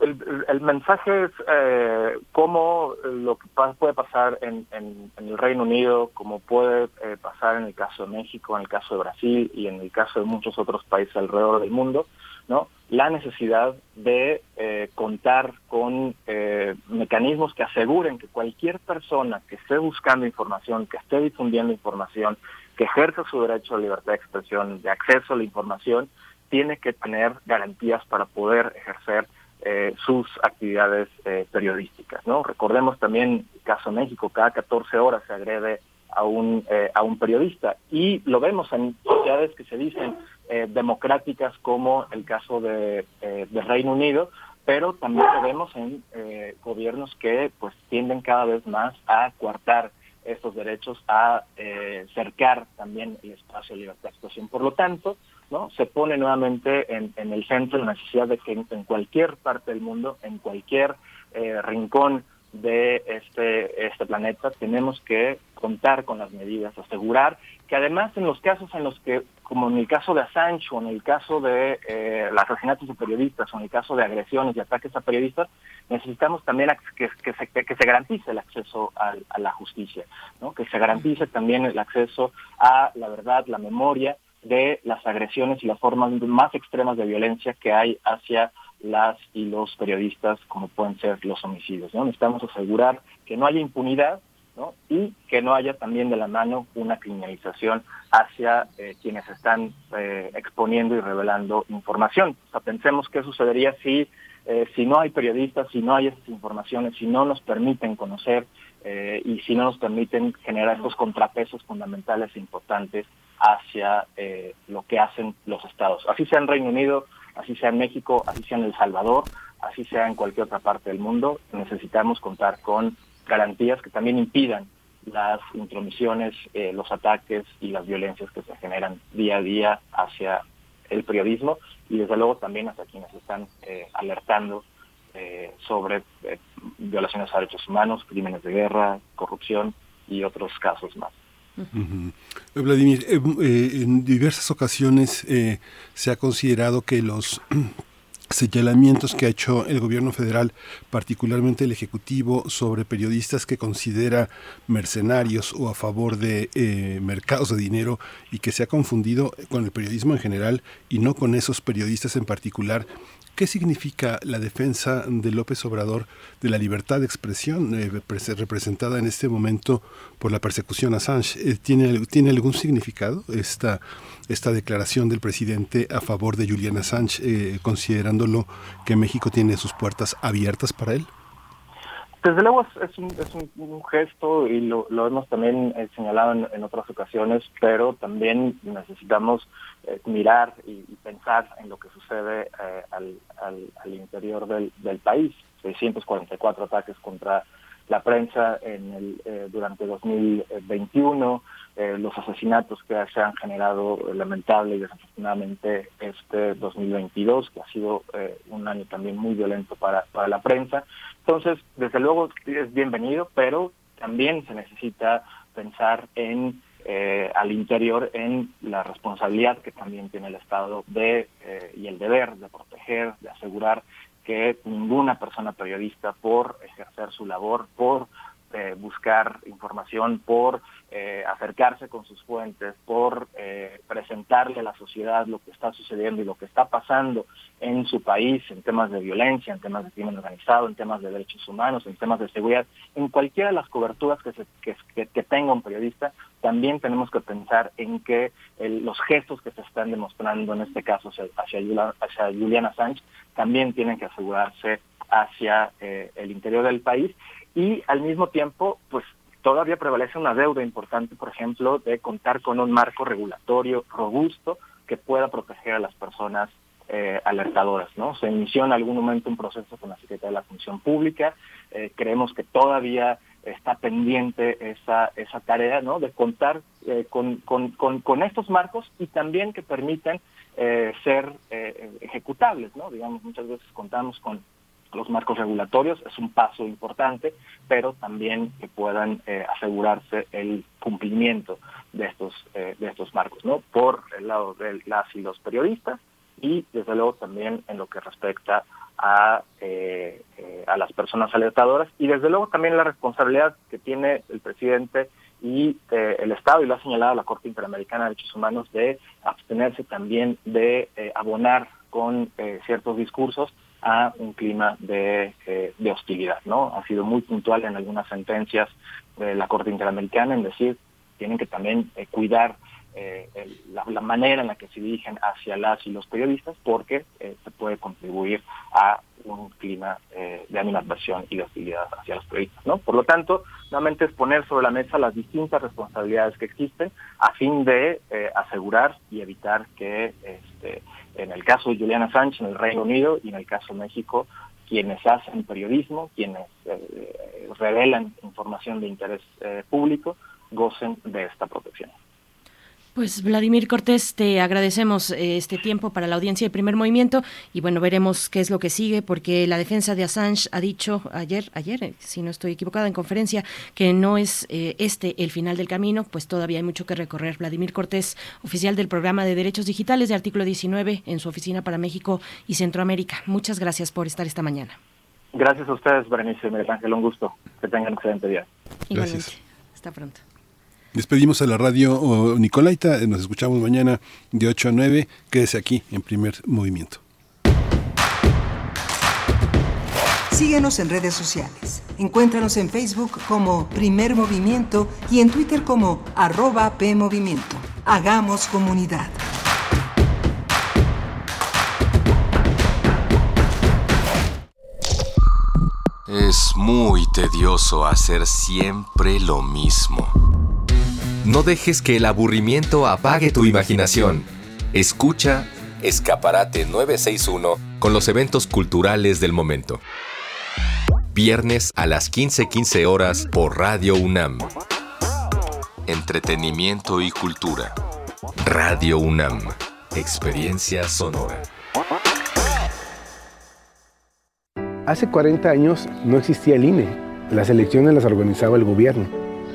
el, el, mensaje es eh, cómo lo que puede pasar en, en, el Reino Unido, como puede eh, pasar en el caso de México, en el caso de Brasil y en el caso de muchos otros países alrededor del mundo, ¿no? La necesidad de eh, contar con eh, mecanismos que aseguren que cualquier persona que esté buscando información, que esté difundiendo información, que ejerza su derecho a libertad de expresión, de acceso a la información, tiene que tener garantías para poder ejercer eh, sus actividades eh, periodísticas. ¿no? Recordemos también el caso México, cada 14 horas se agrede a un, eh, a un periodista y lo vemos en sociedades que se dicen democráticas como el caso de, de, Reino Unido, pero también lo vemos en gobiernos que pues tienden cada vez más a coartar estos derechos, a cercar también el espacio de libertad de expresión. Por lo tanto, ¿no? Se pone nuevamente en, el centro la necesidad de que en, cualquier parte del mundo, en cualquier eh, rincón de este, este planeta, tenemos que contar con las medidas, asegurar que además en los casos en los que, como en el caso de Assange o en el caso de eh, los asesinatos de periodistas o en el caso de agresiones y ataques a periodistas, necesitamos también que, que, se, que se garantice el acceso a, a la justicia, ¿no? que se garantice también el acceso a la verdad, la memoria de las agresiones y las formas más extremas de violencia que hay hacia las y los periodistas, como pueden ser los homicidios. ¿no? Necesitamos asegurar que no haya impunidad y que no haya también de la mano una criminalización hacia eh, quienes están eh, exponiendo y revelando información. O sea, pensemos qué sucedería si, eh, si no hay periodistas, si no hay estas informaciones, si no nos permiten conocer y si no nos permiten generar estos contrapesos fundamentales e importantes hacia eh, lo que hacen los estados. Así sea en Reino Unido, así sea en México, así sea en El Salvador, así sea en cualquier otra parte del mundo, necesitamos contar con garantías que también impidan las intromisiones, eh, los ataques y las violencias que se generan día a día hacia el periodismo y desde luego también hacia quienes están eh, alertando sobre violaciones a derechos humanos, crímenes de guerra, corrupción y otros casos más. Vladimir, eh, eh, en diversas ocasiones eh, se ha considerado que los señalamientos que ha hecho el gobierno federal, particularmente el Ejecutivo, sobre periodistas que considera mercenarios o a favor de mercados de dinero y que se ha confundido con el periodismo en general y no con esos periodistas en particular, ¿Qué significa la defensa de López Obrador de la libertad de expresión eh, representada en este momento por la persecución a Assange? Eh, ¿tiene, ¿Tiene algún significado esta, esta declaración del presidente a favor de Julian Assange, eh, considerándolo que México tiene sus puertas abiertas para él? Desde luego es, un, es un, gesto y lo, hemos también eh, señalado en, otras ocasiones, pero también necesitamos eh, mirar y, pensar en lo que sucede eh, al, al, interior del, del país. 644 ataques contra la prensa en el, durante 2021, los asesinatos que se han generado lamentable y desafortunadamente este 2022, que ha sido un año también muy violento para la prensa. Entonces, desde luego es bienvenido, pero también se necesita pensar en eh, al interior en la responsabilidad que también tiene el Estado de eh, y el deber de proteger, de asegurar que ninguna persona periodista por ejercer su labor, por eh, buscar información, por eh, acercarse con sus fuentes, por eh, presentarle a la sociedad lo que está sucediendo y lo que está pasando en su país en temas de violencia, en temas de crimen organizado, en temas de derechos humanos, en temas de seguridad, en cualquiera de las coberturas que, se, que, tenga un periodista, también tenemos que pensar en que los gestos que se están demostrando, en este caso hacia, hacia, Juliana Sánchez, también tienen que asegurarse hacia el interior del país y al mismo tiempo, pues todavía prevalece una deuda importante, por ejemplo, de contar con un marco regulatorio robusto que pueda proteger a las personas eh, alertadoras, ¿no? Se inició en algún momento un proceso con la Secretaría de la Función Pública, eh, creemos que todavía está pendiente esa, esa tarea, ¿no? De contar eh, con, con, con, estos marcos y también que permitan ser ejecutables, ¿no? Digamos, muchas veces contamos con los marcos regulatorios, es un paso importante, pero también que puedan eh, asegurarse el cumplimiento de estos, eh, de estos marcos, ¿no? Por el lado de las y los periodistas y desde luego también en lo que respecta a, eh, eh, a las personas alertadoras y desde luego también la responsabilidad que tiene el presidente y eh, el Estado, y lo ha señalado la Corte Interamericana de Derechos Humanos, de abstenerse también de abonar con ciertos discursos a un clima de, de, hostilidad. ¿no? Ha sido muy puntual en algunas sentencias de la Corte Interamericana en decir tienen que también cuidar eh, la, manera en la que se dirigen hacia las y los periodistas porque eh, se puede contribuir a un clima eh, de animadversión y de hostilidad hacia los periodistas. ¿no? Por lo tanto, nuevamente es poner sobre la mesa las distintas responsabilidades que existen a fin de asegurar y evitar que este, en el caso de Juliana Sánchez en el Reino Unido y en el caso de México quienes hacen periodismo, quienes revelan información de interés público, gocen de esta protección. Pues Vladimir Cortés, te agradecemos eh, este tiempo para la audiencia de primer movimiento y bueno, veremos qué es lo que sigue porque la defensa de Assange ha dicho ayer, ayer, eh, si no estoy equivocada en conferencia, que no es eh, este el final del camino, pues todavía hay mucho que recorrer. Vladimir Cortés, oficial del programa de Derechos Digitales de Artículo 19 en su oficina para México y Centroamérica. Muchas gracias por estar esta mañana. Gracias a ustedes, Berenice y Miguel Ángel, un gusto. Que tengan un excelente día. Igualmente. Hasta pronto. Despedimos a la radio Nicolaita, nos escuchamos mañana de 8 a 9. Quédese aquí en primer movimiento. Síguenos en redes sociales. Encuéntranos en Facebook como Primer Movimiento y en Twitter como arroba PMovimiento. Hagamos comunidad. Es muy tedioso hacer siempre lo mismo. No dejes que el aburrimiento apague tu imaginación. Escucha Escaparate 961 con los eventos culturales del momento. Viernes a las 15:15 horas por Radio UNAM. Entretenimiento y cultura. Radio UNAM. Experiencia sonora. Hace 40 años no existía el INE. Las elecciones las organizaba el gobierno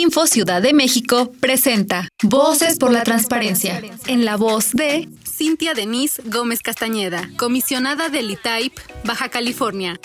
Info Ciudad de México presenta Voces por la Transparencia, en la voz de Cintia Denise Gómez Castañeda, comisionada del ITAIP, Baja California.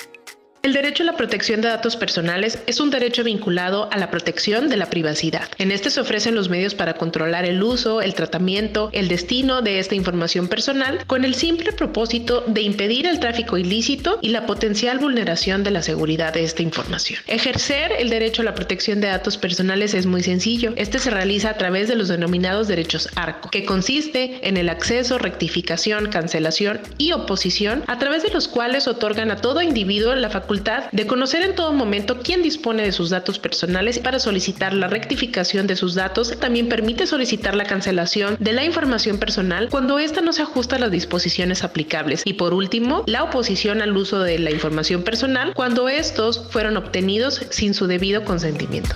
El derecho a la protección de datos personales es un derecho vinculado a la protección de la privacidad. En este se ofrecen los medios para controlar el uso, el tratamiento, el destino de esta información personal con el simple propósito de impedir el tráfico ilícito y la potencial vulneración de la seguridad de esta información. Ejercer el derecho a la protección de datos personales es muy sencillo. Este se realiza a través de los denominados derechos ARCO, que consiste en el acceso, rectificación, cancelación y oposición, a través de los cuales otorgan a todo individuo la facultad de conocer en todo momento quién dispone de sus datos personales para solicitar la rectificación de sus datos. También permite solicitar la cancelación de la información personal cuando ésta no se ajusta a las disposiciones aplicables. Y por último, la oposición al uso de la información personal cuando estos fueron obtenidos sin su debido consentimiento.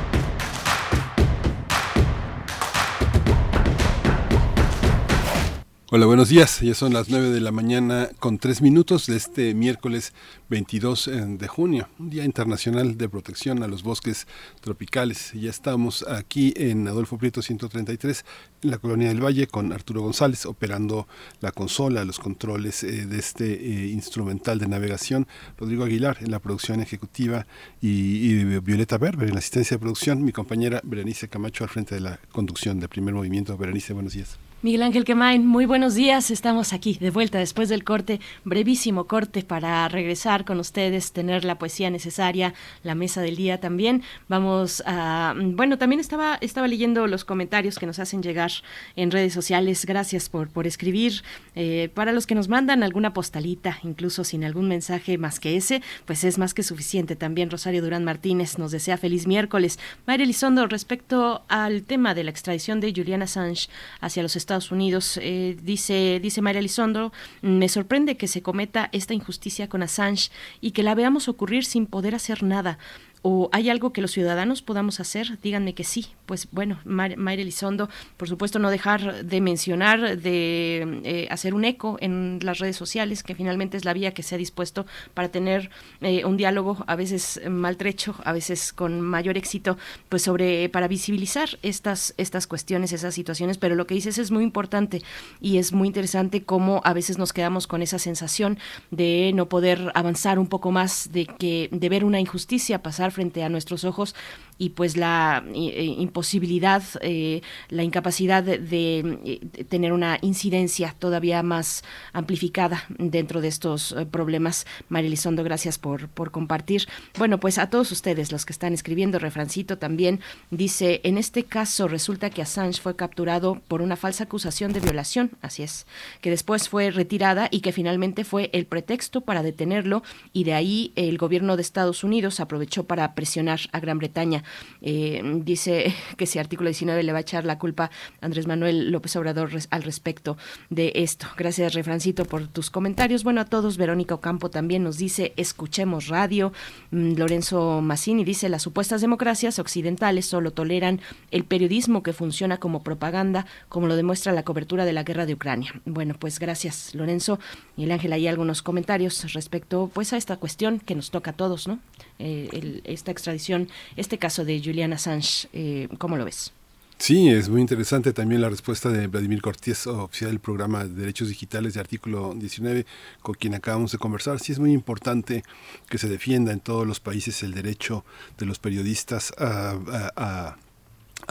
Hola, buenos días. Ya son las 9 de la mañana con tres minutos de este miércoles 22 eh, de junio, un Día Internacional de Protección a los Bosques Tropicales. Ya estamos aquí en Adolfo Prieto 133, en la Colonia del Valle, con Arturo González operando la consola, los controles eh, de este eh, instrumental de navegación, Rodrigo Aguilar en la producción ejecutiva y, y Violeta Berber en la asistencia de producción, mi compañera Berenice Camacho al frente de la conducción del primer movimiento. Berenice, buenos días. Miguel Ángel Quemain, muy buenos días. Estamos aquí de vuelta después del corte, brevísimo corte para regresar con ustedes, tener la poesía necesaria, la mesa del día también. Vamos a, bueno, también estaba estaba leyendo los comentarios que nos hacen llegar en redes sociales. Gracias por por escribir. Eh, para los que nos mandan alguna postalita, incluso sin algún mensaje más que ese, pues es más que suficiente. También Rosario Durán Martínez nos desea feliz miércoles. Mayra Elizondo, respecto al tema de la extradición de Juliana Assange hacia los Estados Estados Unidos. Eh, dice, dice María Elizondo, me sorprende que se cometa esta injusticia con Assange y que la veamos ocurrir sin poder hacer nada. ¿O hay algo que los ciudadanos podamos hacer? Díganme que sí. Pues bueno, Mayra Elizondo, por supuesto no dejar de mencionar, de eh, hacer un eco en las redes sociales, que finalmente es la vía que se ha dispuesto para tener eh, un diálogo a veces maltrecho, a veces con mayor éxito, pues sobre, para visibilizar estas, estas cuestiones, esas situaciones, pero lo que dices es muy importante y es muy interesante cómo a veces nos quedamos con esa sensación de no poder avanzar un poco más, de que, de ver una injusticia pasar frente a nuestros ojos y pues la eh, imposibilidad, eh, la incapacidad de, eh, tener una incidencia todavía más amplificada dentro de estos problemas. María Elizondo, gracias por, por compartir. Bueno, pues a todos ustedes, los que están escribiendo, Refrancito también dice, en este caso resulta que Assange fue capturado por una falsa acusación de violación, así es, que después fue retirada y que finalmente fue el pretexto para detenerlo y de ahí el gobierno de Estados Unidos aprovechó para presionar a Gran Bretaña. Eh, dice que si artículo 19 le va a echar la culpa a Andrés Manuel López Obrador al respecto de esto. Gracias, Refrancito, por tus comentarios. Bueno, a todos, Verónica Ocampo también nos dice, escuchemos radio. Mm, Lorenzo Massini dice, las supuestas democracias occidentales solo toleran el periodismo que funciona como propaganda, como lo demuestra la cobertura de la guerra de Ucrania. Bueno, pues gracias, Lorenzo. Y el Ángel, ahí algunos comentarios respecto pues a esta cuestión que nos toca a todos, ¿no? Eh, esta extradición, este caso de Julian Assange, eh, ¿cómo lo ves? Sí, es muy interesante también la respuesta de Vladimir Cortés, oficial del programa de Derechos Digitales de artículo 19, con quien acabamos de conversar. Sí, es muy importante que se defienda en todos los países el derecho de los periodistas a a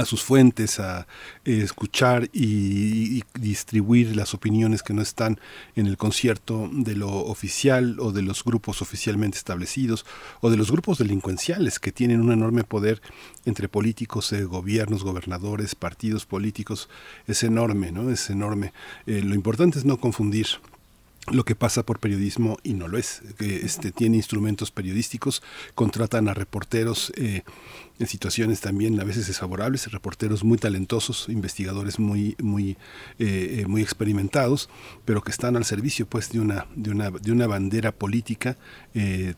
sus fuentes, a eh, escuchar y, distribuir las opiniones que no están en el concierto de lo oficial o de los grupos oficialmente establecidos o de los grupos delincuenciales que tienen un enorme poder entre políticos, eh, gobiernos, gobernadores, partidos políticos. Es enorme, ¿no? Es enorme. Eh, lo importante es no confundir lo que pasa por periodismo y no lo es, este, tiene instrumentos periodísticos, contratan a reporteros en situaciones también a veces desfavorables, reporteros muy talentosos, investigadores muy, muy, eh, eh, muy experimentados, pero que están al servicio pues de una, de una, de una bandera política,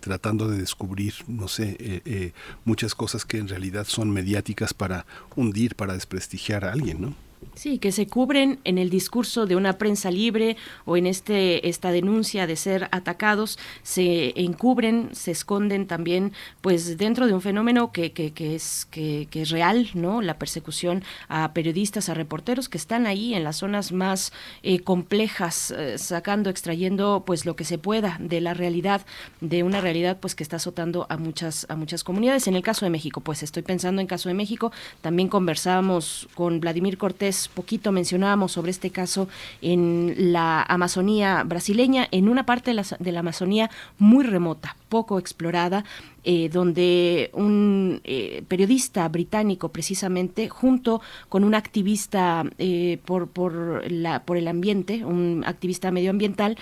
tratando de descubrir, no sé, muchas cosas que en realidad son mediáticas para hundir, para desprestigiar a alguien, ¿no? Sí, que se cubren en el discurso de una prensa libre o en este esta denuncia de ser atacados, se encubren, se esconden también, pues dentro de un fenómeno que, que, que es que, es real, ¿no? La persecución a periodistas, a reporteros que están ahí en las zonas más eh, complejas, eh, sacando, extrayendo, pues lo que se pueda de la realidad, de una realidad, pues que está azotando a muchas a muchas comunidades. En el caso de México, pues estoy pensando en caso de México, también conversábamos con Vladimir Cortés poquito mencionábamos sobre este caso en la Amazonía brasileña, en una parte de la, de la Amazonía muy remota, poco explorada, eh, donde un eh, periodista británico precisamente junto con un activista eh, por, por, la, por el ambiente, un activista medioambiental,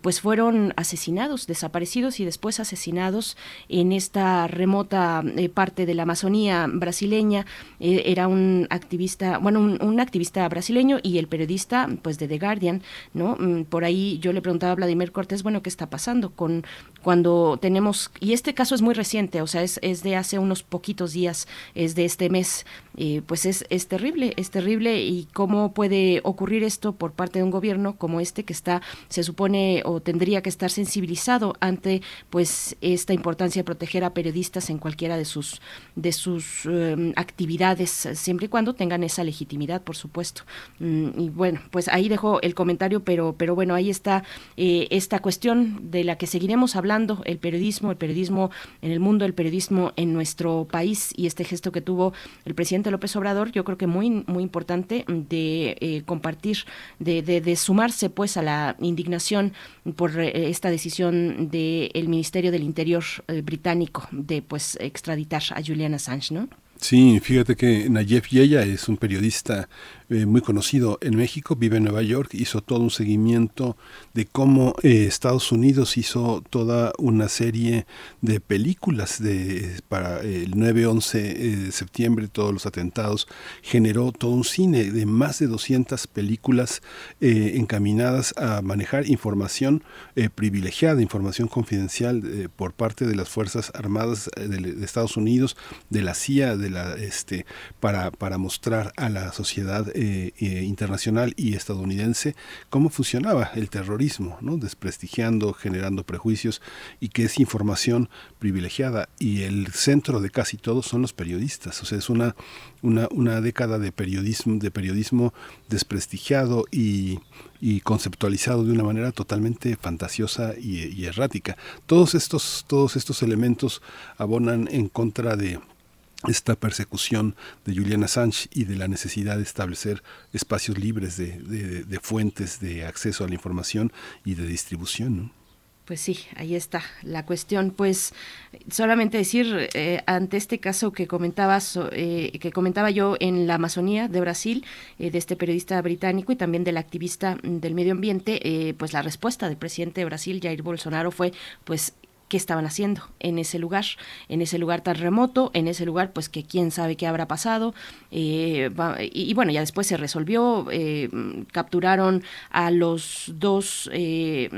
pues fueron asesinados, desaparecidos y después asesinados en esta remota parte de la Amazonía brasileña. era un activista, bueno, un, activista brasileño y el periodista pues de The Guardian, ¿no? Mm, por ahí yo le preguntaba a Vladimir Cortés, bueno, ¿qué está pasando con cuando tenemos, y este caso es muy reciente, o sea, es, es de hace unos poquitos días, es de este mes, eh, pues es, es terrible, es terrible y cómo puede ocurrir esto por parte de un gobierno como este que está, se supone o tendría que estar sensibilizado ante pues esta importancia de proteger a periodistas en cualquiera de sus de sus em, actividades, siempre y cuando tengan esa legitimidad, por supuesto. Mm, y bueno, pues ahí dejo el comentario, pero, pero bueno, ahí está eh, esta cuestión de la que seguiremos hablando, el periodismo, el periodismo en el mundo, el periodismo en nuestro país y este gesto que tuvo el presidente López Obrador, yo creo que muy, muy importante de eh, compartir, de, de, sumarse pues a la indignación por eh, esta decisión del Ministerio del Interior británico de pues extraditar a Julian Assange, ¿no? Sí, fíjate que Nayef Yeya es un periodista eh, muy conocido en México, vive en Nueva York, hizo todo un seguimiento de cómo eh, Estados Unidos hizo toda una serie de películas de, para el 9-11 eh, de septiembre, todos los atentados, generó todo un cine de más de 200 películas encaminadas a manejar información privilegiada, información confidencial por parte de las Fuerzas Armadas de, de, Estados Unidos, de la CIA, de este, para, mostrar a la sociedad eh, eh, internacional y estadounidense cómo funcionaba el terrorismo, ¿no? desprestigiando, generando prejuicios y que es información privilegiada y el centro de casi todo son los periodistas, o sea, es una, una, década de periodismo, de periodismo desprestigiado y, y conceptualizado de una manera totalmente fantasiosa y, y, errática. Todos estos, todos estos elementos abonan en contra de, esta persecución de Julian Assange y de la necesidad de establecer espacios libres de, de, fuentes de acceso a la información y de distribución. Pues sí, ahí está la cuestión. Pues solamente decir eh, ante este caso que comentabas, eh, que comentaba yo en la Amazonía de Brasil, eh, de este periodista británico y también del activista del medio ambiente, pues la respuesta del presidente de Brasil, Jair Bolsonaro, fue pues qué estaban haciendo en ese lugar, en ese lugar tan remoto, en ese lugar pues que quién sabe qué habrá pasado. Eh, y, bueno, ya después se resolvió, eh, capturaron a los dos, eh,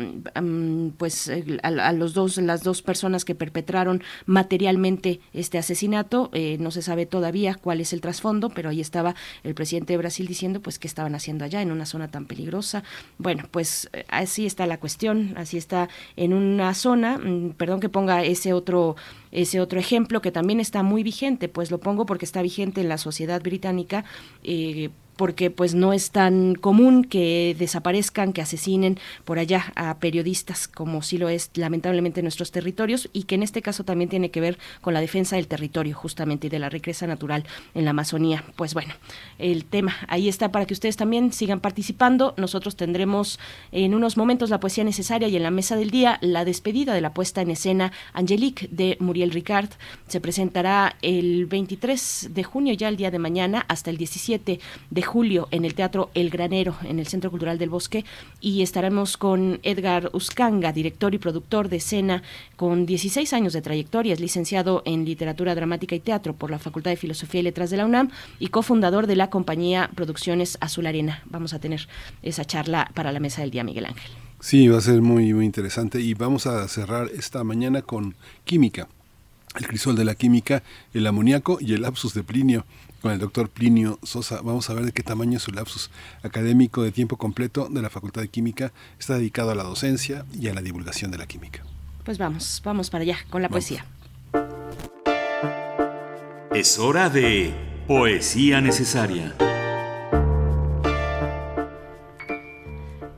mm, pues a, los dos, las dos personas que perpetraron materialmente este asesinato. no se sabe todavía cuál es el trasfondo, pero ahí estaba el presidente de Brasil diciendo pues qué estaban haciendo allá en una zona tan peligrosa. Bueno, pues así está la cuestión, así está en una zona mm, perdón que ponga ese otro ese otro ejemplo que también está muy vigente, pues lo pongo porque está vigente en la sociedad británica, eh, porque pues no es tan común que desaparezcan, que asesinen por allá a periodistas como sí lo es lamentablemente en nuestros territorios y que en este caso también tiene que ver con la defensa del territorio justamente y de la riqueza natural en la Amazonía. Pues bueno, el tema ahí está para que ustedes también sigan participando. Nosotros tendremos en unos momentos la poesía necesaria y en la mesa del día la despedida de la puesta en escena Angelique de Muriel Ricard. Se presentará el 23 de junio ya el día de mañana hasta el 17 de julio en el Teatro El Granero, en el Centro Cultural del Bosque, y estaremos con Edgar Uscanga, director y productor de escena con 16 años de trayectoria, es licenciado en Literatura Dramática y Teatro por la Facultad de Filosofía y Letras de la UNAM y cofundador de la compañía Producciones Azul Arena. Vamos a tener esa charla para la mesa del día, Miguel Ángel. Sí, va a ser muy, muy interesante y vamos a cerrar esta mañana con química. El crisol de la química, el amoníaco y el lapsus de Plinio con el doctor Plinio Sosa. Vamos a ver de qué tamaño es su lapsus académico de tiempo completo de la Facultad de Química. Está dedicado a la docencia y a la divulgación de la química. Pues vamos, vamos para allá con la poesía. Es hora de poesía necesaria.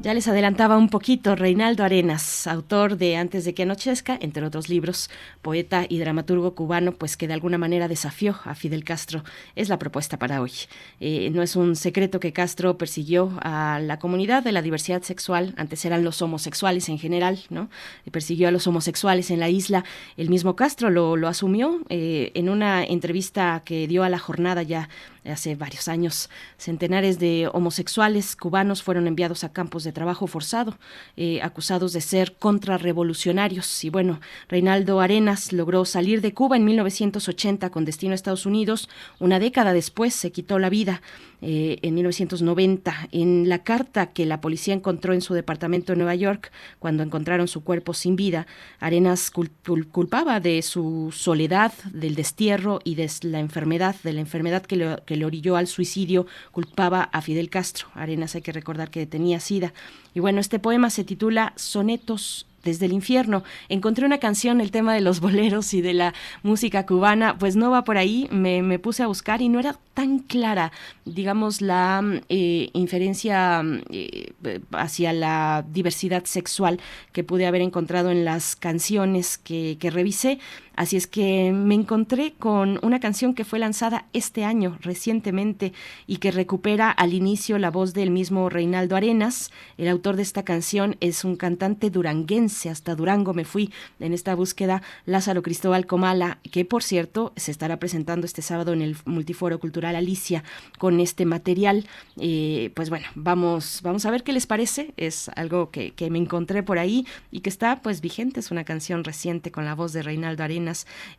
Ya les adelantaba un poquito Reinaldo Arenas, autor de Antes de que anochezca, entre otros libros, poeta y dramaturgo cubano, pues que de alguna manera desafió a Fidel Castro. Es la propuesta para hoy. Eh, no es un secreto que Castro persiguió a la comunidad de la diversidad sexual, antes eran los homosexuales en general, ¿no? Persiguió a los homosexuales en la isla. El mismo Castro lo, lo asumió eh, en una entrevista que dio a la jornada ya hace varios años. Centenares de homosexuales cubanos fueron enviados a campos de trabajo forzado, eh, acusados de ser contrarrevolucionarios. Y bueno, Reinaldo Arenas logró salir de Cuba en 1980 con destino a Estados Unidos. Una década después se quitó la vida eh, en 1990. En la carta que la policía encontró en su departamento de Nueva York, cuando encontraron su cuerpo sin vida, Arenas culpaba de su soledad, del destierro y de la enfermedad, de la enfermedad que le, que le orilló al suicidio, culpaba a Fidel Castro. Arenas hay que recordar que tenía SIDA. Y bueno, este poema se titula Sonetos desde el infierno. Encontré una canción, el tema de los boleros y de la música cubana, pues no va por ahí, me, puse a buscar y no era tan clara, digamos, la eh, inferencia eh, hacia la diversidad sexual que pude haber encontrado en las canciones que, que revisé. Así es que me encontré con una canción que fue lanzada este año recientemente y que recupera al inicio la voz del mismo Reinaldo Arenas. El autor de esta canción es un cantante duranguense, hasta Durango me fui en esta búsqueda, Lázaro Cristóbal Comala, que por cierto se estará presentando este sábado en el Multiforo Cultural Alicia con este material. Eh, pues bueno, vamos, vamos a ver qué les parece. Es algo que, que me encontré por ahí y que está pues vigente, es una canción reciente con la voz de Reinaldo Arenas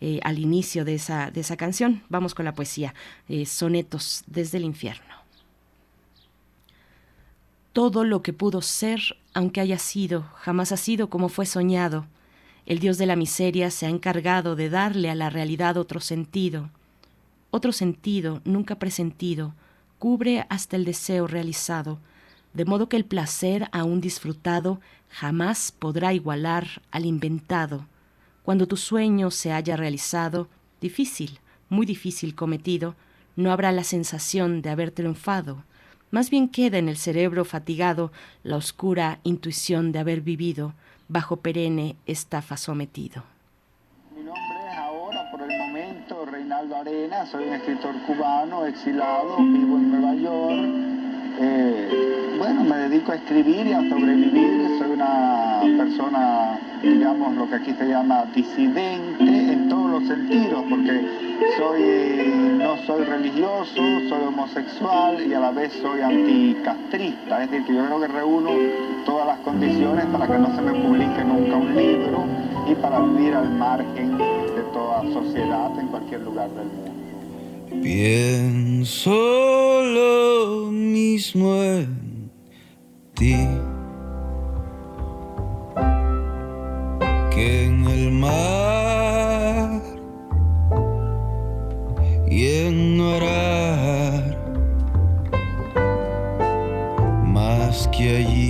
eh, al inicio de esa, de esa canción. Vamos con la poesía, eh, Sonetos desde el infierno. Todo lo que pudo ser, aunque haya sido, jamás ha sido como fue soñado. El Dios de la miseria se ha encargado de darle a la realidad otro sentido. Otro sentido, nunca presentido, cubre hasta el deseo realizado, de modo que el placer aún disfrutado jamás podrá igualar al inventado cuando tu sueño se haya realizado, difícil, muy difícil cometido, no habrá la sensación de haber triunfado, más bien queda en el cerebro fatigado la oscura intuición de haber vivido bajo perenne estafa sometido. Mi nombre es ahora, por el momento, Reinaldo Arena, soy un escritor cubano, exilado, vivo en Nueva York. Eh, bueno, me dedico a escribir y a sobrevivir, soy una persona digamos, lo que aquí se llama disidente en todos los sentidos, porque soy, no soy religioso, soy homosexual y a la vez soy anticastrista, es decir, que yo creo que reúno todas las condiciones para que no se me publique nunca un libro y para vivir al margen de toda sociedad en cualquier lugar del mundo. Pienso lo mismo en ti. en el mar y en orar más que allí.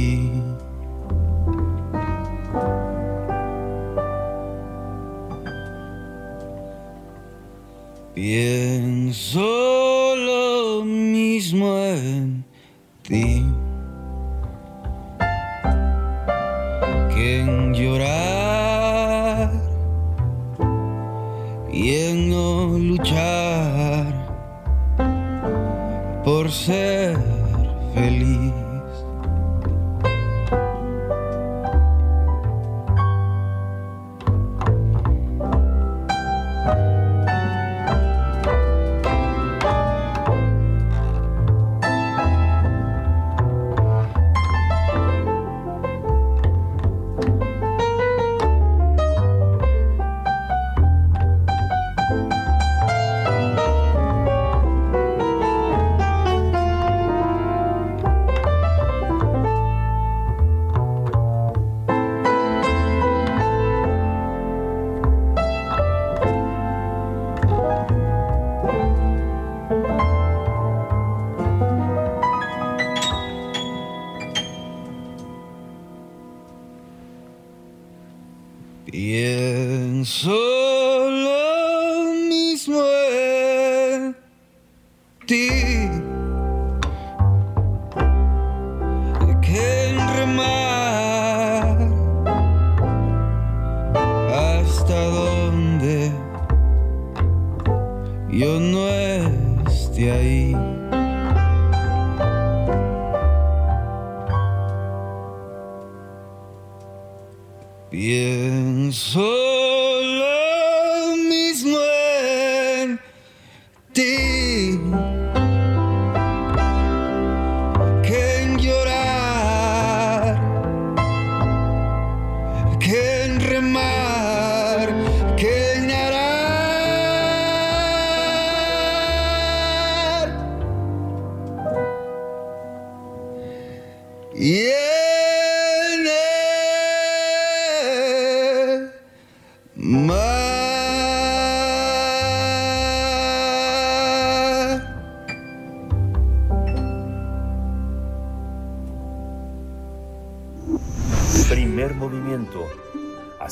Pienso lo mismo en ti. Que en llorar y en no luchar por ser feliz.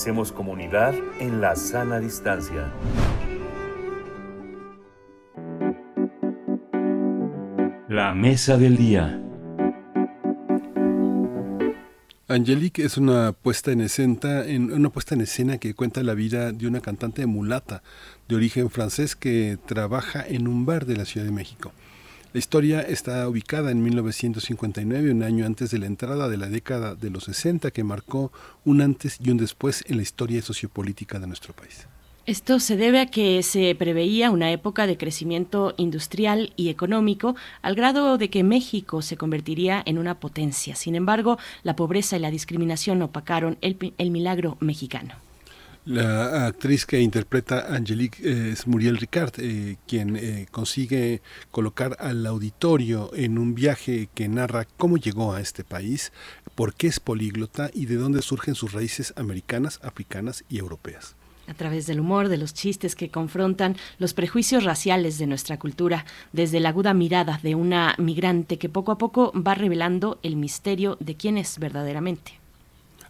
Hacemos comunidad en la sana distancia. La mesa del día. Angelique es una puesta en escena, en una puesta en escena que cuenta la vida de una cantante mulata de origen francés que trabaja en un bar de la Ciudad de México. La historia está ubicada en 1959, un año antes de la entrada de la década de los 60 que marcó un antes y un después en la historia sociopolítica de nuestro país. Esto se debe a que se preveía una época de crecimiento industrial y económico al grado de que México se convertiría en una potencia. Sin embargo, la pobreza y la discriminación opacaron el, el milagro mexicano. La actriz que interpreta Angelique eh, es Muriel Ricard, eh, quien eh, consigue colocar al auditorio en un viaje que narra cómo llegó a este país, por qué es políglota y de dónde surgen sus raíces americanas, africanas y europeas a través del humor, de los chistes que confrontan los prejuicios raciales de nuestra cultura, desde la aguda mirada de una migrante que poco a poco va revelando el misterio de quién es verdaderamente.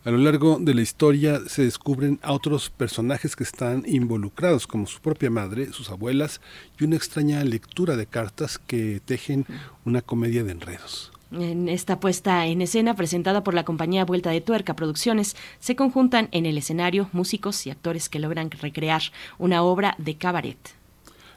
A lo largo de la historia se descubren a otros personajes que están involucrados, como su propia madre, sus abuelas y una extraña lectura de cartas que tejen una comedia de enredos. En esta puesta en escena presentada por la compañía Vuelta de Tuerca Producciones, se conjuntan en el escenario músicos y actores que logran recrear una obra de cabaret.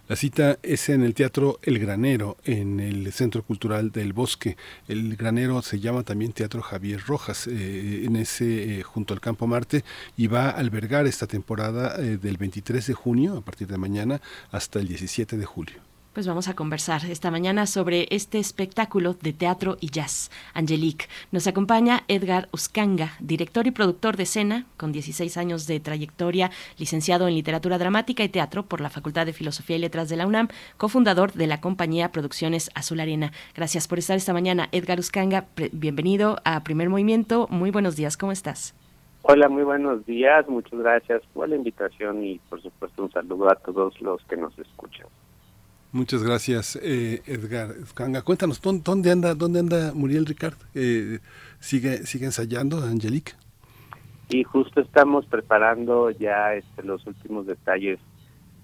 La cita es en el Teatro El Granero, en el Centro Cultural del Bosque. El Granero se llama también Teatro Javier Rojas, eh, en ese eh, junto al Campo Marte, y va a albergar esta temporada eh, del 23 de junio, a partir de mañana, hasta el 17 de julio pues vamos a conversar esta mañana sobre este espectáculo de teatro y jazz. Angelique. Nos acompaña Edgar Uscanga, director y productor de escena, con 16 años de trayectoria, licenciado en literatura dramática y teatro por la Facultad de Filosofía y Letras de la UNAM, cofundador de la compañía Producciones Azul Arena. Gracias por estar esta mañana, Edgar Uscanga. Bienvenido a Primer Movimiento. Muy buenos días, ¿cómo estás? Hola, muy buenos días. Muchas gracias por la invitación y, por supuesto, un saludo a todos los que nos escuchan. Muchas gracias, eh, Edgar. Cuéntanos, ¿dónde anda, dónde anda Muriel Ricard? Eh, ¿sigue, ¿Sigue ensayando, Angelique? Y justo estamos preparando ya este, los últimos detalles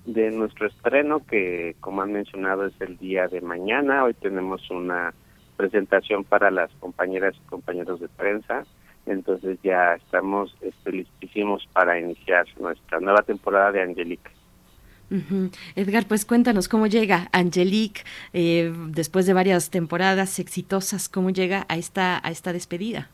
de nuestro estreno, que como han mencionado es el día de mañana. Hoy tenemos una presentación para las compañeras y compañeros de prensa. Entonces ya estamos este, listísimos para iniciar nuestra nueva temporada de Angelique. Edgar, pues cuéntanos cómo llega Angelique eh, después de varias temporadas exitosas, cómo llega a esta a esta despedida.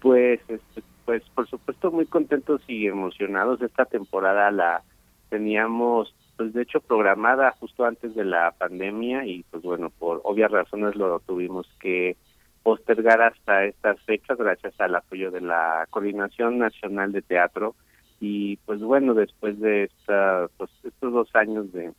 Pues, este, pues por supuesto muy contentos y emocionados. Esta temporada la teníamos, pues de hecho programada justo antes de la pandemia y pues bueno por obvias razones lo tuvimos que postergar hasta estas fechas gracias al apoyo de la Coordinación Nacional de Teatro y pues bueno después de esta, pues, estos dos años de,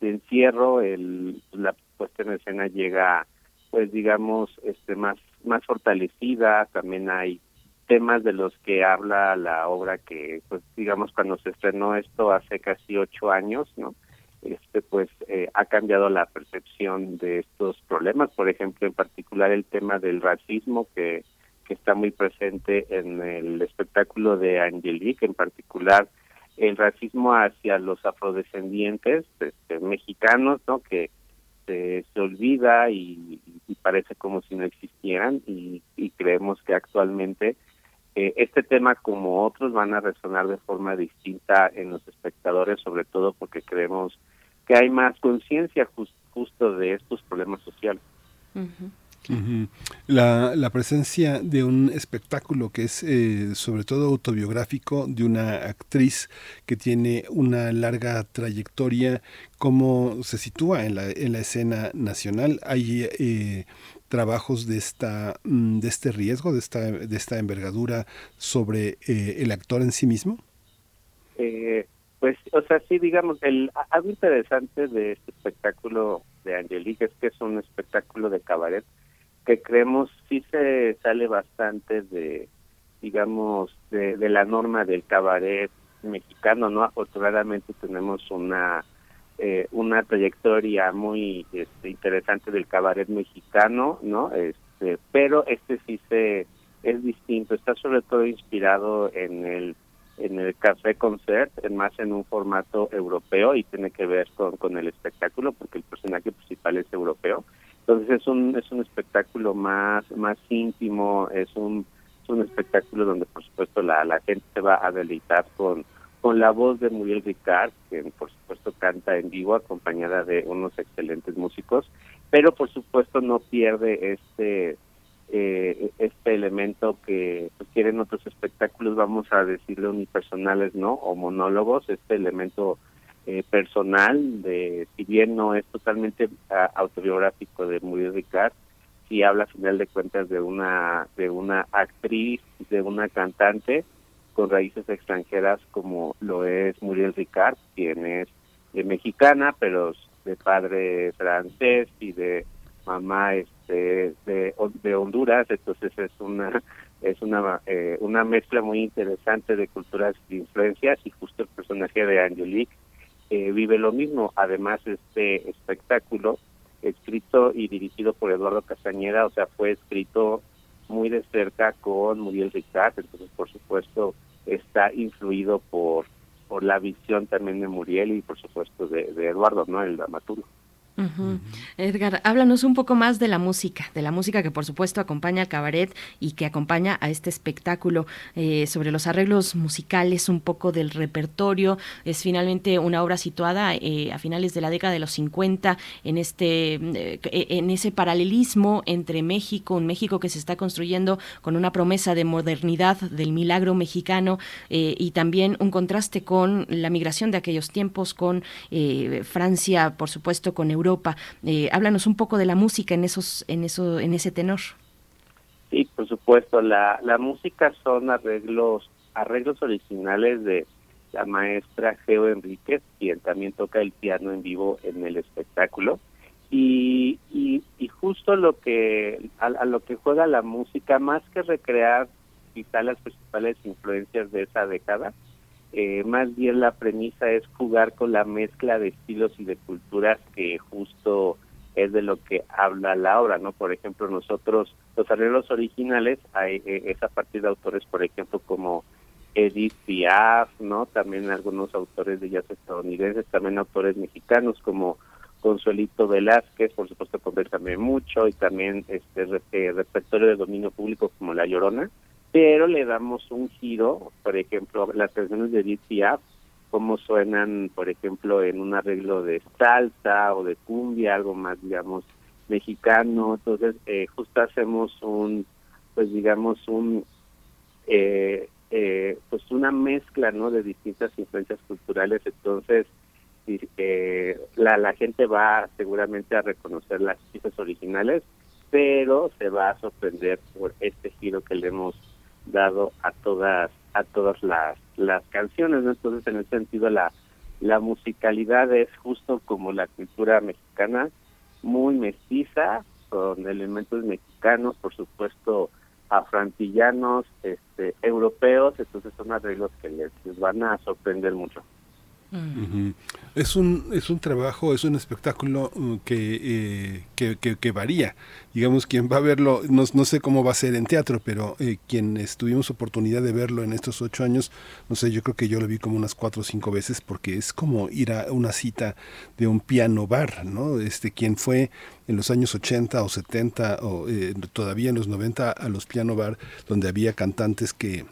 encierro el la puesta en escena llega pues digamos este más más fortalecida. También hay temas de los que habla la obra que pues digamos cuando se estrenó esto hace casi ocho años no este pues eh, ha cambiado la percepción de estos problemas. Por ejemplo en particular el tema del racismo que que está muy presente en el espectáculo de Angelique, en particular el racismo hacia los afrodescendientes este, mexicanos, ¿no? Que se, olvida y, parece como si no existieran y, creemos que actualmente eh, este tema como otros van a resonar de forma distinta en los espectadores, sobre todo porque creemos que hay más conciencia justo de estos problemas sociales la, la, presencia de un espectáculo que es eh, sobre todo autobiográfico de una actriz que tiene una larga trayectoria, cómo se sitúa en la, en la escena nacional. Hay eh, trabajos de esta mm, de este riesgo, de esta, de esta envergadura sobre eh, el actor en sí mismo. pues, o sea, sí, digamos, el, algo interesante de este espectáculo de Angelique es que es un espectáculo de cabaret que creemos sí se sale bastante de, digamos, de, la norma del cabaret mexicano, ¿no? Afortunadamente tenemos una eh, una trayectoria muy este, interesante del cabaret mexicano, ¿no? Este, pero este sí se es distinto, está sobre todo inspirado en el en el café concert, más en un formato europeo y tiene que ver con, con el espectáculo porque el personaje principal es europeo. Entonces es un es un espectáculo más más íntimo, es un es un espectáculo donde por supuesto la, la gente se va a deleitar con con la voz de Muriel Ricard, que por supuesto canta en vivo acompañada de unos excelentes músicos, pero por supuesto no pierde este eh, este elemento que pues, quieren otros espectáculos, vamos a decirle unipersonales, ¿no? O monólogos, este elemento eh, personal, de si bien no es totalmente ah, autobiográfico de Muriel Ricard, sí habla a final de cuentas de una de una actriz, de una cantante, con raíces extranjeras como lo es Muriel Ricard, quien es de mexicana, pero de padre francés y de mamá este de, de Honduras, entonces es una es una eh, una mezcla muy interesante de culturas de influencias y justo el personaje de Angelique eh, vive lo mismo. Además, este espectáculo escrito y dirigido por Eduardo Castañeda, o sea, fue escrito muy de cerca con Muriel Ricard, entonces por supuesto está influido por por la visión también de Muriel y por supuesto de, de Eduardo, ¿no? El dramaturgo. Edgar, háblanos un poco más de la música, de la música que por supuesto acompaña al cabaret y que acompaña a este espectáculo, eh, sobre los arreglos musicales, un poco del repertorio. Es finalmente una obra situada eh, a finales de la década de los 50 en, este, eh, en ese paralelismo entre México, un México que se está construyendo con una promesa de modernidad del milagro mexicano y también un contraste con la migración de aquellos tiempos, con Francia, por supuesto, con Europa eh, háblanos un poco de la música en esos, en eso, en ese tenor. Sí, por supuesto. La, la música son arreglos, arreglos originales de la maestra Geo Enríquez, quien también toca el piano en vivo en el espectáculo. Y, y, justo lo que a, lo que juega la música, más que recrear quizá las principales influencias de esa década, eh, más bien la premisa es jugar con la mezcla de estilos y de culturas que justo es de lo que habla la obra, ¿no? Por ejemplo, nosotros, los arreglos originales, hay, eh, es a partir de autores, por ejemplo, como Edith Piaf, ¿no? También algunos autores de jazz estadounidenses, también autores mexicanos como Consuelito Velázquez, por supuesto con también mucho, y también este eh, repertorio de dominio público como La Llorona pero le damos un giro, por ejemplo, las canciones de DCF, como suenan, por ejemplo, en un arreglo de salsa o de cumbia, algo más, digamos, mexicano. Entonces, eh, justo hacemos un, pues digamos, un, eh, eh, pues una mezcla, ¿no? De distintas influencias culturales. Entonces, eh, la, la gente va seguramente a reconocer las piezas originales, pero se va a sorprender por este giro que le hemos dado a todas a todas las, las canciones entonces en ese sentido la la musicalidad es justo como la cultura mexicana muy mestiza con elementos mexicanos por supuesto afrantillanos este europeos entonces son arreglos que les van a sorprender mucho es, un, es un trabajo, es un espectáculo eh, que, que, que, varía. Digamos, quien va a verlo, no, no, sé cómo va a ser en teatro, pero eh, quienes tuvimos oportunidad de verlo en estos ocho años, no sé, yo creo que yo lo vi como unas cuatro o cinco veces porque es como ir a una cita de un piano bar, ¿no? Este, quien fue en los años 80 o 70 o eh, todavía en los 90 a los piano bar donde había cantantes que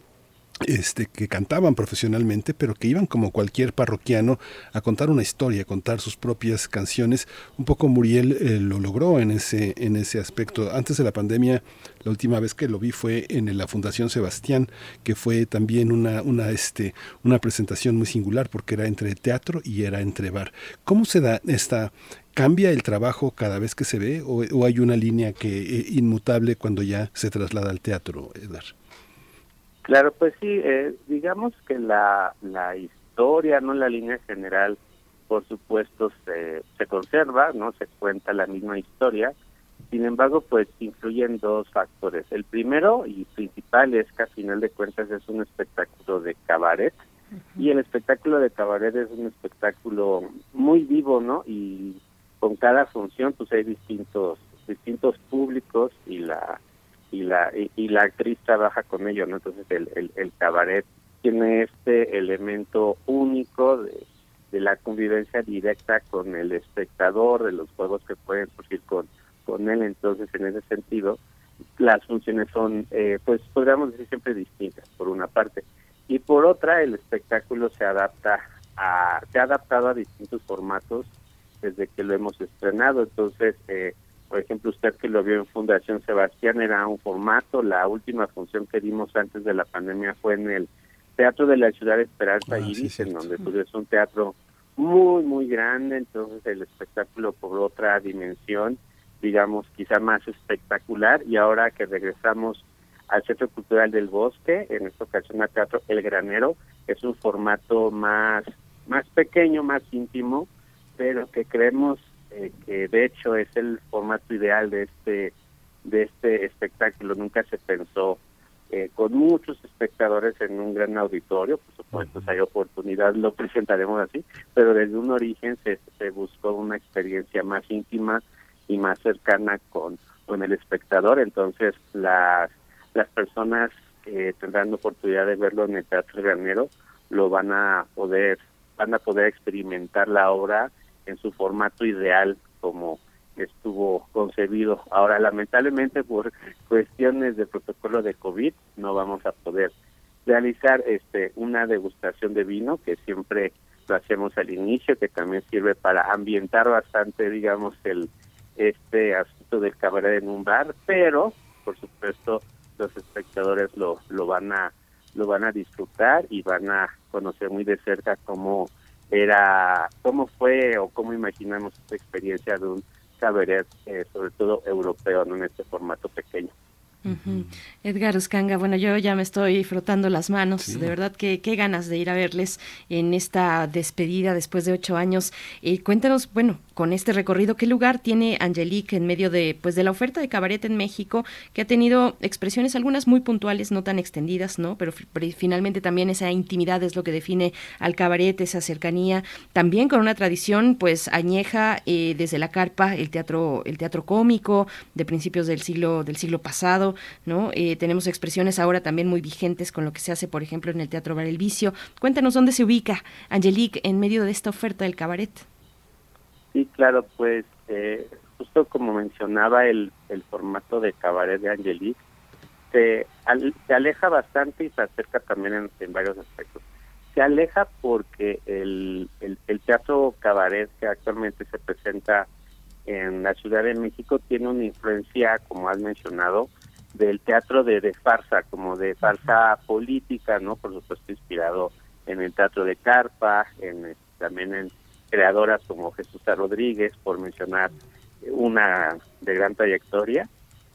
este, que cantaban profesionalmente, pero que iban como cualquier parroquiano a contar una historia, a contar sus propias canciones. Un poco Muriel eh, lo logró en ese, en ese aspecto. Antes de la pandemia, la última vez que lo vi fue en la Fundación Sebastián, que fue también una, una, este, una presentación muy singular porque era entre teatro y era entre bar. ¿Cómo se da esta, ¿Cambia el trabajo cada vez que se ve o, hay una línea que eh, inmutable cuando ya se traslada al teatro, Edgar? Claro, pues sí, eh, digamos que la, la historia, no la línea general, por supuesto se, se conserva, no se cuenta la misma historia. Sin embargo, pues influyen dos factores. El primero y principal es que a final de cuentas es un espectáculo de cabaret Y el espectáculo de cabaret es un espectáculo muy vivo, ¿no? Y con cada función pues hay distintos distintos públicos y la y la y, la actriz trabaja con ellos, ¿no? Entonces el, el, el cabaret tiene este elemento único de, de la convivencia directa con el espectador, de los juegos que pueden surgir con, con él. Entonces, en ese sentido, las funciones son, eh, pues podríamos decir siempre distintas, por una parte. Y por otra, el espectáculo se adapta a, se ha adaptado a distintos formatos desde que lo hemos estrenado. Entonces, eh, por ejemplo, usted que lo vio en Fundación Sebastián era un formato. La última función que dimos antes de la pandemia fue en el Teatro de la Ciudad de Esperanza ah, Iris, en donde pues, es un teatro muy, muy grande, entonces el espectáculo por otra dimensión, digamos, quizá más espectacular, y ahora que regresamos al Centro Cultural del Bosque, en esta ocasión al Teatro El Granero, es un formato más, más pequeño, más íntimo, pero que creemos eh, que de hecho es el formato ideal de este de este espectáculo. Nunca se pensó eh, con muchos espectadores en un gran auditorio, por supuesto, si hay oportunidad lo presentaremos así, pero desde un origen se, se buscó una experiencia más íntima y más cercana con, con el espectador, entonces las, las personas que tendrán oportunidad de verlo en el Teatro Granero lo van a poder van a poder experimentar la obra en su formato ideal como estuvo concebido. Ahora, lamentablemente, por cuestiones de protocolo de COVID, no vamos a poder realizar este una degustación de vino, que siempre lo hacemos al inicio, que también sirve para ambientar bastante, digamos, el este asunto del cabaret en un bar, pero, por supuesto, los espectadores lo, lo van a lo van a disfrutar y van a conocer muy de cerca cómo era, cómo fue o cómo imaginamos esta experiencia de un cabaret, eh, sobre todo europeo, ¿no? en este formato pequeño. Edgar Uscanga, bueno, yo ya me estoy frotando las manos, de verdad que qué ganas de ir a verles en esta despedida después de ocho años. Eh, cuéntanos, bueno, con este recorrido, ¿qué lugar tiene Angelique en medio de, pues, de la oferta de cabaret en México, que ha tenido expresiones algunas muy puntuales, no tan extendidas, ¿no? Pero, finalmente también esa intimidad es lo que define al cabaret, esa cercanía, también con una tradición, pues, añeja eh, desde la carpa, el teatro, el teatro cómico de principios del siglo, del siglo pasado, ¿no? Eh, tenemos expresiones ahora también muy vigentes con lo que se hace, por ejemplo, en el Teatro Bar El Vicio. Cuéntanos dónde se ubica Angelique en medio de esta oferta del cabaret. Sí, claro, pues eh, justo como mencionaba el, el formato de cabaret de Angelique, se, se aleja bastante y se acerca también en, varios aspectos. Se aleja porque el, el, el teatro cabaret que actualmente se presenta en la Ciudad de México tiene una influencia, como has mencionado, del teatro de, de farsa, como de farsa política, ¿no? Por supuesto inspirado en el teatro de Carpa, en también en creadoras como Jesús Rodríguez, por mencionar una de gran trayectoria.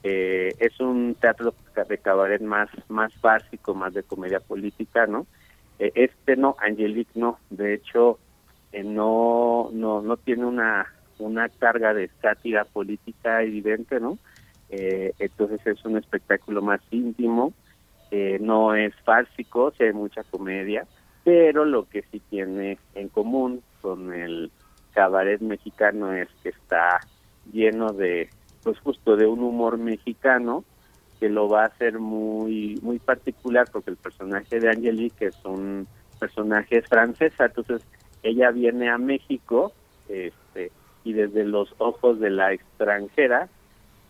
Eh, es un teatro de cabaret más más básico, más de comedia política, ¿no? Eh, este no, Angelique no, de hecho eh, no no no tiene una una carga de sátira política evidente, ¿no? Eh, entonces es un espectáculo más íntimo, eh, no es fársico, se hay mucha comedia, pero lo que sí tiene en común con el cabaret mexicano es que está lleno de, pues justo de un humor mexicano que lo va a hacer muy muy particular porque el personaje de Angelique es un personaje francesa, entonces ella viene a México este y desde los ojos de la extranjera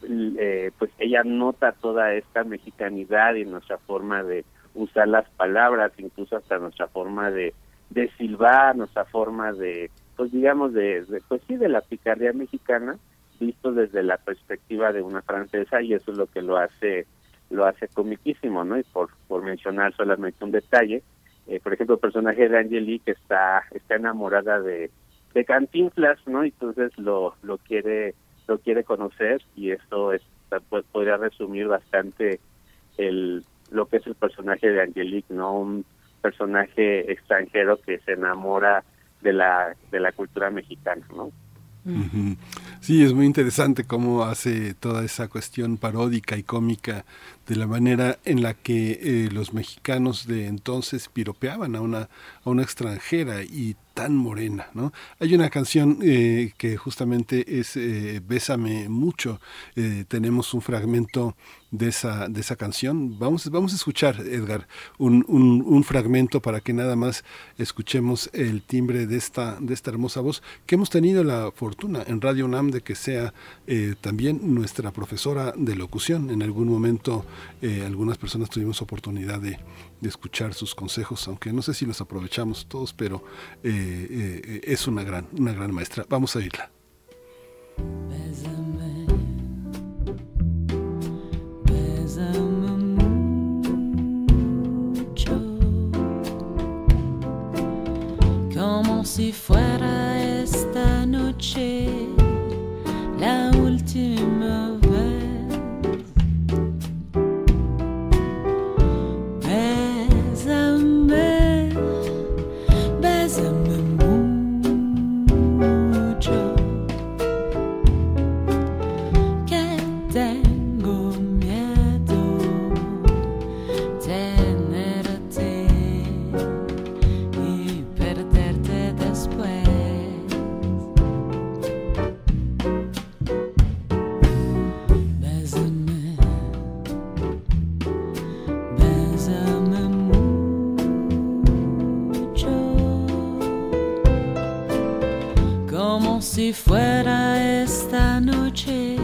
eh, pues ella nota toda esta mexicanidad y nuestra forma de usar las palabras, incluso hasta nuestra forma de, de silbar, nuestra forma de, pues digamos, de, pues sí, de la picardía mexicana, visto desde la perspectiva de una francesa y eso es lo que lo hace lo hace comiquísimo, ¿no? Y por, por mencionar solamente un detalle, eh, por ejemplo, el personaje de Angelique está está enamorada de, de Cantinflas, ¿no? Entonces lo, lo quiere lo quiere conocer y esto es, pues, podría resumir bastante el lo que es el personaje de Angelique, ¿no? Un personaje extranjero que se enamora de la de la cultura mexicana, ¿no? Sí, es muy interesante cómo hace toda esa cuestión paródica y cómica de la manera en la que eh, los mexicanos de entonces piropeaban a una, a una extranjera y tan morena, ¿no? Hay una canción eh, que justamente es eh, Bésame mucho. tenemos un fragmento de esa, de esa canción. Vamos, vamos a escuchar, Edgar, un, un, fragmento para que nada más escuchemos el timbre de esta, de esta hermosa voz que hemos tenido la fortuna en Radio UNAM de que sea también nuestra profesora de locución. En algún momento eh, algunas personas tuvimos oportunidad de, escuchar sus consejos, aunque no sé si los aprovechamos todos, pero eh, eh, es una gran, una gran maestra. Vamos a oírla. como si fuera esta noche la última si fuera esta noche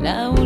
la última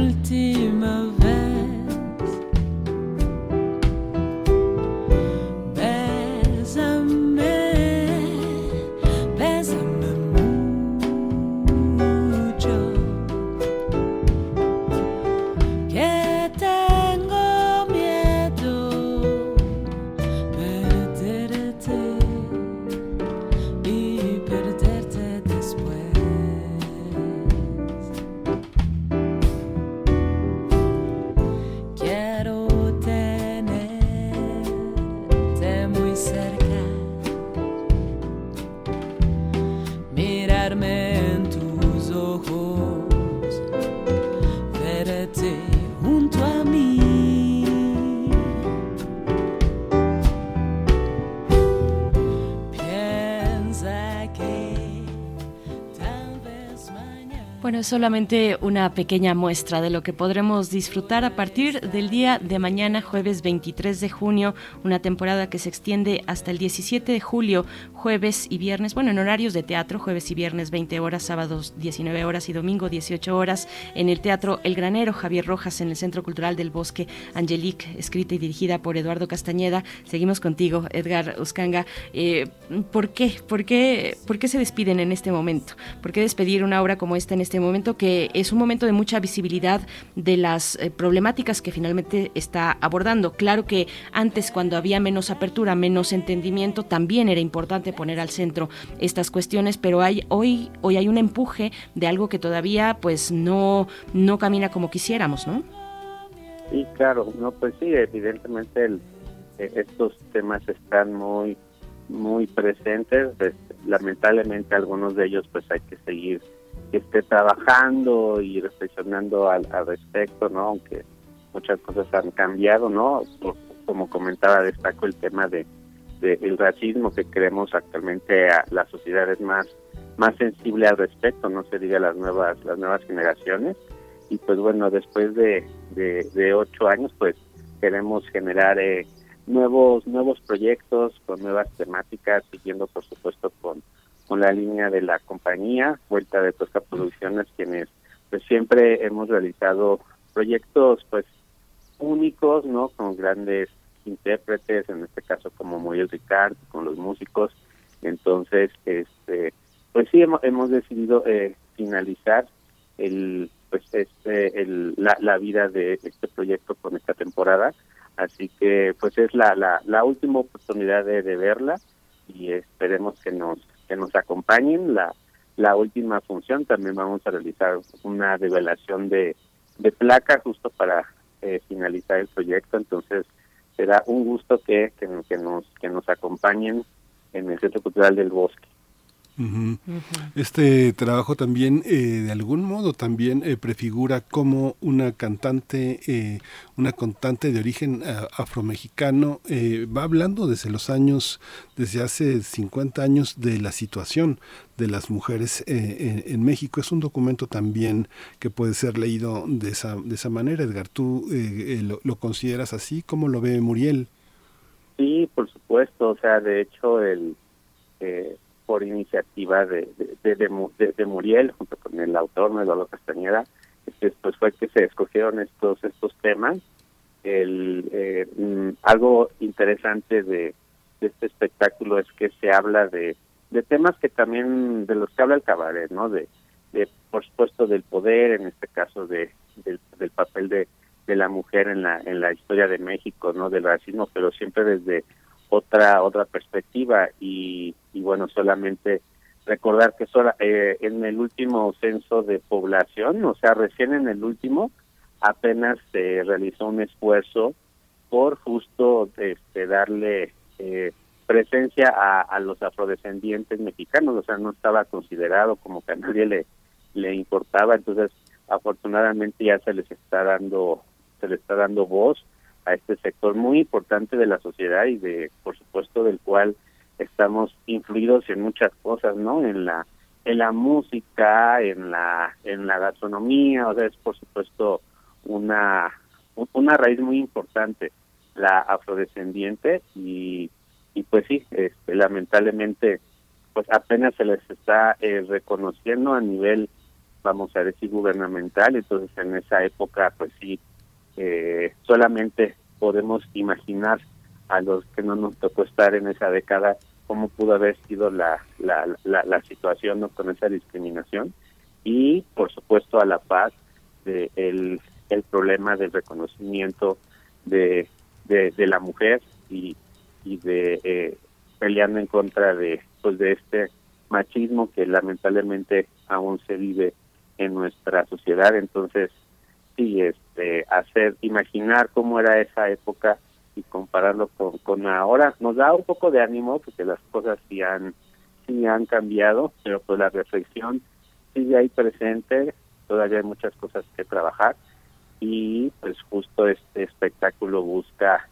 solamente una pequeña muestra de lo que podremos disfrutar a partir del día de mañana, jueves 23 de junio, una temporada que se extiende hasta el 17 de julio, jueves y viernes, bueno, en horarios de teatro, jueves y viernes 20 horas, sábados 19 horas y domingo 18 horas, en el Teatro El Granero, Javier Rojas, en el Centro Cultural del Bosque, Angelique, escrita y dirigida por Eduardo Castañeda. Seguimos contigo, Edgar Uscanga. Eh, ¿por, qué? ¿Por qué? ¿Por qué se despiden en este momento? ¿Por qué despedir una obra como esta en este momento? Momento que es un momento de mucha visibilidad de las eh, problemáticas que finalmente está abordando. Claro que antes, cuando había menos apertura, menos entendimiento, también era importante poner al centro estas cuestiones, pero hay, hoy, hoy hay un empuje de algo que todavía pues no, no camina como quisiéramos, ¿no? Sí, claro, no, pues sí, evidentemente eh, estos temas están muy muy presentes, pues, lamentablemente algunos de ellos pues hay que seguir que esté trabajando y reflexionando al, respecto, ¿no? Aunque muchas cosas han cambiado, ¿no? Como comentaba, destaco el tema de, el racismo que creemos actualmente la sociedad es más más sensible al respecto, no se diga las nuevas las nuevas generaciones y pues bueno después de, de, ocho años pues queremos generar eh, nuevos nuevos proyectos con nuevas temáticas siguiendo por supuesto con con la línea de la compañía, Vuelta de Tosca Producciones, quienes pues siempre hemos realizado proyectos pues únicos, ¿no? Con grandes intérpretes, en este caso como Muriel Ricard, con los músicos. Entonces, este, pues sí hemos, hemos decidido eh, finalizar el pues este el, la, la vida de este proyecto con esta temporada así que pues es la la, la última oportunidad de, de verla y esperemos que nos que nos acompañen. La, la última función también vamos a realizar una revelación de, de placa justo para eh, finalizar el proyecto. Entonces será un gusto que, que, nos, que nos acompañen en el Centro Cultural del Bosque. Ujú. Este trabajo también, eh, de algún modo, también eh, prefigura como una cantante, eh, una cantante de origen ah, afromexicano, eh, va hablando desde los años, desde hace 50 años, de la situación de las mujeres eh, en, en México. Es un documento también que puede ser leído de esa, de esa manera. Edgar, ¿tú eh, eh, lo, lo consideras así? ¿Cómo lo ve Muriel? Sí, por supuesto. O sea, de hecho, el eh, por iniciativa de, de, de, de Mu- de- de Muriel, junto con el autor. Eduardo Castañeda, este, pues fue que se escogieron estos estos temas. El, eh, mm, algo interesante de, este espectáculo es que se habla de, de temas que también, de los que habla el cabaret, ¿no? De, de por supuesto, del poder, en este caso de, del, del papel de, de la mujer en la en la historia de México, ¿no? Del racismo, pero siempre desde otra otra perspectiva y, y bueno, solamente recordar que sola- eh, en el último censo de población, o sea, recién en el último, apenas se realizó un esfuerzo por justo este, darle eh, presencia a, a los afrodescendientes mexicanos, o sea, no estaba considerado como que a nadie le, le importaba, entonces afortunadamente ya se les está dando se le está dando voz a este sector muy importante de la sociedad y de por supuesto del cual estamos influidos en muchas cosas, ¿no? En la en la música, en la en la gastronomía, o sea, es por supuesto una una raíz muy importante la afrodescendiente y y pues sí, este, lamentablemente pues apenas se les está eh, reconociendo a nivel vamos a decir gubernamental, entonces en esa época pues sí eh, solamente podemos imaginar a los que no nos tocó estar en esa década cómo pudo haber sido la, la, la, la situación ¿no? con esa discriminación y por supuesto a la paz de el, el problema del reconocimiento de, de, la mujer y, y de eh, peleando en contra de pues de este machismo que lamentablemente aún se vive en nuestra sociedad entonces sí este hacer imaginar cómo era esa época y compararlo con, con ahora. Nos da un poco de ánimo porque las cosas sí han sí han cambiado pero pues la reflexión sigue ahí presente. Todavía hay muchas cosas que trabajar y pues justo este espectáculo busca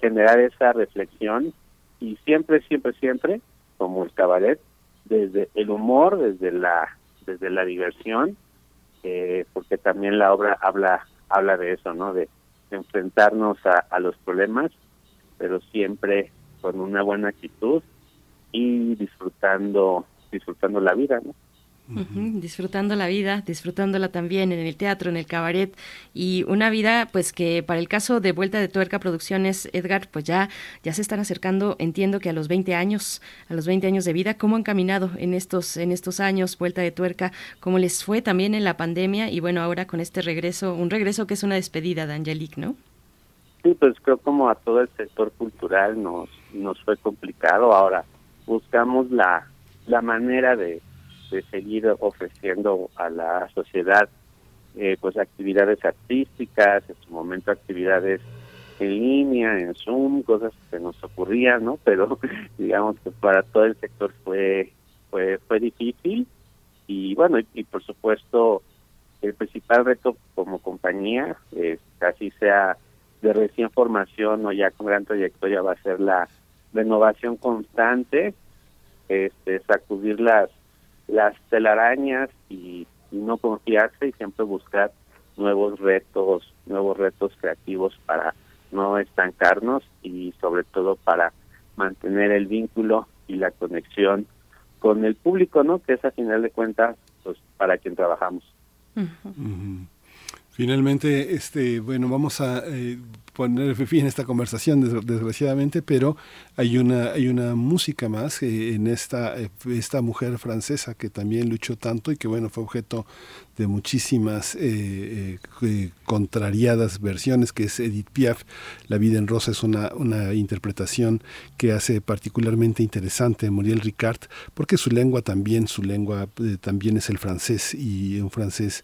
generar esa reflexión y siempre siempre siempre como el cabaret desde el humor desde la desde la diversión eh, porque también la obra habla habla de eso no de, enfrentarnos a, a los problemas pero siempre con una buena actitud y disfrutando disfrutando la vida no Disfrutando la vida, disfrutándola también en el teatro, en el cabaret. Y una vida pues que para el caso de Vuelta de Tuerca Producciones, Edgar, pues ya ya se están acercando, entiendo que a los 20 años, a los 20 años de vida, cómo han caminado en estos en estos años Vuelta de Tuerca, cómo les fue también en la pandemia y bueno, ahora con este regreso, un regreso que es una despedida de Angelique, ¿no? Sí, pues creo como a todo el sector cultural nos nos fue complicado. Ahora buscamos la la manera de seguir ofreciendo a la sociedad eh, pues actividades artísticas, en su momento actividades en línea, en Zoom, cosas que nos ocurrían, ¿no? Pero digamos que para todo el sector fue fue fue difícil y bueno y, por supuesto el principal reto como compañía es casi sea de recién formación o ya con gran trayectoria va a ser la renovación constante, este, sacudir las las telarañas y, y no confiarse y siempre buscar nuevos retos, nuevos retos creativos para no estancarnos y sobre todo para mantener el vínculo y la conexión con el público, ¿no? Que es a final de cuentas pues para quien trabajamos. Finalmente, este, bueno, vamos a eh, poner fin a esta conversación, des- desgraciadamente, pero hay una, hay una música más eh, en esta, eh, esta mujer francesa que también luchó tanto y que, bueno, fue objeto de muchísimas eh, contrariadas versiones, que es Edith Piaf. La vida en rosa es una, una interpretación que hace particularmente interesante Muriel Ricard, porque su lengua también, su lengua también es el francés y un francés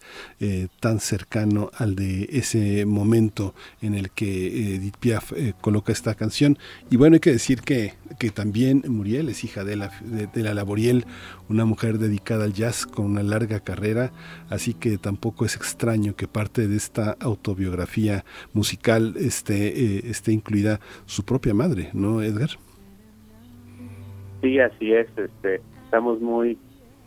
tan cercano al de ese momento en el que Edith Piaf coloca esta canción. Y bueno, hay que decir que, que también Muriel es hija de la, de, la Laboriel, una mujer dedicada al jazz con una larga carrera, así que tampoco es extraño que parte de esta autobiografía musical esté, esté incluida su propia madre, ¿no, Edgar? Sí, así es. Este, estamos muy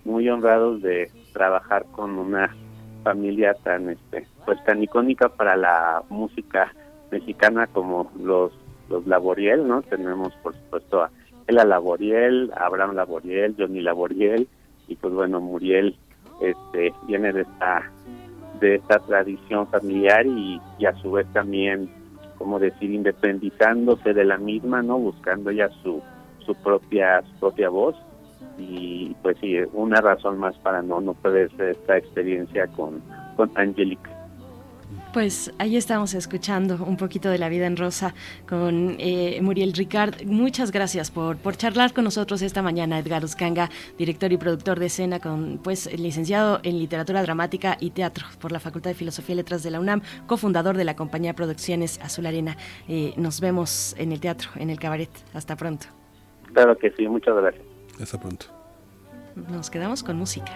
muy honrados de trabajar con una familia tan este pues tan icónica para la música mexicana como los los Laboriel, ¿no? Tenemos por supuesto a Ela Laboriel, Abraham Laboriel, Johnny Laboriel y pues bueno, Muriel este viene de esta de esta tradición familiar y, a su vez también como decir independizándose de la misma, ¿no? Buscando ya su su propia su propia voz y pues sí, una razón más para no, no perder esta experiencia con, con Angelique. Pues ahí estamos escuchando un poquito de la vida en rosa con eh, Muriel Ricard. Muchas gracias por, por charlar con nosotros esta mañana, Edgar Uscanga, director y productor de escena, con pues licenciado en literatura dramática y teatro por la Facultad de Filosofía y Letras de la UNAM, cofundador de la compañía Producciones Azul Arena. Eh, nos vemos en el teatro, en el cabaret. Hasta pronto. Claro que sí, muchas gracias. Hasta pronto. Nos quedamos con música.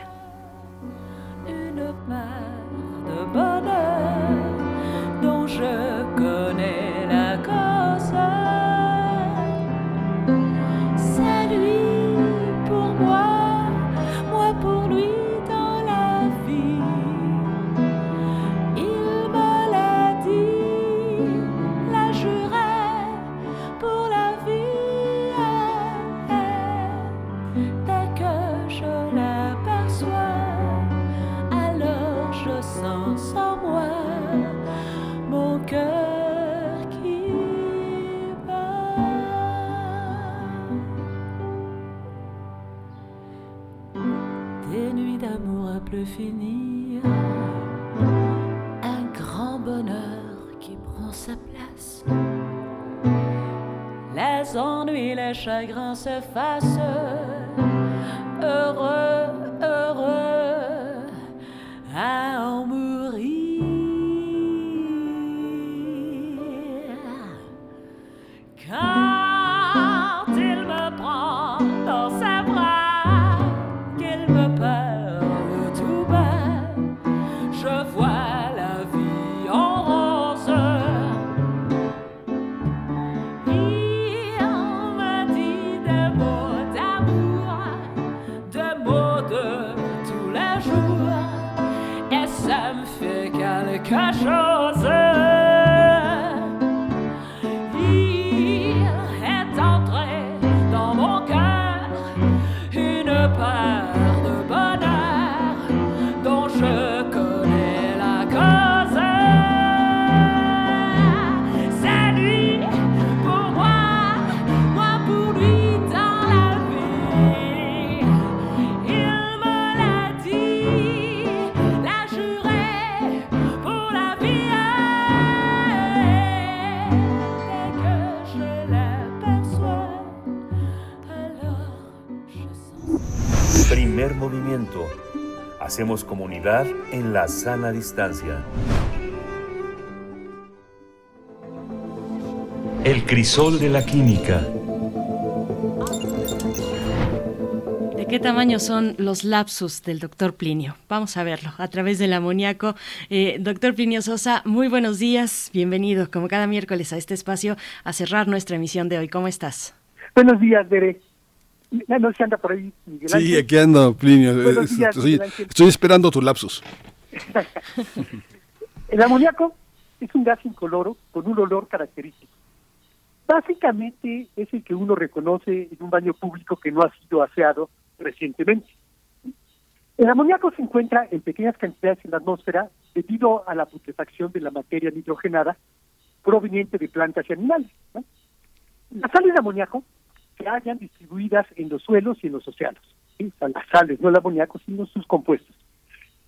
chagrins se fassent heureux. Hacemos comunidad en la sana distancia. El crisol de la química. ¿De qué tamaño son los lapsus del doctor Plinio? Vamos a verlo a través del amoníaco. Eh, doctor Plinio Sosa, muy buenos días. Bienvenido, como cada miércoles, a este espacio a cerrar nuestra emisión de hoy. ¿Cómo estás? Buenos días, Bere. No se anda por ahí, Miguel Sí, aquí ando, Plinio. Días, estoy, esperando tu lapsus. El amoníaco es un gas incoloro con un olor característico. Básicamente es el que uno reconoce en un baño público que no ha sido aseado recientemente. El amoníaco se encuentra en pequeñas cantidades en la atmósfera debido a la putrefacción de la materia nitrogenada proveniente de plantas y animales. ¿no? Las sales de amoníaco se hallan distribuidas en los suelos y en los océanos. ¿sí? Las sales, no el amoníaco, sino sus compuestos.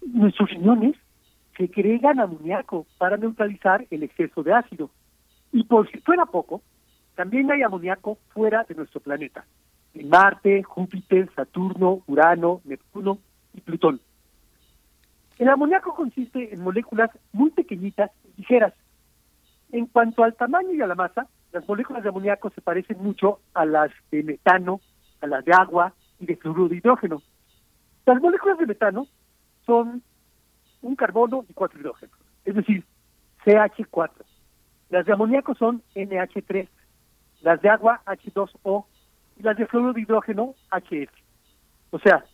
Nuestros riñones segregan amoníaco para neutralizar el exceso de ácido. Y por si fuera poco, también hay amoníaco fuera de nuestro planeta. En Marte, Júpiter, Saturno, Urano, Neptuno y Plutón. El amoníaco consiste en moléculas muy pequeñitas y ligeras. En cuanto al tamaño y a la masa, las moléculas de amoníaco se parecen mucho a las de metano, a las de agua y de fluoruro de hidrógeno. Las moléculas de metano son un carbono y cuatro hidrógenos, es decir, CH4. Las de amoníaco son NH3, las de agua H2O y las de fluoruro de hidrógeno HF. O sea,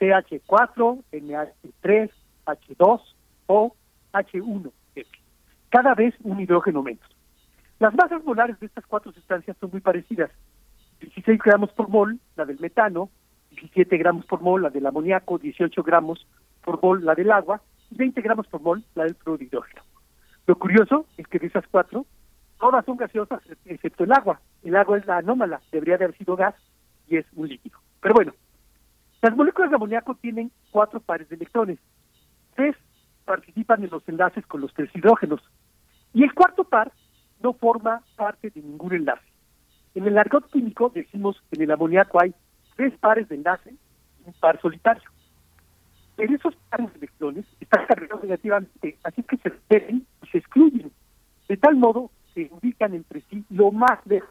CH4, NH3, H2O, H1, F. Cada vez un hidrógeno menos. Las masas molares de estas cuatro sustancias son muy parecidas. 16 gramos por mol, la del metano, 17 gramos por mol, la del amoníaco, 18 gramos por mol, la del agua, y 20 gramos por mol, la del fluoruro de hidrógeno. Lo curioso es que de esas cuatro, todas son gaseosas excepto el agua. El agua es la anómala, debería de haber sido gas y es un líquido. Pero bueno, las moléculas de amoníaco tienen cuatro pares de electrones. Tres participan en los enlaces con los tres hidrógenos. Y el cuarto par no forma parte de ningún enlace. En el argot químico decimos que en el amoníaco hay tres pares de enlace y un par solitario. En esos pares de electrones están cargados negativamente, así que se repelen y se excluyen. De tal modo se ubican entre sí lo más lejos.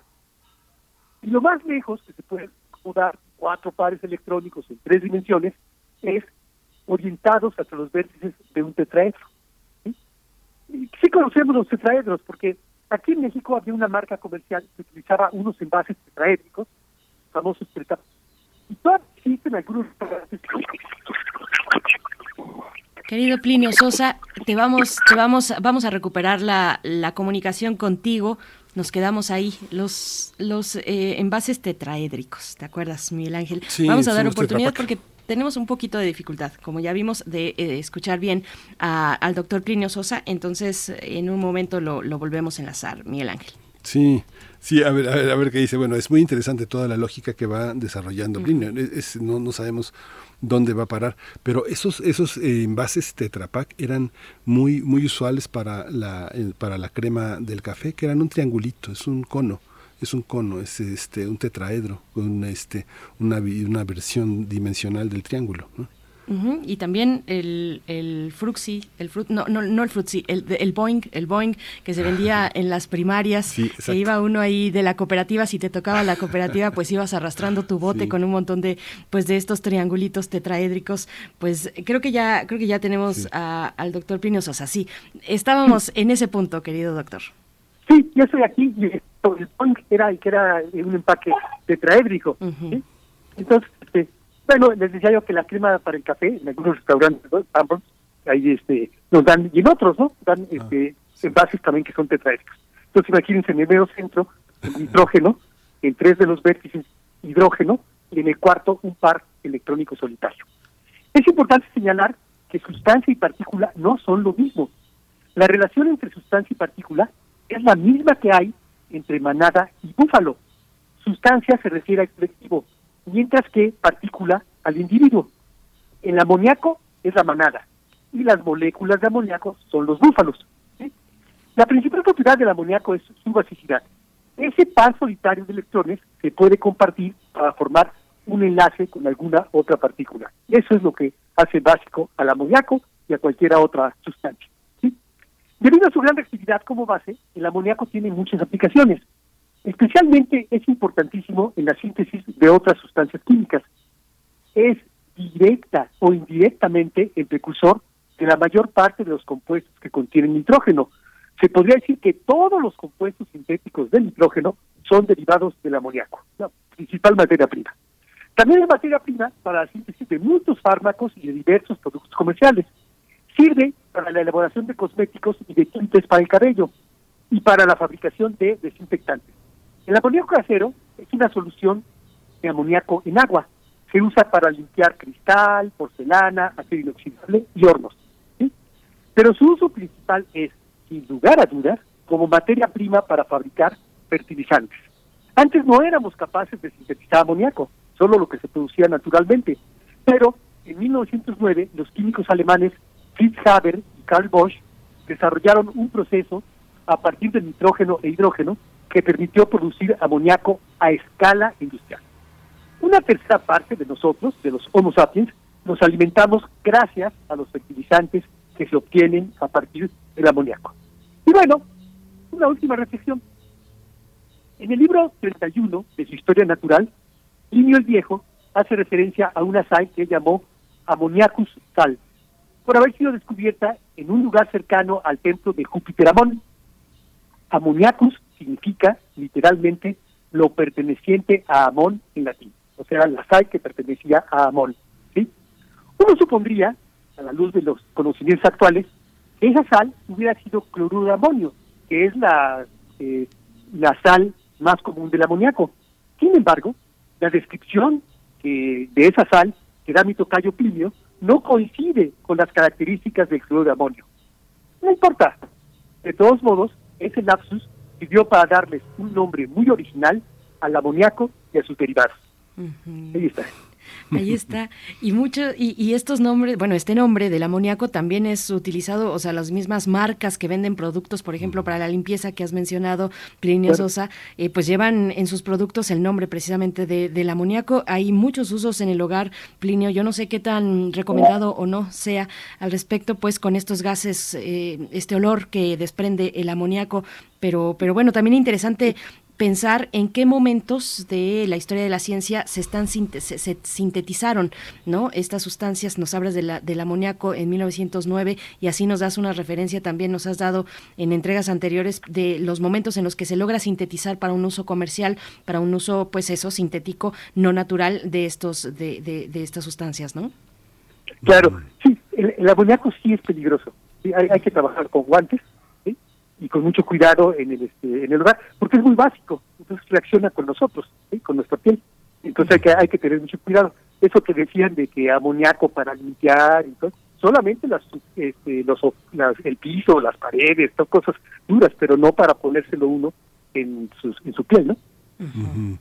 Y lo más lejos que se puede acomodar cuatro pares electrónicos en tres dimensiones es orientados hacia los vértices de un tetraedro. ¿sí? Sí conocemos los tetraedros porque aquí en México había una marca comercial que utilizaba unos envases tetraédricos, famosos tetra y todavía existen algunos restaurantes Querido Plinio Sosa, te vamos, te vamos, vamos a recuperar la, la comunicación contigo. Nos quedamos ahí, los, los eh, envases tetraédricos, ¿te acuerdas, Miguel Ángel? Sí, vamos a dar oportunidad porque tenemos un poquito de dificultad, como ya vimos, de eh, escuchar bien a- al doctor Plinio Sosa, entonces en un momento lo, lo volvemos a enlazar, Miguel Ángel. Sí, sí, a ver, a ver, a ver qué dice. Bueno, es muy interesante toda la lógica que va desarrollando Plinio. Es- no, no sabemos dónde va a parar, pero esos esos eh, envases Tetra Pak eran muy muy usuales para la para la crema del café, que eran un triangulito, es un cono. Es un cono, es este un tetraedro, un, este, una, una versión dimensional del triángulo. ¿no? Y también el, el Fruxi, el frut, no, no, no el Fruxi, el, el Boeing, el Boeing que se vendía en las primarias, Sí, que iba uno ahí de la cooperativa, si te tocaba la cooperativa, pues ibas arrastrando tu bote Sí. con un montón de, pues de estos triangulitos tetraédricos, pues creo que ya, creo que ya tenemos Sí. a- al doctor Pino Sosa, sí. Estábamos en ese punto, querido doctor. Sí, yo estoy aquí el punk era que era eh, un empaque tetraédrico. ¿sí? Entonces, este, bueno, les decía yo que la crema para el café en algunos restaurantes, ¿no? Sanborns, ahí este, nos dan, y en otros, ¿no? Dan este, envases también que son tetraédricos. Entonces, imagínense en el medio centro, el nitrógeno, en tres de los vértices hidrógeno, y en el cuarto un par electrónico solitario. Es importante señalar que sustancia y partícula no son lo mismo. La relación entre sustancia y partícula es la misma que hay entre manada y búfalo. Sustancia se refiere al colectivo, mientras que partícula al individuo. El amoníaco es la manada y las moléculas de amoníaco son los búfalos. La principal propiedad del amoníaco es su basicidad. Ese par solitario de electrones se puede compartir para formar un enlace con alguna otra partícula. Eso es lo que hace básico al amoníaco y a cualquier otra sustancia. Debido a su gran reactividad como base, el amoníaco tiene muchas aplicaciones. Especialmente es importantísimo en la síntesis de otras sustancias químicas. Es directa o indirectamente el precursor de la mayor parte de los compuestos que contienen nitrógeno. Se podría decir que todos los compuestos sintéticos del nitrógeno son derivados del amoníaco, la principal materia prima. También es materia prima para la síntesis de muchos fármacos y de diversos productos comerciales. Sirve para la elaboración de cosméticos y de tintes para el cabello y para la fabricación de desinfectantes. El amoníaco casero es una solución de amoníaco en agua. Se usa para limpiar cristal, porcelana, acero inoxidable y hornos. Pero su uso principal es, sin lugar a dudas, como materia prima para fabricar fertilizantes. Antes no éramos capaces de sintetizar amoníaco, solo lo que se producía naturalmente. Pero en 1909 los químicos alemanes Fritz Haber y Karl Bosch desarrollaron un proceso a partir de nitrógeno e hidrógeno que permitió producir amoníaco a escala industrial. Una tercera parte de nosotros, de los Homo sapiens, nos alimentamos gracias a los fertilizantes que se obtienen a partir del amoníaco. Y bueno, una última reflexión. En el libro 31 de su historia natural, Plinio el Viejo hace referencia a una sal que él llamó Ammoniacus sal, por haber sido descubierta en un lugar cercano al templo de Júpiter Amón. Ammoniacus significa literalmente lo perteneciente a Amón en latín, o sea, la sal que pertenecía a Amón. ¿sí? Uno supondría, a la luz de los conocimientos actuales, que esa sal hubiera sido cloruro de amonio, que es la, eh, la sal más común del amoníaco. Sin embargo, la descripción eh, de esa sal que da mi tocayo Plinio no coincide con las características del cloruro de amonio. No importa. De todos modos, ese lapsus sirvió para darles un nombre muy original al amoníaco y a sus derivados. Ahí está. Ahí está. Y mucho, y, y, estos nombres, bueno, este nombre del amoníaco también es utilizado, o sea, las mismas marcas que venden productos, por ejemplo, para la limpieza que has mencionado, Plinio. Sosa, eh, pues llevan en sus productos el nombre precisamente de, del amoníaco. Hay muchos usos en el hogar, Plinio. Yo no sé qué tan recomendado o no sea al respecto, pues con estos gases, eh, este olor que desprende el amoníaco. Pero, pero bueno, también interesante pensar en qué momentos de la historia de la ciencia se están se, sintetizaron no estas sustancias nos hablas de la, del amoníaco en 1909 y así nos das una referencia también nos has dado en entregas anteriores de los momentos en los que se logra sintetizar para un uso comercial para un uso pues eso sintético no natural de estos de, de, de estas sustancias no claro sí el, el amoníaco sí es peligroso ¿sí? hay, hay que trabajar con guantes y con mucho cuidado en el este, en el hogar, porque es muy básico, entonces reacciona con nosotros, ¿sí? con nuestra piel. Entonces hay que, hay que tener mucho cuidado. Eso que decían de que amoníaco para limpiar, entonces, solamente las, este, los, las, el piso, las paredes, cosas duras, pero no para ponérselo uno en, sus, en su piel, ¿no? Uh -huh.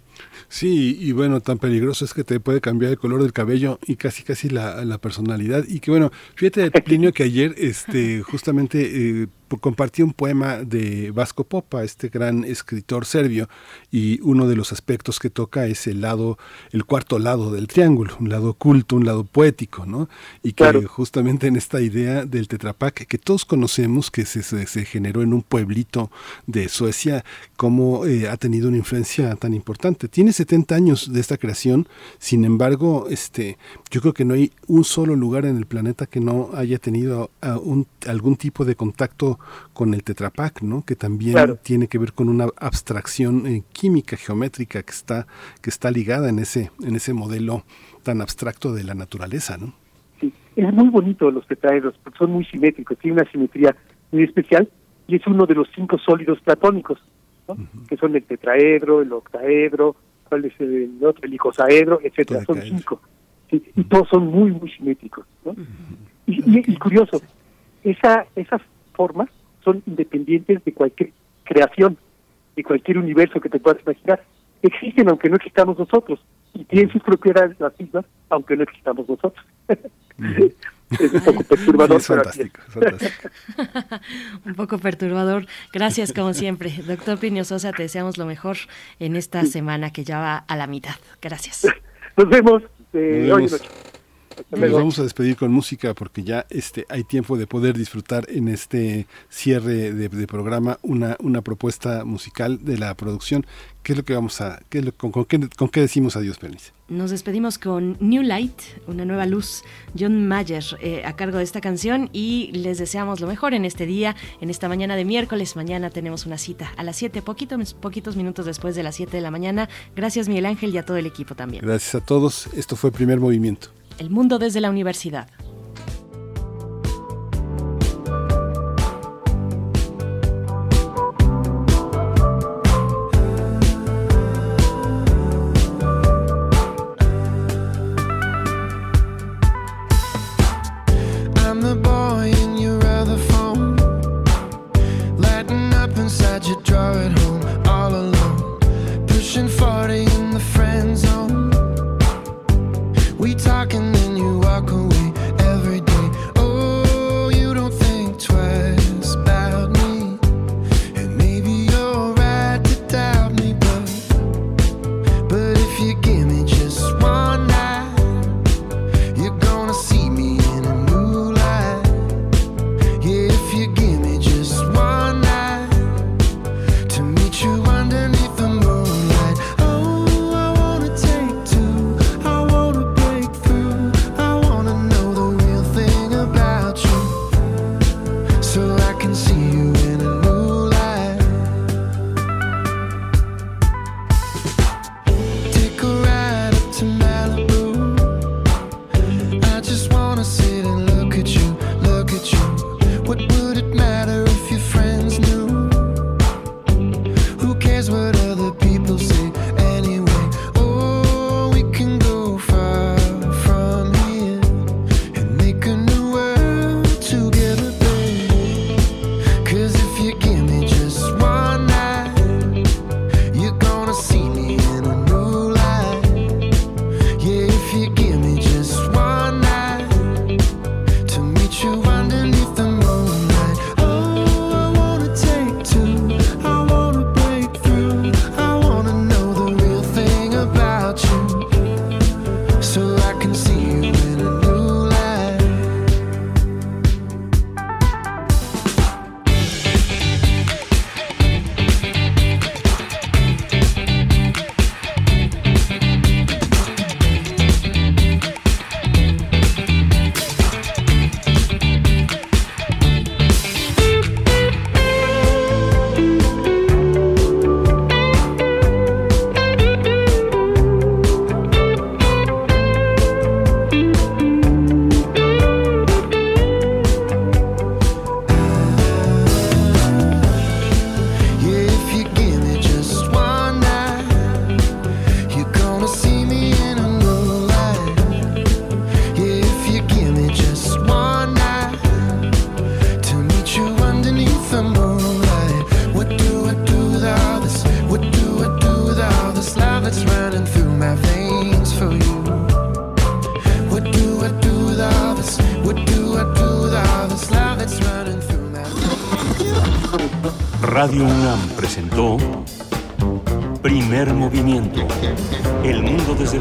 Sí, y bueno, tan peligroso es que te puede cambiar el color del cabello y casi casi la, la personalidad. Y que bueno, fíjate, Plinio, que ayer este, justamente eh, compartí un poema de Vasco Popa, este gran escritor serbio, y uno de los aspectos que toca es el lado, el cuarto lado del triángulo, un lado oculto, un lado poético, ¿no? Y que claro. justamente en esta idea del Tetrapac, que todos conocemos, que se, se, se generó en un pueblito de Suecia, cómo eh, ha tenido una influencia tan importante. Tiene 70 años de esta creación, sin embargo, este, yo creo que no hay un solo lugar en el planeta que no haya tenido a un, algún tipo de contacto con el Tetrapac, ¿no? Que también claro. tiene que ver con una abstracción eh, química geométrica que está que está ligada en ese en ese modelo tan abstracto de la naturaleza, ¿no? Sí, es muy bonito los tetraedros, porque son muy simétricos, tiene una simetría muy especial y es uno de los cinco sólidos platónicos, ¿no? uh -huh. que son el tetraedro, el octaedro, cuál es el otro, el icosaedro, etcétera, son cinco. Sí, uh -huh. y todos son muy muy simétricos, ¿no? Uh -huh. y, y, y curioso, esa esas formas son independientes de cualquier creación, de cualquier universo que te puedas imaginar. Existen aunque no existamos nosotros y tienen sus propiedades las mismas aunque no existamos nosotros. es un poco perturbador. Es fantástico, fantástico. un poco perturbador. Gracias como siempre. Doctor Plinio Sosa, te deseamos lo mejor en esta sí. semana que ya va a la mitad. Gracias. Nos vemos. Eh, Nos vemos. Hoy nos vamos a despedir con música porque ya este hay tiempo de poder disfrutar en este cierre de, de programa una, una propuesta musical de la producción. ¿Qué es lo que vamos a, qué es lo, con, con, qué, con qué decimos adiós, Pernice? Nos despedimos con New Light, una nueva luz, John Mayer eh, a cargo de esta canción y les deseamos lo mejor en este día, en esta mañana de miércoles. Mañana tenemos una cita a las 7, poquitos, poquitos minutos después de las 7 de la mañana. Gracias Miguel Ángel y a todo el equipo también. Gracias a todos. Esto fue Primer Movimiento. El mundo desde la universidad. home, all alone, pushing 40. We talk and then you walk away.